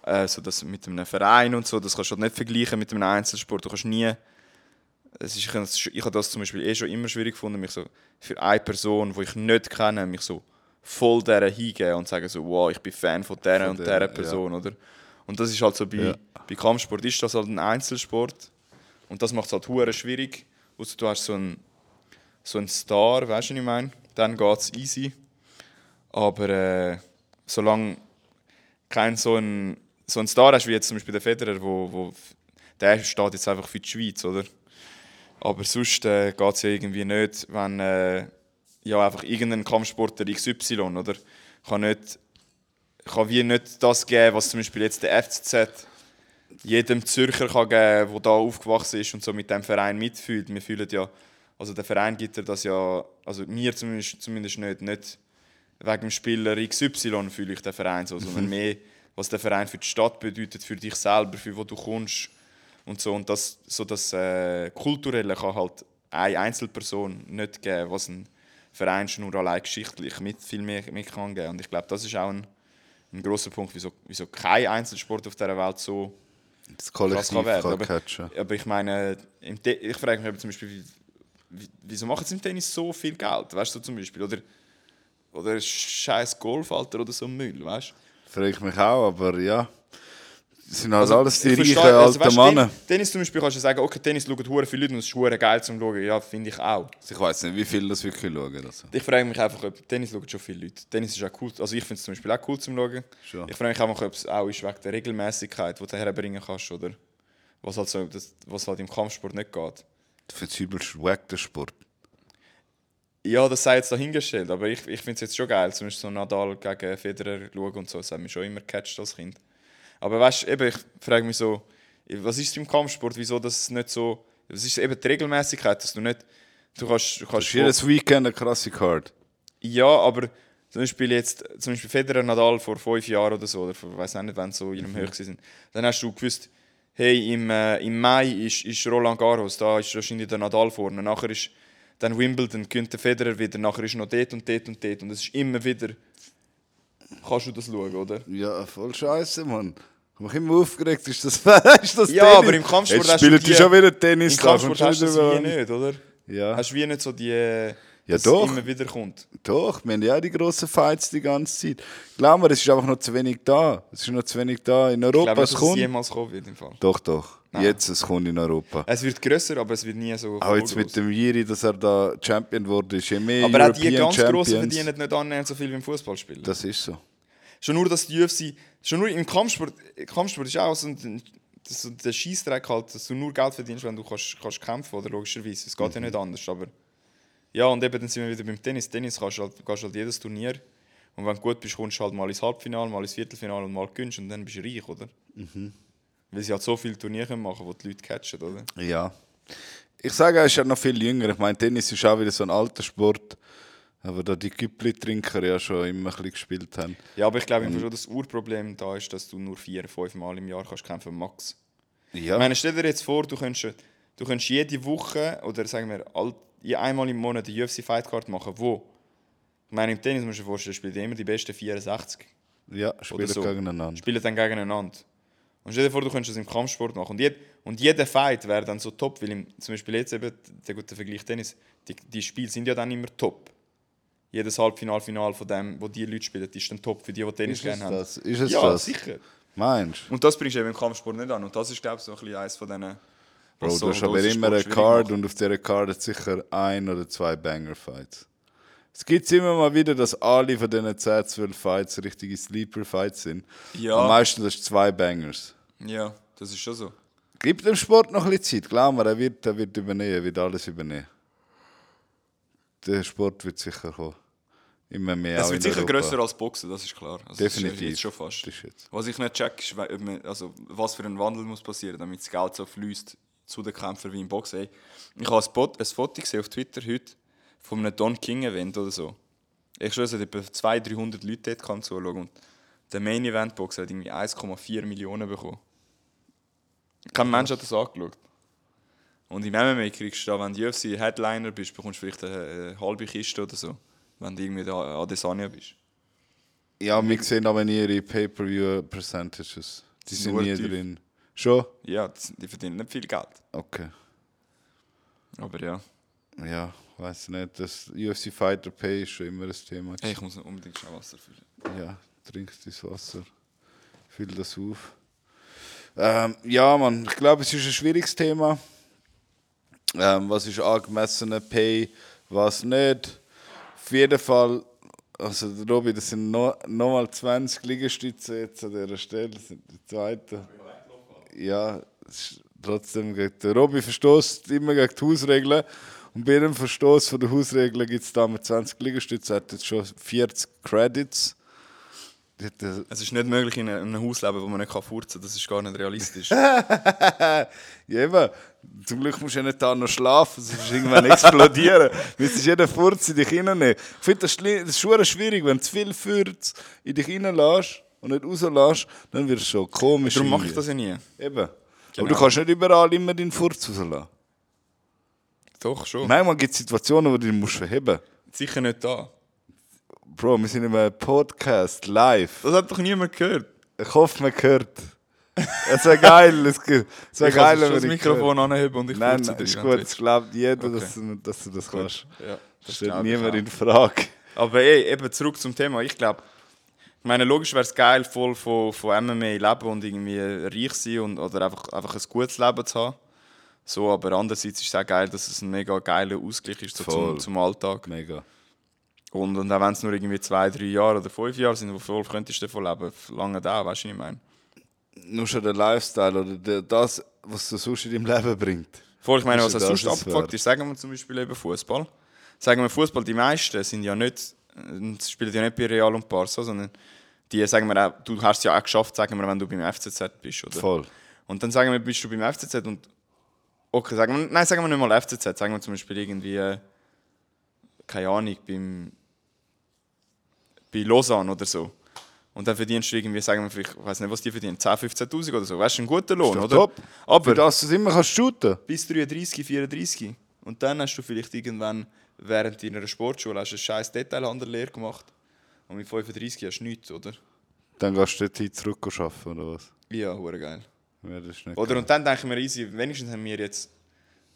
Speaker 2: Äh, so das mit einem Verein und so, das kannst du halt nicht vergleichen mit einem Einzelsport. Du kannst nie... Es ist, ich, ich habe das zum Beispiel eh schon immer schwierig gefunden, mich so für eine Person, die ich nicht kenne, mich so voll dieser hingeben und sagen so, wow, ich bin Fan von dieser
Speaker 1: Von
Speaker 2: und
Speaker 1: der,
Speaker 2: dieser
Speaker 1: ja.
Speaker 2: Person, oder? Und das ist halt so bei,
Speaker 1: Ja.
Speaker 2: bei Kampfsport ist das halt ein Einzelsport und das macht es halt hure schwierig. Außer du hast so einen, so einen Star, weißt du, was ich meine? Dann geht es easy. Aber äh, solange kein so ein, so ein Star hast wie jetzt zum Beispiel der Federer, wo, wo der steht jetzt einfach für die Schweiz, oder? Aber sonst äh, geht es ja irgendwie nicht, wenn äh, ja, einfach irgendein Kampfsportler XY, oder? Kann, nicht, kann wie nicht das geben, was zum Beispiel jetzt der FCZ jedem Zürcher kann geben, der da aufgewachsen ist und so mit dem Verein mitfühlt. Wir fühlen ja, also der Verein gibt das ja, also mir zumindest, zumindest nicht, nicht wegen dem Spieler XY fühle ich den Verein so, sondern mehr, was der Verein für die Stadt bedeutet, für dich selber, für wo du kommst und so. Und das, so das äh, Kulturelle kann halt eine Einzelperson nicht geben, was ein Verein schon nur allein geschichtlich mit viel mehr, mehr kann geben. Und ich glaube, das ist auch ein, ein großer Punkt, wieso, wieso kein Einzelsport auf dieser Welt so
Speaker 1: Das Kollektiv
Speaker 2: kann werden.
Speaker 1: kann
Speaker 2: Aber,
Speaker 1: catchen.
Speaker 2: aber ich meine, ich frage mich aber zum Beispiel, wie, wie, wieso machen sie im Tennis so viel Geld? Weißt du, zum Beispiel? Oder, oder scheiß Golfalter oder so Müll, weißt du?
Speaker 1: Frage ich mich auch, aber ja. Das sind halt
Speaker 2: Also,
Speaker 1: alles die
Speaker 2: ich
Speaker 1: reichen
Speaker 2: also,
Speaker 1: alten
Speaker 2: du,
Speaker 1: Männer.
Speaker 2: Tennis, zum Beispiel kannst du sagen, okay, Tennis schauen hure viele Leute und es ist hure geil zum Schauen. Ja, finde ich auch.
Speaker 1: Ich weiß nicht, wie viel das wirklich schauen. Also.
Speaker 2: Ich frage mich einfach, ob Tennis schauen schon viele Leute. Tennis ist auch cool. Also ich finde es zum Beispiel auch cool zum Schauen.
Speaker 1: Schon.
Speaker 2: Ich frage mich einfach, ob es auch ist wegen der Regelmäßigkeit, die du herbringen kannst, oder was halt, so, das, was halt im Kampfsport nicht geht.
Speaker 1: Für das übelst wack der Sport.
Speaker 2: Ja, das sei jetzt dahingestellt, aber ich, ich finde es jetzt schon geil, zum Beispiel so Nadal gegen Federer schauen und so, das hat mich schon immer gecatcht als Kind. Aber weißt du, eben, ich frage mich so, was ist im Kampfsport, wieso das nicht so, was ist eben die Regelmäßigkeit, dass du nicht, du kannst, du kannst
Speaker 1: jedes Weekend eine krasse Card.
Speaker 2: Ja, aber zum Beispiel jetzt, zum Beispiel Federer Nadal vor fünf Jahren oder so, oder ich weiß auch nicht, wann so in einem
Speaker 1: Mhm.
Speaker 2: Sind, dann hast du gewusst, hey, im, äh, im Mai ist, ist Roland Garros, da ist wahrscheinlich der Nadal vorne, nachher ist dann Wimbledon, gewinnt der Federer wieder, nachher ist noch dort und dort und dort und es ist immer wieder, kannst du das schauen, oder?
Speaker 1: Ja, voll scheiße, Mann. Ich mich immer aufgeregt, ist das, ist das
Speaker 2: Ja,
Speaker 1: Tennis?
Speaker 2: aber im Kampfsport
Speaker 1: Jetzt
Speaker 2: hast du
Speaker 1: die- schon wieder Tennis.
Speaker 2: Im Kampfsport hast du das wie nicht, oder?
Speaker 1: Ja.
Speaker 2: Hast du wie nicht so die, äh,
Speaker 1: Ja,
Speaker 2: dass
Speaker 1: doch.
Speaker 2: es immer wieder kommt.
Speaker 1: Doch, wir haben ja auch die grossen Fights die ganze Zeit. Glaub mir, es ist einfach noch zu wenig da. Es ist noch zu wenig da. In
Speaker 2: Ich
Speaker 1: Europa,
Speaker 2: glaube nicht,
Speaker 1: es
Speaker 2: dass es
Speaker 1: kommt.
Speaker 2: jemals kommen wird im Fall.
Speaker 1: Doch, doch.
Speaker 2: Nein.
Speaker 1: Jetzt, es kommt in Europa.
Speaker 2: Es wird grösser, aber es wird nie so
Speaker 1: Auch jetzt mit dem Jiri, dass er da Champion wurde, ist je mehr
Speaker 2: Aber auch die
Speaker 1: European
Speaker 2: ganz Grossen verdienen nicht annähernd so viel wie im Fußballspielen.
Speaker 1: Das ist so.
Speaker 2: Schon nur, dass die UFC, schon nur im Kampfsport, Kampfsport ist auch so ein, das, der Scheißdreck halt, dass du nur Geld verdienst, wenn du kannst, kannst kämpfen, oder logischerweise. Es geht
Speaker 1: Mhm.
Speaker 2: ja nicht anders, aber ja, und eben dann sind wir wieder beim Tennis. Tennis kannst du halt, kannst halt jedes Turnier und wenn du gut bist, kommst du halt mal ins Halbfinale, mal ins Viertelfinale und mal gewinnst und dann bist du reich, oder?
Speaker 1: Mhm.
Speaker 2: Weil sie halt so viele Turniere können machen, wo die Leute catchen, oder?
Speaker 1: Ja. Ich sage, er ist ja noch viel jünger. Ich meine, Tennis ist auch wieder so ein alter Sport. Aber da die Güppli-Trinker ja schon immer ein bisschen gespielt haben.
Speaker 2: Ja, aber ich glaube einfach schon, das Urproblem da ist, dass du nur vier, fünf Mal im Jahr kannst kämpfen, max.
Speaker 1: Ja.
Speaker 2: Ich meine, stell dir jetzt vor, du könntest, du könntest jede Woche oder sagen wir all, je einmal im Monat eine UFC Fight Card machen, wo? Ich meine, im Tennis musst du dir vorstellen, spielen immer die besten 64.
Speaker 1: ja, spielen
Speaker 2: so.
Speaker 1: gegeneinander.
Speaker 2: Spielen dann gegeneinander. Und stell dir vor, du könntest das im Kampfsport machen. Und, jed, und jeder Fight wäre dann so top, weil im, zum Beispiel jetzt eben, der gute Vergleich Tennis, die, die Spiele sind ja dann immer top. Jedes Halbfinal, Final von dem, wo die Leute spielen, ist dann top für die, die Tennis
Speaker 1: Ist
Speaker 2: gerne
Speaker 1: es
Speaker 2: haben.
Speaker 1: das? Ist es
Speaker 2: ja,
Speaker 1: das?
Speaker 2: sicher.
Speaker 1: Meinst du?
Speaker 2: Und das bringst du eben im Kampfsport nicht an. Und das ist, glaube ich, so ein bisschen eines von diesen.
Speaker 1: Bro,
Speaker 2: was
Speaker 1: du hast
Speaker 2: so
Speaker 1: aber immer eine Card und auf dieser Card hat sicher ein oder zwei Banger-Fights. Es gibt immer mal wieder, dass alle von diesen 10, 12 Fights richtige Sleeper-Fights sind.
Speaker 2: Ja.
Speaker 1: Am meisten das ist zwei Bangers.
Speaker 2: Ja, das ist schon so.
Speaker 1: Gibt dem Sport noch ein bisschen Zeit. Glaub mir, er wird, er wird übernehmen, er wird alles übernehmen. Der Sport wird sicher kommen. Immer mehr
Speaker 2: Es wird sicher
Speaker 1: Europa.
Speaker 2: grösser als Boxen, das ist klar. Also ist
Speaker 1: Definitiv.
Speaker 2: jetzt schon fast.
Speaker 1: Ist.
Speaker 2: Was ich nicht check, ist, also, was für ein Wandel muss passieren, damit das Geld so fließt zu den Kämpfern wie im Boxen. Ich habe ein, ein Foto gesehen auf Twitter heute von einem Don King Event oder so. Ich schwöre, es hat etwa 200, 300 Leute dort zuschauen und der Main Event Boxer hat irgendwie 1,4 Millionen bekommen. Kein Mensch hat das angeschaut. Und im MMA kriegst du da, wenn du UFC Headliner bist, bekommst du vielleicht eine, halbe Kiste oder so. Wenn du irgendwie da Adesanya bist.
Speaker 1: Ja, wir sehen aber nie ihre Pay-Per-View-Percentages. Die sind
Speaker 2: Nur
Speaker 1: nie
Speaker 2: tief.
Speaker 1: drin. Schon?
Speaker 2: Ja, die verdienen nicht viel Geld.
Speaker 1: Okay.
Speaker 2: Aber ja,
Speaker 1: Ja, weiß nicht. Das UFC Fighter Pay ist schon immer ein Thema.
Speaker 2: hey, ich muss unbedingt schnell Wasser füllen.
Speaker 1: Ja, trink das Wasser. Füll das auf. Ähm, ja, Mann, ich glaube, es ist ein schwieriges Thema. Ähm, was ist angemessener Pay, was nicht. Auf jeden Fall, also Robi, das sind noch, noch mal 20 Liegestütze jetzt an dieser Stelle, das sind die zweiten. Ja, trotzdem, gegen- der Robi verstößt immer gegen die Hausregeln. Und bei jedem Verstoß von den Hausregeln gibt es da mit 20 Liegestütze, er hat jetzt schon 40 Credits. Äh,
Speaker 2: Es ist nicht möglich, in einem Haus zu leben, wo man nicht furzen kann. Das ist gar nicht realistisch.
Speaker 1: ja, eben. Zum Glück musst du ja nicht da noch schlafen, sonst irgendwann explodieren. Müsstest jeden Furz in dich reinnehmen. Ich finde das, das ist schwierig, wenn du zu viel Furz in dich reinlässt und nicht rauslässt, dann wird es schon komisch.
Speaker 2: Darum mache ich das ja nie.
Speaker 1: Eben. Aber
Speaker 2: Genau.
Speaker 1: du kannst nicht überall immer deinen Furz rauslassen.
Speaker 2: Doch, schon.
Speaker 1: Manchmal gibt es Situationen, wo du ihn musst verheben
Speaker 2: Sicher nicht da.
Speaker 1: Bro, wir sind in einem Podcast, live.
Speaker 2: Das hat doch niemand gehört.
Speaker 1: Ich hoffe, man hört. Es wäre geil. Es wäre
Speaker 2: Ich
Speaker 1: geil, wenn
Speaker 2: das
Speaker 1: man
Speaker 2: Mikrofon anheben und ich
Speaker 1: Nein, nein, ist gut. Es glaubt jeder,
Speaker 2: Okay.
Speaker 1: dass, du, dass du das kannst.
Speaker 2: Ja,
Speaker 1: Das stellt
Speaker 2: ich
Speaker 1: niemand in Frage.
Speaker 2: Aber ey, eben zurück zum Thema. Ich glaube, ich meine, logisch wäre es geil, voll von, von MMA leben und irgendwie reich sein und, oder einfach, einfach ein gutes Leben zu haben. So, aber andererseits ist es auch geil, dass es ein mega geiler Ausgleich ist so zum, zum Alltag.
Speaker 1: Mega.
Speaker 2: Und, und auch wenn es nur irgendwie zwei, drei Jahre oder fünf Jahre sind, wo voll könntest du davon leben, lange da, weißt du, was ich meine?
Speaker 1: Nur schon der Lifestyle oder der, das, was du sonst in deinem Leben bringt.
Speaker 2: Voll, ich meine, was sonst abgefuckt ist, sagen wir zum Beispiel eben Fußball. Sagen wir Fußball, die meisten sind ja nicht, äh, spielen ja nicht bei Real und Barca, sondern die sagen wir auch, du hast es ja auch geschafft, sagen wir, wenn du beim FCZ bist, oder?
Speaker 1: Voll.
Speaker 2: Und dann sagen wir, bist du beim FCZ und okay, sagen wir, nein, sagen wir nicht mal FCZ, sagen wir zum Beispiel irgendwie, äh, keine Ahnung, beim, bei Lausanne oder so. Und dann verdienst du irgendwie, sagen wir vielleicht, ich weiß nicht, was die verdienen, 10.000, 15.000 oder so. Weißt du, ein guter Lohn, oder?
Speaker 1: top. Für
Speaker 2: Aber
Speaker 1: das du es immer kannst shooten.
Speaker 2: bis 33, 34. Und dann hast du vielleicht irgendwann während deiner Sportschule hast du eine scheiß Detailhandellehre gemacht. Und mit 35 hast du nichts, oder?
Speaker 1: Dann gehst du dort zurück arbeiten, oder was?
Speaker 2: Ja, hure geil.
Speaker 1: Ja,
Speaker 2: Oder
Speaker 1: geil.
Speaker 2: und dann denke ich mir, easy, wenigstens haben wir jetzt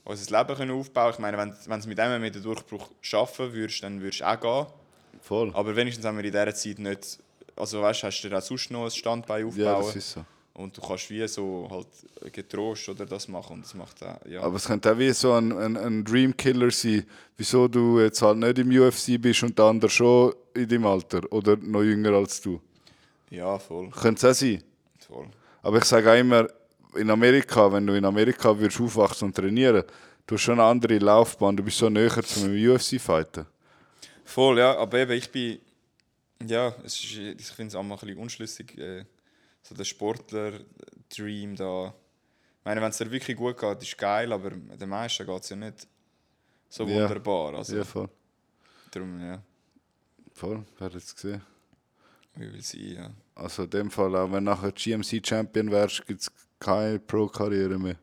Speaker 2: unser Leben können aufbauen Ich meine, wenn du mit dem mit dem Durchbruch schaffen würdest, dann würdest du auch gehen.
Speaker 1: Voll.
Speaker 2: Aber wenigstens haben wir in dieser Zeit nicht. Also weißt, hast du dir auch sonst noch ein Standbein
Speaker 1: Ja,
Speaker 2: aufbauen.
Speaker 1: das ist so.
Speaker 2: Und du kannst wie so halt getrost oder das machen. Und das macht auch, ja.
Speaker 1: Aber es könnte auch wie so ein, ein, ein Dreamkiller sein, wieso du jetzt halt nicht im UFC bist und der andere schon in deinem Alter oder noch jünger als du.
Speaker 2: ja, voll.
Speaker 1: Könnte es auch sein.
Speaker 2: voll.
Speaker 1: Aber ich sage auch immer, in Amerika, wenn du in Amerika würdest aufwachsen und trainieren, du hast schon eine andere Laufbahn, du bist so näher zum UFC-Fighten.
Speaker 2: Voll, ja, aber eben, ich bin. Ja, es ist, ich finde es auch mal ein bisschen unschlüssig. Äh, so der Sportler-Dream da. Ich meine, wenn es dir wirklich gut geht, ist geil, aber den meisten geht es ja nicht so
Speaker 1: Ja.
Speaker 2: wunderbar. Also,
Speaker 1: Ja, voll.
Speaker 2: darum, ja,
Speaker 1: Voll, wer es gesehen?
Speaker 2: wie will sie, ja.
Speaker 1: Also in dem Fall, auch wenn du nachher GMC-Champion wärst, gibt es keine Pro-Karriere mehr.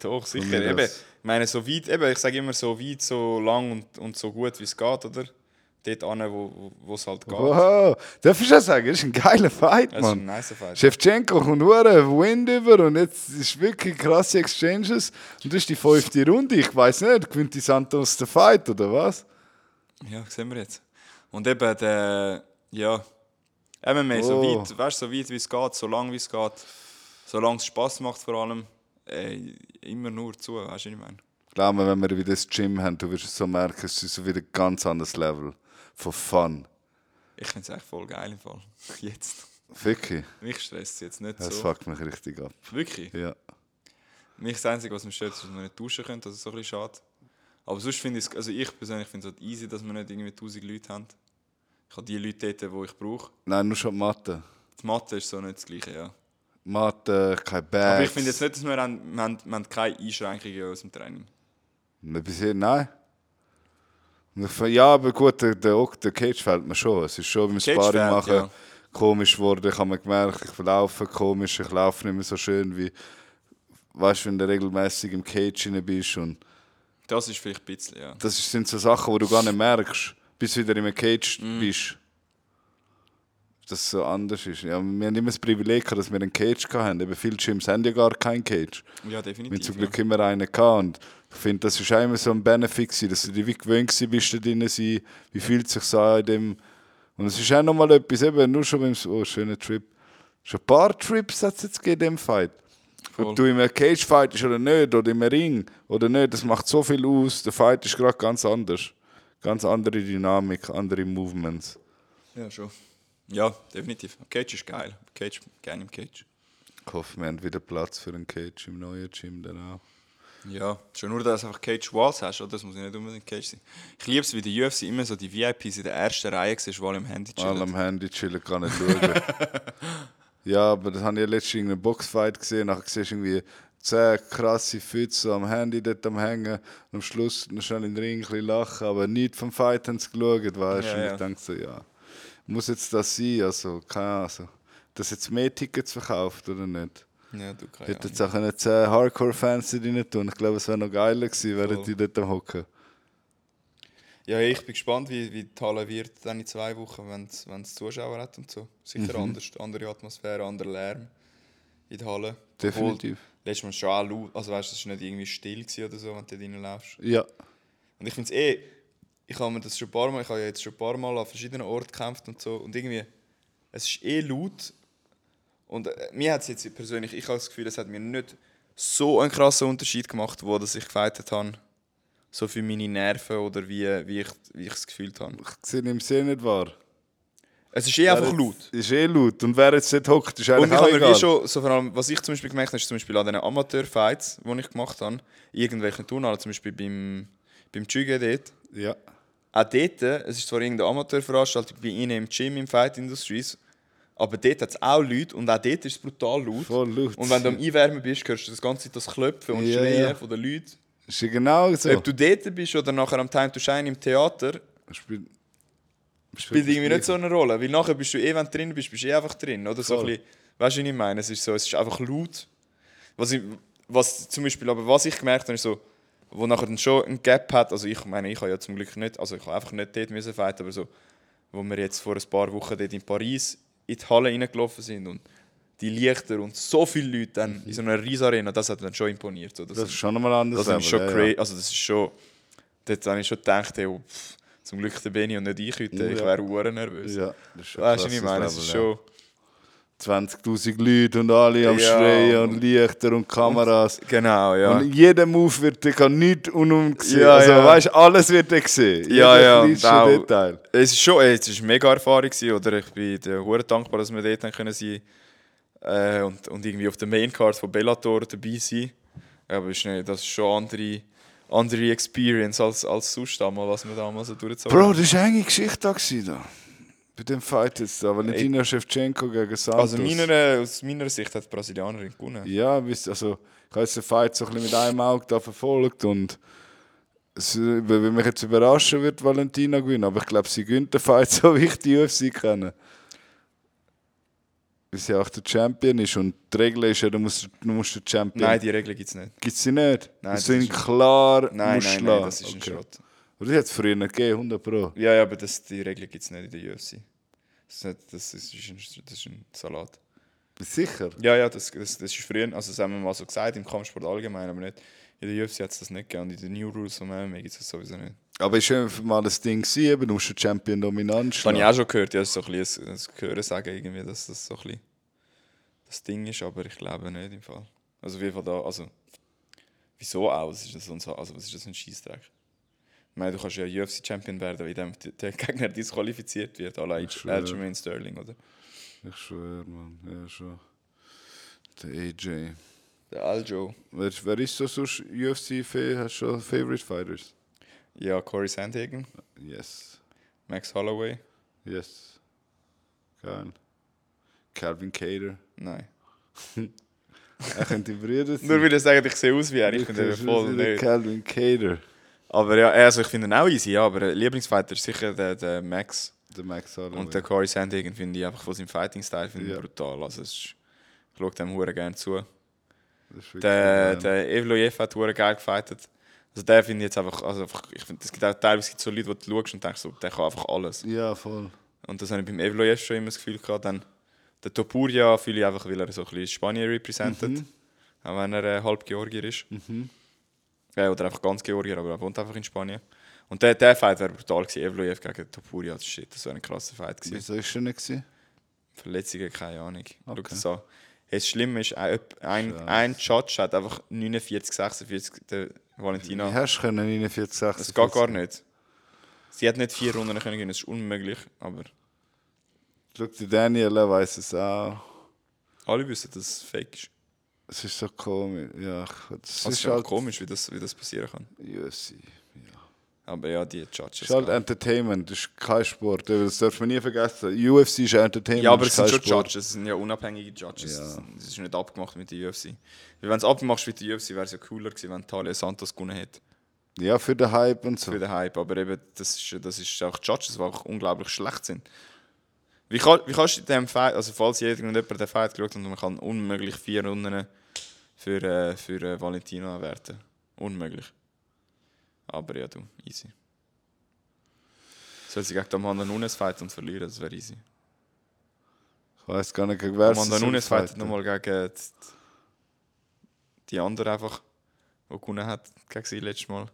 Speaker 2: Doch, sicher. Eben, ich meine, so weit, eben, ich sage immer so weit, so lang und, und so gut wie es geht, oder? Dort an, wo es halt geht.
Speaker 1: Wow, darf ich auch sagen, das ist ein geiler Fight,
Speaker 2: Das ist ein
Speaker 1: Mann.
Speaker 2: nice Fight.
Speaker 1: Shevchenko kommt nur Wind über und jetzt ist wirklich krasse Exchanges. Und das ist die fünfte Runde. Ich weiß nicht, gewinnt die Santos den Fight oder was?
Speaker 2: Ja, sehen wir jetzt. Und eben der, ja, MMA, so
Speaker 1: Oh.
Speaker 2: weit, weißt so weit wie es geht, so lang wie es geht, solange es Spaß macht vor allem, ey, immer nur zu, weißt du, was ich meine?
Speaker 1: Glaub mir, wenn wir wieder das Gym haben, du wirst es so merken, es ist so wieder ein ganz anderes Level. Von Fun.
Speaker 2: Ich finde es echt voll geil im Fall. Jetzt.
Speaker 1: Wirklich?
Speaker 2: Mich stresst es jetzt nicht
Speaker 1: Das
Speaker 2: so.
Speaker 1: fuckt mich richtig ab.
Speaker 2: Wirklich?
Speaker 1: Ja.
Speaker 2: Mich das Einzige, was mich stört, ist, dass wir nicht duschen können. Das ist so ein bisschen schade. Aber sonst finde ich es, also ich persönlich finde es halt easy, dass wir nicht irgendwie 1000 Leute haben. Ich habe die Leute dort, die ich brauche.
Speaker 1: Nein, nur schon Mathe.
Speaker 2: Die Mathe ist so nicht das Gleiche, ja.
Speaker 1: Mathe, kein Bags.
Speaker 2: Aber ich finde jetzt nicht, dass wir, haben, wir, haben, wir haben keine Einschränkungen aus dem Training.
Speaker 1: Nicht bis Ich Ja, aber gut, der, der, der Cage fällt mir schon. Es ist schon beim
Speaker 2: Cage
Speaker 1: Sparring
Speaker 2: fällt,
Speaker 1: machen
Speaker 2: ja.
Speaker 1: komisch geworden. Ich habe mir gemerkt, ich laufe komisch, ich laufe nicht mehr so schön wie, weißt du, wenn du regelmäßig im Cage drin bist. Und
Speaker 2: Das ist vielleicht ein bisschen, ja.
Speaker 1: das sind so Sachen, die du gar nicht merkst, bis du wieder im Cage
Speaker 2: Mhm.
Speaker 1: bist. Dass es so anders ist. Ja, wir haben immer das Privileg, gehabt, dass wir einen Cage hatten. Eben viele Gyms haben ja gar keinen Cage.
Speaker 2: Ja,
Speaker 1: Wir haben
Speaker 2: definitiv.
Speaker 1: zum Glück immer einen gehabt. Und ich finde, das ist auch immer so ein Benefit, gewesen, dass du dich wie gewöhnt bist, da drin sein. Wie fühlt es sich an in dem. Und es ist auch nochmal etwas, eben nur schon beim oh, schönen Trip. Schon ein paar Trips hat es jetzt in dem Fight.
Speaker 2: Voll.
Speaker 1: Ob du im Cage fightest oder nicht, oder im Ring oder nicht, das macht so viel aus. Der Fight ist gerade ganz anders. Ganz andere Dynamik, andere Movements.
Speaker 2: Ja, schon. Ja, definitiv. Cage ist geil. Cage, gerne im Cage.
Speaker 1: Ich hoffe, wir haben wieder Platz für einen Cage im neuen Gym dann auch.
Speaker 2: Ja, schon nur, dass du einfach Cage Walls hast, oder? Das muss nicht unbedingt Cage sein. Ich liebe es, wie der UFC immer so die VIPs in der ersten Reihe siehst, die alle im Handy
Speaker 1: Alle
Speaker 2: chillen.
Speaker 1: am Handy chillen, kann nicht schauen. ja, aber das habe ich letztens in einem Boxfight gesehen. Nachher siehst du irgendwie zehn krasse Fütze am Handy dort am Hängen. Und am Schluss noch schnell in den Ring ein bisschen lachen. Aber nicht vom Fight haben sie geschaut, weißt du?
Speaker 2: Ja,
Speaker 1: Und
Speaker 2: ja.
Speaker 1: ich denke so, ja, muss jetzt das sein? Also, keine Ahnung. Also, dass jetzt mehr Tickets verkauft oder nicht?
Speaker 2: Ja, du kannst
Speaker 1: Hätte jetzt auch können zehn Hardcore-Fans da rein tun. Ich glaube, es wäre noch geiler gewesen, wären
Speaker 2: Voll.
Speaker 1: die dort am Hocken.
Speaker 2: Ja, ich bin gespannt, wie, wie die Halle wird dann in zwei Wochen, wenn es Zuschauer hat und so. Sicher
Speaker 1: Mhm.
Speaker 2: anders, andere Atmosphäre, anderer Lärm in der Halle.
Speaker 1: Definitiv.
Speaker 2: Obwohl, letztes Mal schon auch laut, also weißt du, es war nicht irgendwie still gewesen oder so, wenn du da reinläufst.
Speaker 1: Ja.
Speaker 2: Und ich finde es eh, ich habe mir das schon ein paar Mal, ich habe ja jetzt schon ein paar Mal an verschiedenen Orten gekämpft und so und irgendwie, es ist eh laut und äh, mir hat es jetzt persönlich, ich habe das Gefühl, es hat mir nicht so einen krassen Unterschied gemacht, wo dass ich gefeitet habe, so für meine Nerven oder wie, wie, ich, wie ich es gefühlt habe.
Speaker 1: Ich sehe im See nicht wahr.
Speaker 2: Es ist eh einfach
Speaker 1: Wer
Speaker 2: laut.
Speaker 1: jetzt- Ist eh laut. Und wer jetzt dort hockt, ist
Speaker 2: Und
Speaker 1: eigentlich
Speaker 2: ich
Speaker 1: auch
Speaker 2: habe wie schon, so vor allem, was ich zum Beispiel gemerkt habe, ist zum Beispiel an diesen Amateur-Fights, die ich gemacht habe, irgendwelchen Turnhallen, zum Beispiel beim, beim dort,
Speaker 1: Ja.
Speaker 2: Auch dort, es ist zwar irgendeine Amateurveranstaltung bei ihnen im Gym, im Fight Industries, aber dort hat es auch Leute und auch dort ist es brutal laut.
Speaker 1: Voll laut.
Speaker 2: Und wenn du am Einwärmen bist, hörst du das ganze Zeit das Klopfen und
Speaker 1: Ja,
Speaker 2: Schreien von den Leuten.
Speaker 1: Ist ja genau so.
Speaker 2: Ob du dort bist oder nachher am Time to Shine im Theater,
Speaker 1: Spielt,
Speaker 2: spielt irgendwie nicht so eine Rolle. Weil nachher bist du eh, wenn du drin bist, bist du eh einfach drin. Oder so ein bisschen, weißt du, wie ich meine? Es ist so, es ist einfach laut. Was, ich, was zum Beispiel, aber was ich gemerkt habe, ist so, wo nachher dann schon ein Gap hat, also ich meine, ich habe ja zum Glück nicht, also ich habe einfach nicht dort müssen fighten, aber so, wo wir jetzt vor ein paar Wochen dort in Paris in die Halle reingelaufen sind und die Lichter und so viele Leute dann in so einer riesen Arena, das hat dann schon imponiert. So, das,
Speaker 1: Das ist schon nochmal anders.
Speaker 2: das ist schon
Speaker 1: aber,
Speaker 2: crazy, also das ist schon, dort habe ich schon gedacht, hey, oh, pff, zum Glück der Benny und nicht ich heute, ich
Speaker 1: Ja.
Speaker 2: wäre hure nervös.
Speaker 1: Ja, das ist schon
Speaker 2: Weißt du, ich meine? Es ist
Speaker 1: ja.
Speaker 2: schon.
Speaker 1: 20.000 Leute und alle am
Speaker 2: Ja,
Speaker 1: Schreien und Lichter und Kameras.
Speaker 2: Genau, ja.
Speaker 1: Und jeder Move wird, der kann nicht unumgesehen.
Speaker 2: Ja,
Speaker 1: also,
Speaker 2: ja.
Speaker 1: weißt du, alles wird da gesehen.
Speaker 2: Ja, ja, auch-
Speaker 1: Detail.
Speaker 2: es ist schon, ey, es ist mega Erfahrung gewesen, oder? Ich bin hure dankbar, dass wir dort können sein äh, und, und irgendwie auf der Maincard von Bellator dabei sein. Aber ist nicht, das ist schon andere, andere Experience als, als sonst damals, was wir damals so durchgezogen
Speaker 1: Bro,
Speaker 2: haben.
Speaker 1: das war eine Geschichte da. gewesen, Da. Bei dem Fight jetzt da. Valentina Shevchenko gegen Santos.
Speaker 2: Also meiner, aus meiner Sicht hat die Brasilianerin gewonnen.
Speaker 1: Ja, also ich habe jetzt den Fight so ein bisschen mit einem Auge da verfolgt und es würde mich jetzt überraschen, wird Valentina gewinnen, aber ich glaube, sie gewinnt den Fight so, wie ich die UFC kenne. Weil sie auch der Champion ist und die Regel ist ja, du musst, du musst den Champion...
Speaker 2: Nein, die Regel gibt es nicht.
Speaker 1: Gibt sie nicht?
Speaker 2: Nein,
Speaker 1: das sind
Speaker 2: ist-
Speaker 1: klar
Speaker 2: Nein, nein, nein, das ist ein
Speaker 1: Okay.
Speaker 2: Schrott.
Speaker 1: Oder die hat es früher nicht gegeben, 100 Pro.
Speaker 2: Ja, ja, aber das, die Regel gibt es nicht in der UFC. Das ist, das, ist, das, ein, das ist ein Salat.
Speaker 1: Sicher?
Speaker 2: Ja, ja, das, das, das ist früher, also das haben wir mal so gesagt, im Kampfsport allgemein, aber nicht. In der UFC hat es das nicht gegeben und in den New Rules von MMA gibt es das sowieso nicht.
Speaker 1: Aber ist schon mal das Ding gewesen, eben, du musst den Champion dominant
Speaker 2: Das habe ich
Speaker 1: schlagen.
Speaker 2: auch schon gehört, ja, das ist so ein bisschen ein Gehören sagen, irgendwie, dass das so ein bisschen das Ding ist, aber ich glaube nicht im Fall. Also wie von da, also wieso auch? Was ist das, so also, was ist das für ein Scheißdreck? Meine, du kannst ja UFC-Champion werden, wenn dem der Gegner disqualifiziert wird,
Speaker 1: Ich schwöre.
Speaker 2: Aljamain Sterling, oder?
Speaker 1: Ich schwöre, Mann. Ja, schon. Der AJ.
Speaker 2: Der Aljo.
Speaker 1: Wer, wer ist so sonst UFC? Fa- Hast du schon Favorite Fighters?
Speaker 2: Ja, Corey Sandhagen,
Speaker 1: Yes.
Speaker 2: Max Holloway.
Speaker 1: Yes. Geil. Calvin Cater.
Speaker 2: Nein.
Speaker 1: Er könnte die Brüder sein.
Speaker 2: Nur weil er sagt, ich sehe aus wie er, ich ihn
Speaker 1: kannst
Speaker 2: voll nicht.
Speaker 1: Calvin Cater.
Speaker 2: Aber ja, also ich finde ihn auch easy, ja, aber Lieblingsfighter ist sicher der, der Max.
Speaker 1: Der Max Holloway.
Speaker 2: Und der Corey Sandhagen finde ich einfach von seinem Fighting-Style
Speaker 1: Ja.
Speaker 2: brutal. Also ist, ich schaue dem hure gerne zu. Der, der Evloyev hat hure geil gefightet. Also der finde ich jetzt einfach, also einfach, ich finde, es gibt auch teilweise so Leute, wo du schaust und denkst so, der kann einfach alles.
Speaker 1: Ja, voll.
Speaker 2: Und das habe ich beim Evloyev schon immer das Gefühl gehabt. Dann der Topuria fühle ich einfach, weil er so ein bisschen Spanien represented.
Speaker 1: Mhm.
Speaker 2: Auch wenn er äh, halb Georgier ist. Ja, oder einfach ganz Georgier, aber er wohnt einfach in Spanien. Und der, der Fight wäre brutal gewesen. Evloyev gegen Topuria, das, shit, das wäre ein krasser Fight gewesen.
Speaker 1: Wieso ist er nicht gewesen?
Speaker 2: Verletzungen, keine Ahnung. Schau
Speaker 1: Okay.
Speaker 2: das an. Hey, Das Schlimme ist, ein, ein, ein Judge hat einfach 49, 46 der Valentina.
Speaker 1: Wie hast du können 49, 46?
Speaker 2: Das geht gar nicht. Sie hat nicht vier Runden können gewinnen, das ist unmöglich. Aber
Speaker 1: Schau, die Daniela weiss es auch.
Speaker 2: alle wissen, dass es fake ist.
Speaker 1: Es ist so komisch. Ja, das
Speaker 2: Es ist
Speaker 1: ist
Speaker 2: halt
Speaker 1: halt
Speaker 2: komisch, wie das, wie das passieren kann.
Speaker 1: UFC.
Speaker 2: Aber ja, die Judges.
Speaker 1: Es ist halt Entertainment, das ist kein Sport. Das darf man nie vergessen. UFC ist Entertainment.
Speaker 2: ja, aber es sind schon
Speaker 1: Sport.
Speaker 2: Judges, es sind ja unabhängige Judges.
Speaker 1: Ja.
Speaker 2: Es ist nicht abgemacht mit der UFC. Wenn es abgemacht mit der UFC, wäre es ja cooler gewesen, wenn Talia Santos gewonnen hätte.
Speaker 1: Ja, für den Hype und so.
Speaker 2: für den Hype. Aber eben, das ist, das ist auch Judges, die auch unglaublich schlecht sind. Wie, kann, wie kannst du in dem Fight, also falls irgendjemand den Fight geschaut hat und man kann unmöglich vier Runden für, äh, für äh, Valentina werten. Unmöglich. Aber ja, du, easy. Soll sie gegen Amanda Nunes fighten und verlieren, das wäre easy.
Speaker 1: Ich weiß gar nicht, gegen wer
Speaker 2: Amanda Nunes fightet nochmal gegen die, die andere einfach, die gewonnen hat gegen sie letztes Mal.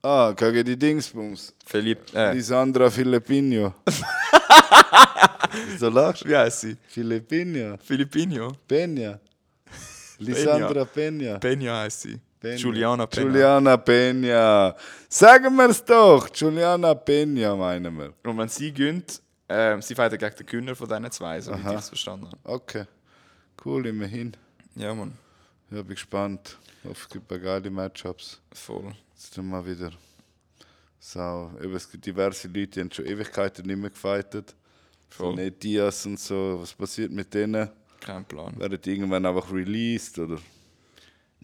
Speaker 1: Ah, gegen die Dingsbums.
Speaker 2: Philipp, äh,
Speaker 1: Lisandra Filipino. Wieso lachst du?
Speaker 2: wie heißt sie?
Speaker 1: Filipino.
Speaker 2: Filipino.
Speaker 1: Peña. Lisandra Peña.
Speaker 2: Peña heißt sie.
Speaker 1: Peña.
Speaker 2: Juliana Peña.
Speaker 1: Juliana Peña. Sagen wir es doch. Juliana Peña meinen wir.
Speaker 2: Und wenn sie gönnt, ähm, sie fighten gegen den Gewinner von diesen zwei, so wie ich es verstanden habe.
Speaker 1: Okay. Cool, immerhin.
Speaker 2: Ja, Mann.
Speaker 1: Ja, bin gespannt. Es gibt ein geile Matchups.
Speaker 2: Voll.
Speaker 1: Jetzt dann mal wieder. So, eben, es gibt diverse Leute, die haben schon Ewigkeiten nicht mehr gefightet. So
Speaker 2: Voll.
Speaker 1: Nate Diaz und so. Was passiert mit denen?
Speaker 2: Kein Plan.
Speaker 1: Werden die irgendwann einfach released oder?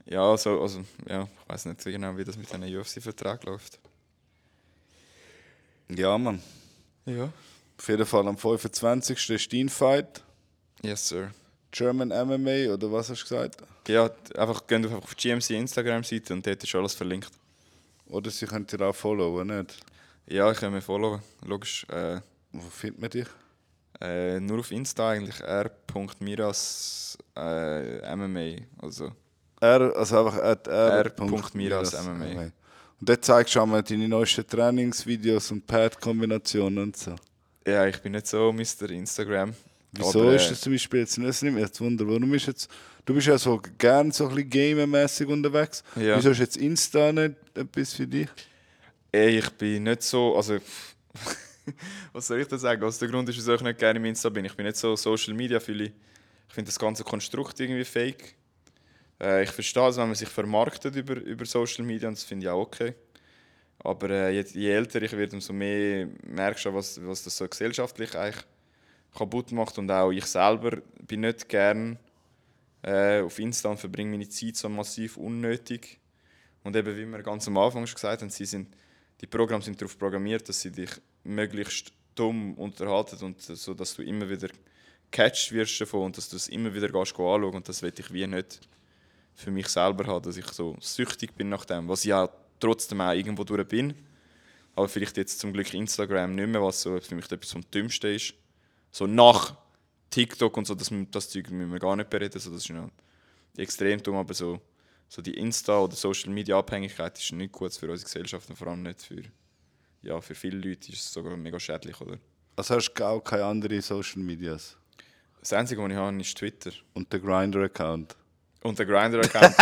Speaker 2: Ja, also, also ja, ich weiß nicht so genau, wie das mit einem UFC-Vertrag läuft.
Speaker 1: Ja, Mann.
Speaker 2: Ja.
Speaker 1: Auf jeden Fall am 25. ist dein Fight.
Speaker 2: Yes, sir.
Speaker 1: German MMA oder was hast du gesagt?
Speaker 2: Ja, einfach gehen auf auf die GMC Instagram-Seite und dort ist alles verlinkt.
Speaker 1: Oder sie können dir auch followen, nicht?
Speaker 2: Ja, ich kann mir followen. Logisch. Äh,
Speaker 1: Wo findet man dich?
Speaker 2: Äh, nur auf Insta eigentlich r.miras äh, MMA. Also,
Speaker 1: R, also einfach at r.
Speaker 2: R.miras MMA.
Speaker 1: Okay. Und dort zeigst du auch mal deine neuesten Trainingsvideos und Pad-Kombinationen und so.
Speaker 2: ja, ich bin nicht so Mr. Instagram.
Speaker 1: Wieso
Speaker 2: Aber,
Speaker 1: ist
Speaker 2: äh,
Speaker 1: das zum Beispiel jetzt nicht, nicht mehr jetzt Wunder? Warum ist jetzt, du bist ja so gern so ein bisschen gamermäßig unterwegs.
Speaker 2: Ja.
Speaker 1: Wieso ist jetzt Insta nicht etwas für dich?
Speaker 2: Ey, ich bin nicht so, also was soll ich da sagen? Also der Grund ist, wieso ich nicht gerne im Insta bin. Ich bin nicht so Social Media viele. Ich finde das ganze Konstrukt irgendwie fake. Äh, ich verstehe es, wenn man sich vermarktet über, über Social Media und das finde ich auch okay. Aber äh, je, je älter ich werde, umso mehr merkst du, was, was das so gesellschaftlich eigentlich kaputt macht. Und auch ich selber bin nicht gern äh, auf Insta und verbringe meine Zeit so massiv unnötig. Und eben, wie wir ganz am Anfang schon gesagt haben, sie sind, die Programme sind darauf programmiert, dass sie dich möglichst dumm unterhalten und so, dass du immer wieder catched wirst davon und dass du es immer wieder gehst, geh anschauen und das will ich wie nicht für mich selber haben, dass ich so süchtig bin nach dem, was ich auch trotzdem auch irgendwo durch bin. Aber vielleicht jetzt zum Glück Instagram nicht mehr, was so für mich etwas vom Dümmsten ist. So nach TikTok und so, das, das Zeug müssen wir gar nicht bereden, so, das ist ja extrem dumm, aber so, so die Insta- oder Social-Media-Abhängigkeit ist nicht gut für unsere Gesellschaft und vor allem nicht für, ja, für viele Leute ist es sogar mega schädlich, oder?
Speaker 1: Also hast du auch keine anderen Social Medias?
Speaker 2: Das Einzige, was ich habe, ist Twitter.
Speaker 1: Und der Grinder-Account?
Speaker 2: und den Grinder-Account.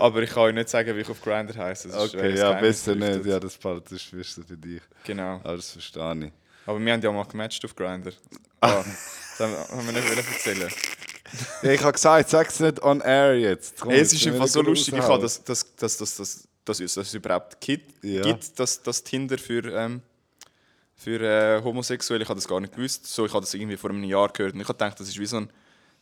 Speaker 2: Aber ich kann euch nicht sagen, wie ich auf Grinder heiße. Das ist,
Speaker 1: Okay, ja,
Speaker 2: das
Speaker 1: besser nicht. Ja, das Part ist wichtig für dich.
Speaker 2: Genau.
Speaker 1: Aber das verstehe ich.
Speaker 2: Aber wir haben ja mal gematcht auf Grinder. Ah, das haben wir- nicht erzählen.
Speaker 1: Ich habe gesagt, sag's nicht on air jetzt. Komm,
Speaker 2: Hey, es ist einfach so lustig, ich habe das, das, das, das, das, das, dass es überhaupt gibt,
Speaker 1: Ja.
Speaker 2: gibt das, das Tinder für, ähm, für äh, Homosexuelle. Ich habe das gar nicht gewusst. So, ich habe das irgendwie vor einem Jahr gehört und ich habe gedacht, das ist wie so ein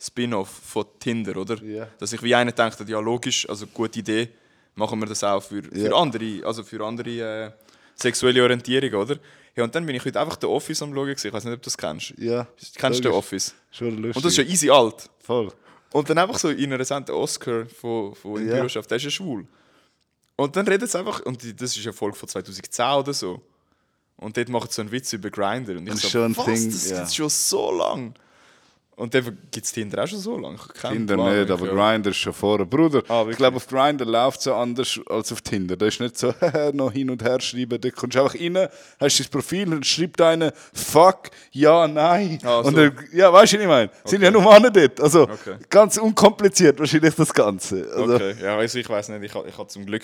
Speaker 2: Spin-off von Tinder, oder?
Speaker 1: Ja.
Speaker 2: Dass ich wie einer denkt, ja logisch, also gute Idee, machen wir das auch für, für
Speaker 1: Ja.
Speaker 2: andere, also für andere äh, sexuelle Orientierung, oder? Ja, und dann bin ich heute einfach den Office am Schauen. gewesen. Ich weiß nicht, ob du das kennst.
Speaker 1: Ja.
Speaker 2: Kennst du den. Office?
Speaker 1: Schon lustig.
Speaker 2: Und das ist ja easy alt.
Speaker 1: Voll.
Speaker 2: Und dann einfach so in einer Sendung Oscar von, von
Speaker 1: Ja.
Speaker 2: Büroschaft, der ist ja schwul. Und dann redet es einfach, und das ist eine Folge von 2010 oder so. Und dort macht so einen Witz über Grinder. Und ich
Speaker 1: Das
Speaker 2: so,
Speaker 1: ist schon ein
Speaker 2: was,
Speaker 1: Ding,
Speaker 2: das
Speaker 1: ja.
Speaker 2: gibt's schon so lang. Und dann gibt es Tinder auch schon so lange.
Speaker 1: Tinder
Speaker 2: Plan,
Speaker 1: nicht, aber
Speaker 2: ja.
Speaker 1: Grindr ist schon vorher. Bruder,
Speaker 2: Ah,
Speaker 1: ich glaube, auf Grindr läuft es anders als auf Tinder. Da ist nicht so, noch hin und her schreiben. Da kommst du einfach rein, hast dein Profil und schreibt einer, fuck, ja, nein.
Speaker 2: Ah,
Speaker 1: und
Speaker 2: so.
Speaker 1: dann, ja, weißt du, was ich meine? Sind ja nur Männer dort. Also,
Speaker 2: Okay.
Speaker 1: ganz unkompliziert wahrscheinlich das Ganze. Also,
Speaker 2: Okay, ja, also ich weiß nicht, ich, ich habe zum Glück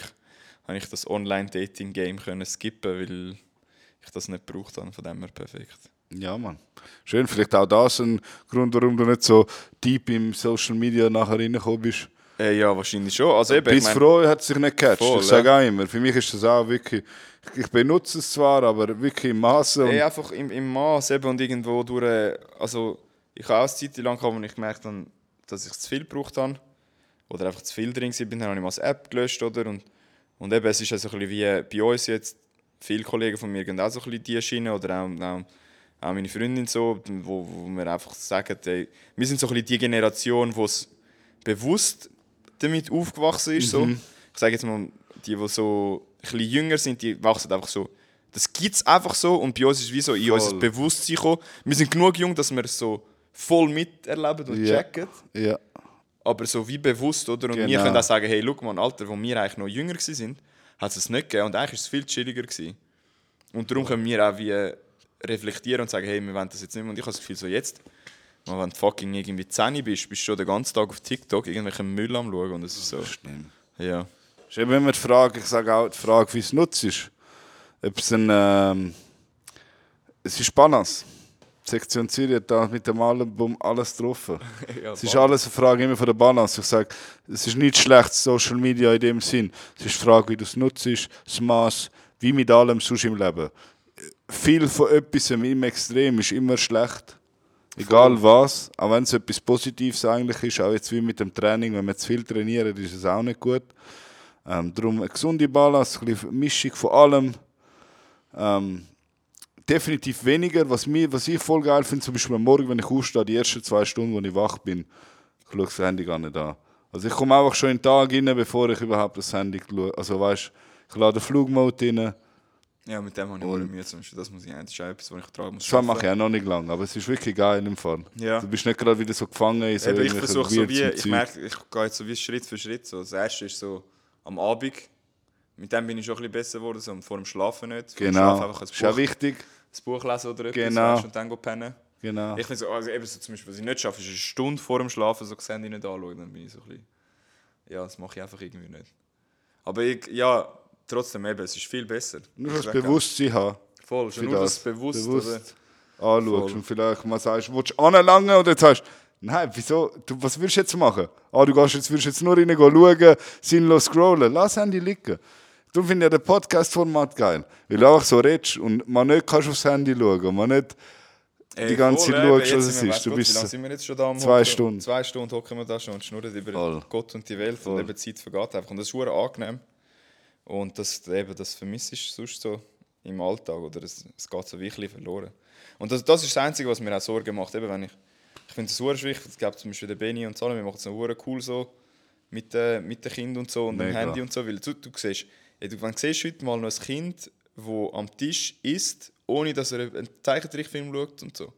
Speaker 2: habe ich das Online-Dating-Game können skippen, weil ich das nicht gebraucht habe, von dem her perfekt.
Speaker 1: Ja, Mann. Schön, vielleicht auch das ein Grund, warum du nicht so deep im Social Media nachher reingekommen bist.
Speaker 2: Äh, ja, wahrscheinlich schon. Also eben, ich
Speaker 1: Bis
Speaker 2: mein-
Speaker 1: froh hat sich nicht gecatcht.
Speaker 2: Voll,
Speaker 1: ich sage
Speaker 2: ja.
Speaker 1: auch immer, für mich ist das auch wirklich, ich benutze es zwar, aber wirklich im Maße.
Speaker 2: Ey, einfach im, im Maß eben und irgendwo durch. Also, ich habe auch eine Zeit lang gehabt, wo ich gemerkt habe, dass ich zu viel gebraucht habe. Oder einfach zu viel drin war. Dann habe ich mal das App gelöscht. Oder? Und, und eben, es ist also ein bisschen wie bei uns jetzt. Viele Kollegen von mir gehen auch so ein bisschen die Schiene. Oder auch, auch, auch meine Freundin so, wo, wo wir einfach sagen, ey, wir sind so ein bisschen die Generation, die es bewusst damit aufgewachsen ist. So. Ich sage jetzt mal, die, die so ein bisschen jünger sind, die wachsen einfach so. Das gibt es einfach so und bei uns ist es wie so in
Speaker 1: Voll.
Speaker 2: unser Bewusstsein gekommen. Wir sind genug jung, dass wir es so voll miterleben und
Speaker 1: Ja.
Speaker 2: checken.
Speaker 1: ja.
Speaker 2: Aber so wie bewusst, oder? Und wir
Speaker 1: Genau.
Speaker 2: können auch sagen, hey, schau mal, Alter, wo wir eigentlich noch jünger waren, hat es es nicht gegeben. Und eigentlich war es viel chilliger. Gewesen. Und darum können wir auch wie reflektieren und sagen, hey, wir wollen das jetzt nicht mehr. Und ich habe das Gefühl, so jetzt, wenn du fucking irgendwie 10 bist, bist du schon den ganzen Tag auf TikTok irgendwelchen Müll am schauen. Und das ist so,
Speaker 1: Stimmt.
Speaker 2: ja.
Speaker 1: ist eben immer die Frage, ich sage auch die Frage, wie es nutzt ist. Ob es ein, ähm, es ist Banas. Sektion Zürich hat da mit dem Album alles getroffen.
Speaker 2: ja
Speaker 1: Es ist alles eine Frage immer von der Balance. Ich sage, es ist nicht schlecht, Social Media in dem Sinn. Es ist die Frage, wie du es nutzt, das Maß, wie mit allem sonst im Leben. Viel von etwas im Extrem ist immer schlecht. Egal was, auch wenn es etwas Positives eigentlich ist, auch jetzt wie mit dem Training, wenn man zu viel trainiert, ist es auch nicht gut. Ähm, darum eine gesunde Balance, eine Mischung von allem. Ähm, definitiv weniger. Was, mir, was ich voll geil finde, zum Beispiel am Morgen, wenn ich aufstehe, die ersten zwei Stunden, wo ich wach bin, ich schaue das Handy gar nicht an. Also ich komme einfach schon in den Tag rein, bevor ich überhaupt das Handy schaue. Also weißt ich lade den Flugmode rein.
Speaker 2: Ja, mit dem habe ich auch Mühe. Zum Beispiel. Das, muss ich, das ist auch etwas, was ich tragen muss.
Speaker 1: Das mache ich auch noch nicht lange, aber es ist wirklich geil im Fall.
Speaker 2: Ja.
Speaker 1: Du bist nicht gerade wieder so gefangen in so
Speaker 2: Eben, ich
Speaker 1: irgendwelchen
Speaker 2: versuche so
Speaker 1: weirden
Speaker 2: wie, ich
Speaker 1: Zeug.
Speaker 2: merke, ich gehe jetzt so wie Schritt für Schritt. So. Das erste ist so am Abend. Mit dem bin ich schon ein bisschen besser geworden, so vor dem Schlafen nicht. Vor dem
Speaker 1: Genau,
Speaker 2: Schlafen einfach ein
Speaker 1: ist auch
Speaker 2: Buch,
Speaker 1: wichtig.
Speaker 2: ein Buch lesen oder etwas
Speaker 1: Genau.
Speaker 2: und dann go pennen.
Speaker 1: Genau.
Speaker 2: Ich finde so, also eben so zum Beispiel, was ich nicht schaffe, ist eine Stunde vor dem Schlafen so das Handy nicht anschauen. Dann bin ich so ein bisschen, ja, das mache ich einfach irgendwie nicht. Aber ich, ja, trotzdem eben, es ist viel besser.
Speaker 1: Nur das Bewusstsein haben.
Speaker 2: Voll, schon nur das bewusst, oder?
Speaker 1: bewusst anschaust
Speaker 2: Voll.
Speaker 1: und vielleicht mal sagst, willst du anlangen und jetzt sagst nein, wieso, du, was willst du jetzt machen? Ah, du gehst jetzt, willst jetzt nur rein schauen, sinnlos scrollen, lass Handy liegen. Darum finde ich ja das Podcast-Format geil, weil du einfach so redest und man nicht kannst aufs Handy schauen man nicht
Speaker 2: Ey,
Speaker 1: die ganze Zeit schaust, was es ist. Du bist
Speaker 2: Wie lange sind wir jetzt schon da? am
Speaker 1: Zwei
Speaker 2: Hocken?
Speaker 1: Stunden.
Speaker 2: Zwei Stunden hocken wir da schon und schnurren über
Speaker 1: Voll.
Speaker 2: Gott und die Welt
Speaker 1: Voll.
Speaker 2: und eben die Zeit vergeht einfach. Und das ist angenehm. Und das, eben, das vermisst ist sonst so im Alltag oder es, es geht so wirklich verloren. Und das, das ist das Einzige, was mir auch Sorgen macht. Eben, wenn ich ich finde es sehr wichtig, es gibt zum Beispiel den Benny und Salome, wir machen es noch cool so mit, äh, mit den Kindern und so und dem
Speaker 1: Mega.
Speaker 2: Handy und so, weil du, du siehst, ey, du, wenn du siehst heute mal noch ein Kind, das am Tisch isst, ohne dass er einen Zeichentrickfilm schaut und so.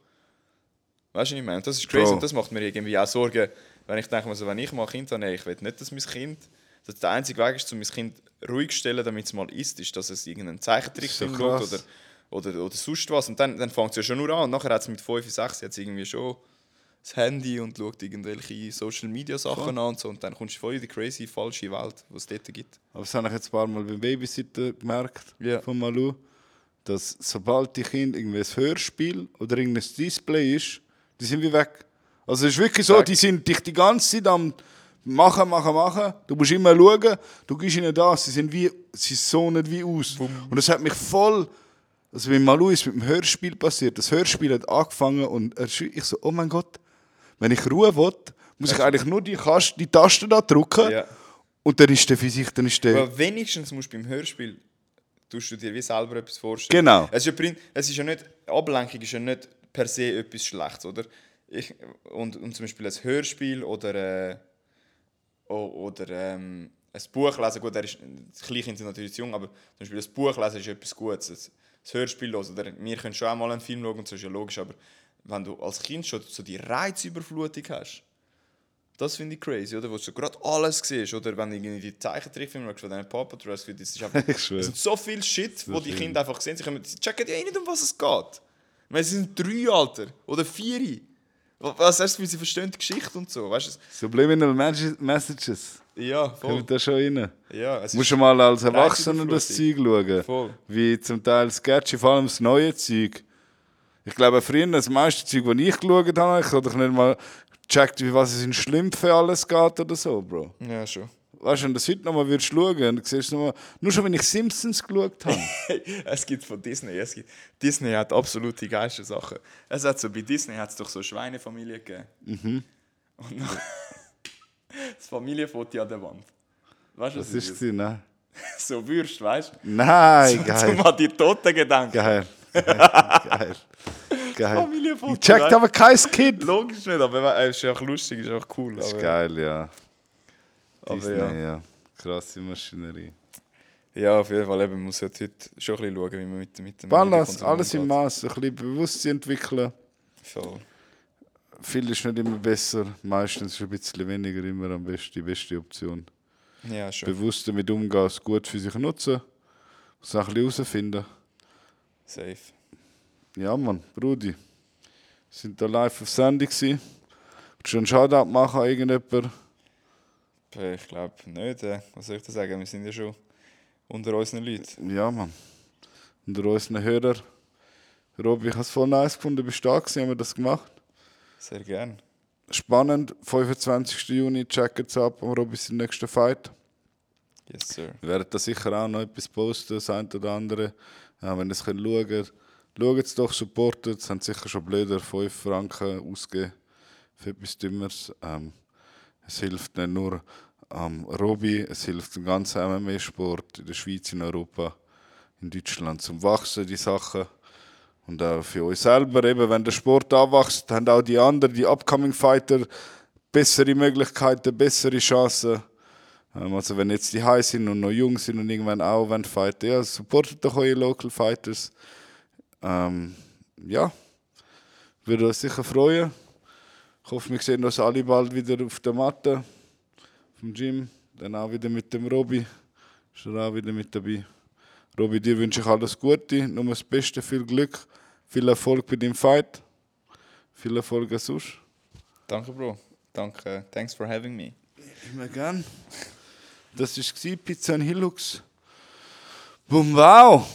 Speaker 2: Weißt du, was ich meine? Das ist crazy
Speaker 1: Bro.
Speaker 2: und das macht mir irgendwie auch Sorgen, wenn ich denke, also, wenn ich mal ein Kind habe, ich will nicht, dass mein Kind, dass der einzige Weg ist, um mein Kind ruhig stellen, damit es mal isst, ist, dass es irgendeinen Zeichentrickfilm
Speaker 1: ist
Speaker 2: schaut
Speaker 1: so
Speaker 2: oder, oder, oder sonst was. Und dann, dann fängt es ja schon nur an. Und nachher hat es mit 5, 6 jetzt irgendwie schon das Handy und schaut irgendwelche Social Media Sachen an und so. Und dann kommst du voll in die crazy, falsche Welt, die es dort gibt.
Speaker 1: Aber das habe ich jetzt ein paar Mal beim Babysitter gemerkt,
Speaker 2: Ja.
Speaker 1: von Malu, dass sobald die Kinder irgendwie ein Hörspiel oder irgendein Display ist, die sind wie weg. Also es ist wirklich so,
Speaker 2: Weg.
Speaker 1: die sind dich die ganze Zeit am machen, machen, machen. Du musst immer schauen, du gehst ihnen das, sie sind wie, sie sonnen wie aus. Und das hat mich voll, also wie Malu ist mit dem Hörspiel passiert, das Hörspiel hat angefangen und ich so, oh mein Gott, wenn ich Ruhe will, muss ich eigentlich nur die, Kast die Taste da drücken
Speaker 2: Ja.
Speaker 1: und dann ist der für sich, dann ist der...
Speaker 2: Aber wenigstens musst du beim Hörspiel tust du dir wie selber etwas vorstellen.
Speaker 1: Genau.
Speaker 2: Es ist ja, es ist ja nicht, Ablenkung ist ja nicht per se etwas Schlechtes, oder? Ich, und, und zum Beispiel ein Hörspiel oder, äh, o- oder ähm, ein Buch lesen, gut, er ist, die Kleinkinder sind natürlich jung, aber zum Beispiel ein Buch lesen ist etwas Gutes. Ein, ein Hörspiel hören, oder wir können schon auch mal einen Film schauen, und so ist ja logisch, aber wenn du als Kind schon so die Reizüberflutung hast, das finde ich crazy, oder? Wo du gerade alles siehst, oder? Wenn du irgendwie die Zeichentrickfilme schaust von diesen Paw Patrol, das ist einfach... Es sind so viel Shit, wo die. Kinder einfach sehen. Sie, sie checken ja eh nicht, um was es geht. Ich meine, sie sind drei, Alter. Oder vier. Was heißt, wie sie verstehen die Geschichte und so. Weißt
Speaker 1: Subliminal Magi- Messages.
Speaker 2: du? Ja, voll.
Speaker 1: Kommt da schon rein.
Speaker 2: Ja, es
Speaker 1: Musst du mal als Erwachsener das Zeug schauen.
Speaker 2: Voll.
Speaker 1: Wie zum Teil sketchy, vor allem das neue Zeug. Ich glaube, früher, das meiste Zeug, das ich geschaut habe, ich habe doch nicht mal gecheckt, wie was es in Schlimm für alles geht oder so, Bro.
Speaker 2: Ja, schon.
Speaker 1: Weißt du, wenn das heute nochmal würdest schauen, siehst du nochmal, nur schon wenn ich Simpsons geschaut habe.
Speaker 2: es gibt von Disney, es gibt, Disney hat absolut die geilsten Sachen. Es hat so, bei Disney hat es doch so Schweinefamilien gegeben.
Speaker 1: Mhm.
Speaker 2: Und noch das Familienfoto an der Wand. Weißt du,
Speaker 1: Was
Speaker 2: was
Speaker 1: ist das? Nein.
Speaker 2: das? So Würst, weißt du?
Speaker 1: Nein,
Speaker 2: Zum
Speaker 1: geil.
Speaker 2: an die Toten gedenken.
Speaker 1: Geil. Geil. Geil.
Speaker 2: Familienfoto.
Speaker 1: Ich checkt aber kein Kind.
Speaker 2: Logisch nicht, aber es ist auch lustig, ist auch cool.
Speaker 1: Das ist geil, ja.
Speaker 2: Aber
Speaker 1: Disney,
Speaker 2: ja.
Speaker 1: ja. Krasse Maschinerie.
Speaker 2: Ja, auf jeden Fall. Eben, man muss halt heute schon ein bisschen schauen, wie man mit, mit dem
Speaker 1: Balance, alles im. Maß, ein bisschen Bewusstsein entwickeln.
Speaker 2: Voll.
Speaker 1: Viel ist nicht immer besser, meistens ist ein bisschen weniger immer am besten, die beste Option.
Speaker 2: Ja, schon.
Speaker 1: Bewusst damit umgehen, es gut für sich nutzen, muss auch ein bisschen herausfinden.
Speaker 2: Safe.
Speaker 1: Ja, Mann, Brudi, wir sind da live auf Sendung gewesen. Willst du schon einen Shoutout machen an irgendjemand?
Speaker 2: Ich glaube nicht. Äh. Was soll ich da sagen? Wir sind ja schon unter unseren Leuten.
Speaker 1: Ja, Mann. Unter unseren Hörern. Robi, ich habe es voll nice gefunden, bist du da gewesen, haben wir das gemacht.
Speaker 2: Sehr gern.
Speaker 1: Spannend, 25. Juni, checkt es ab am sein nächsten Fight.
Speaker 2: Yes, sir.
Speaker 1: Wir werden da sicher auch noch etwas posten, das eine oder andere. Ja, wenn ihr es könnt schauen schaut es doch, supportet. Es haben sicher schon blöder 5 Franken ausgegeben für etwas Dümmeres. Ähm, es hilft nicht nur am Robi, es hilft dem ganzen MMA-Sport in der Schweiz, in Europa, in Deutschland zum Wachsen, die Sachen. Und auch für euch selber, eben, wenn der Sport anwächst, haben auch die anderen, die Upcoming Fighter, bessere Möglichkeiten, bessere Chancen. Ähm, Also wenn jetzt die high sind und noch jung sind und irgendwann auch wollen fighten, ja, supportet doch eure Local Fighters. Ähm, ja, würde uns sicher freuen. Ich hoffe, wir sehen uns alle bald wieder auf der Matte vom Gym. Dann auch wieder mit dem Robi. Ist er auch wieder mit dabei. Robi, dir wünsche ich alles Gute, nur das Beste, viel Glück, viel Erfolg bei deinem Fight. Viel Erfolg auch sonst.
Speaker 2: Danke, Bro. Danke. Thanks for having me.
Speaker 1: Immer gern. Das war Pizza und Hilux. Boom, wow!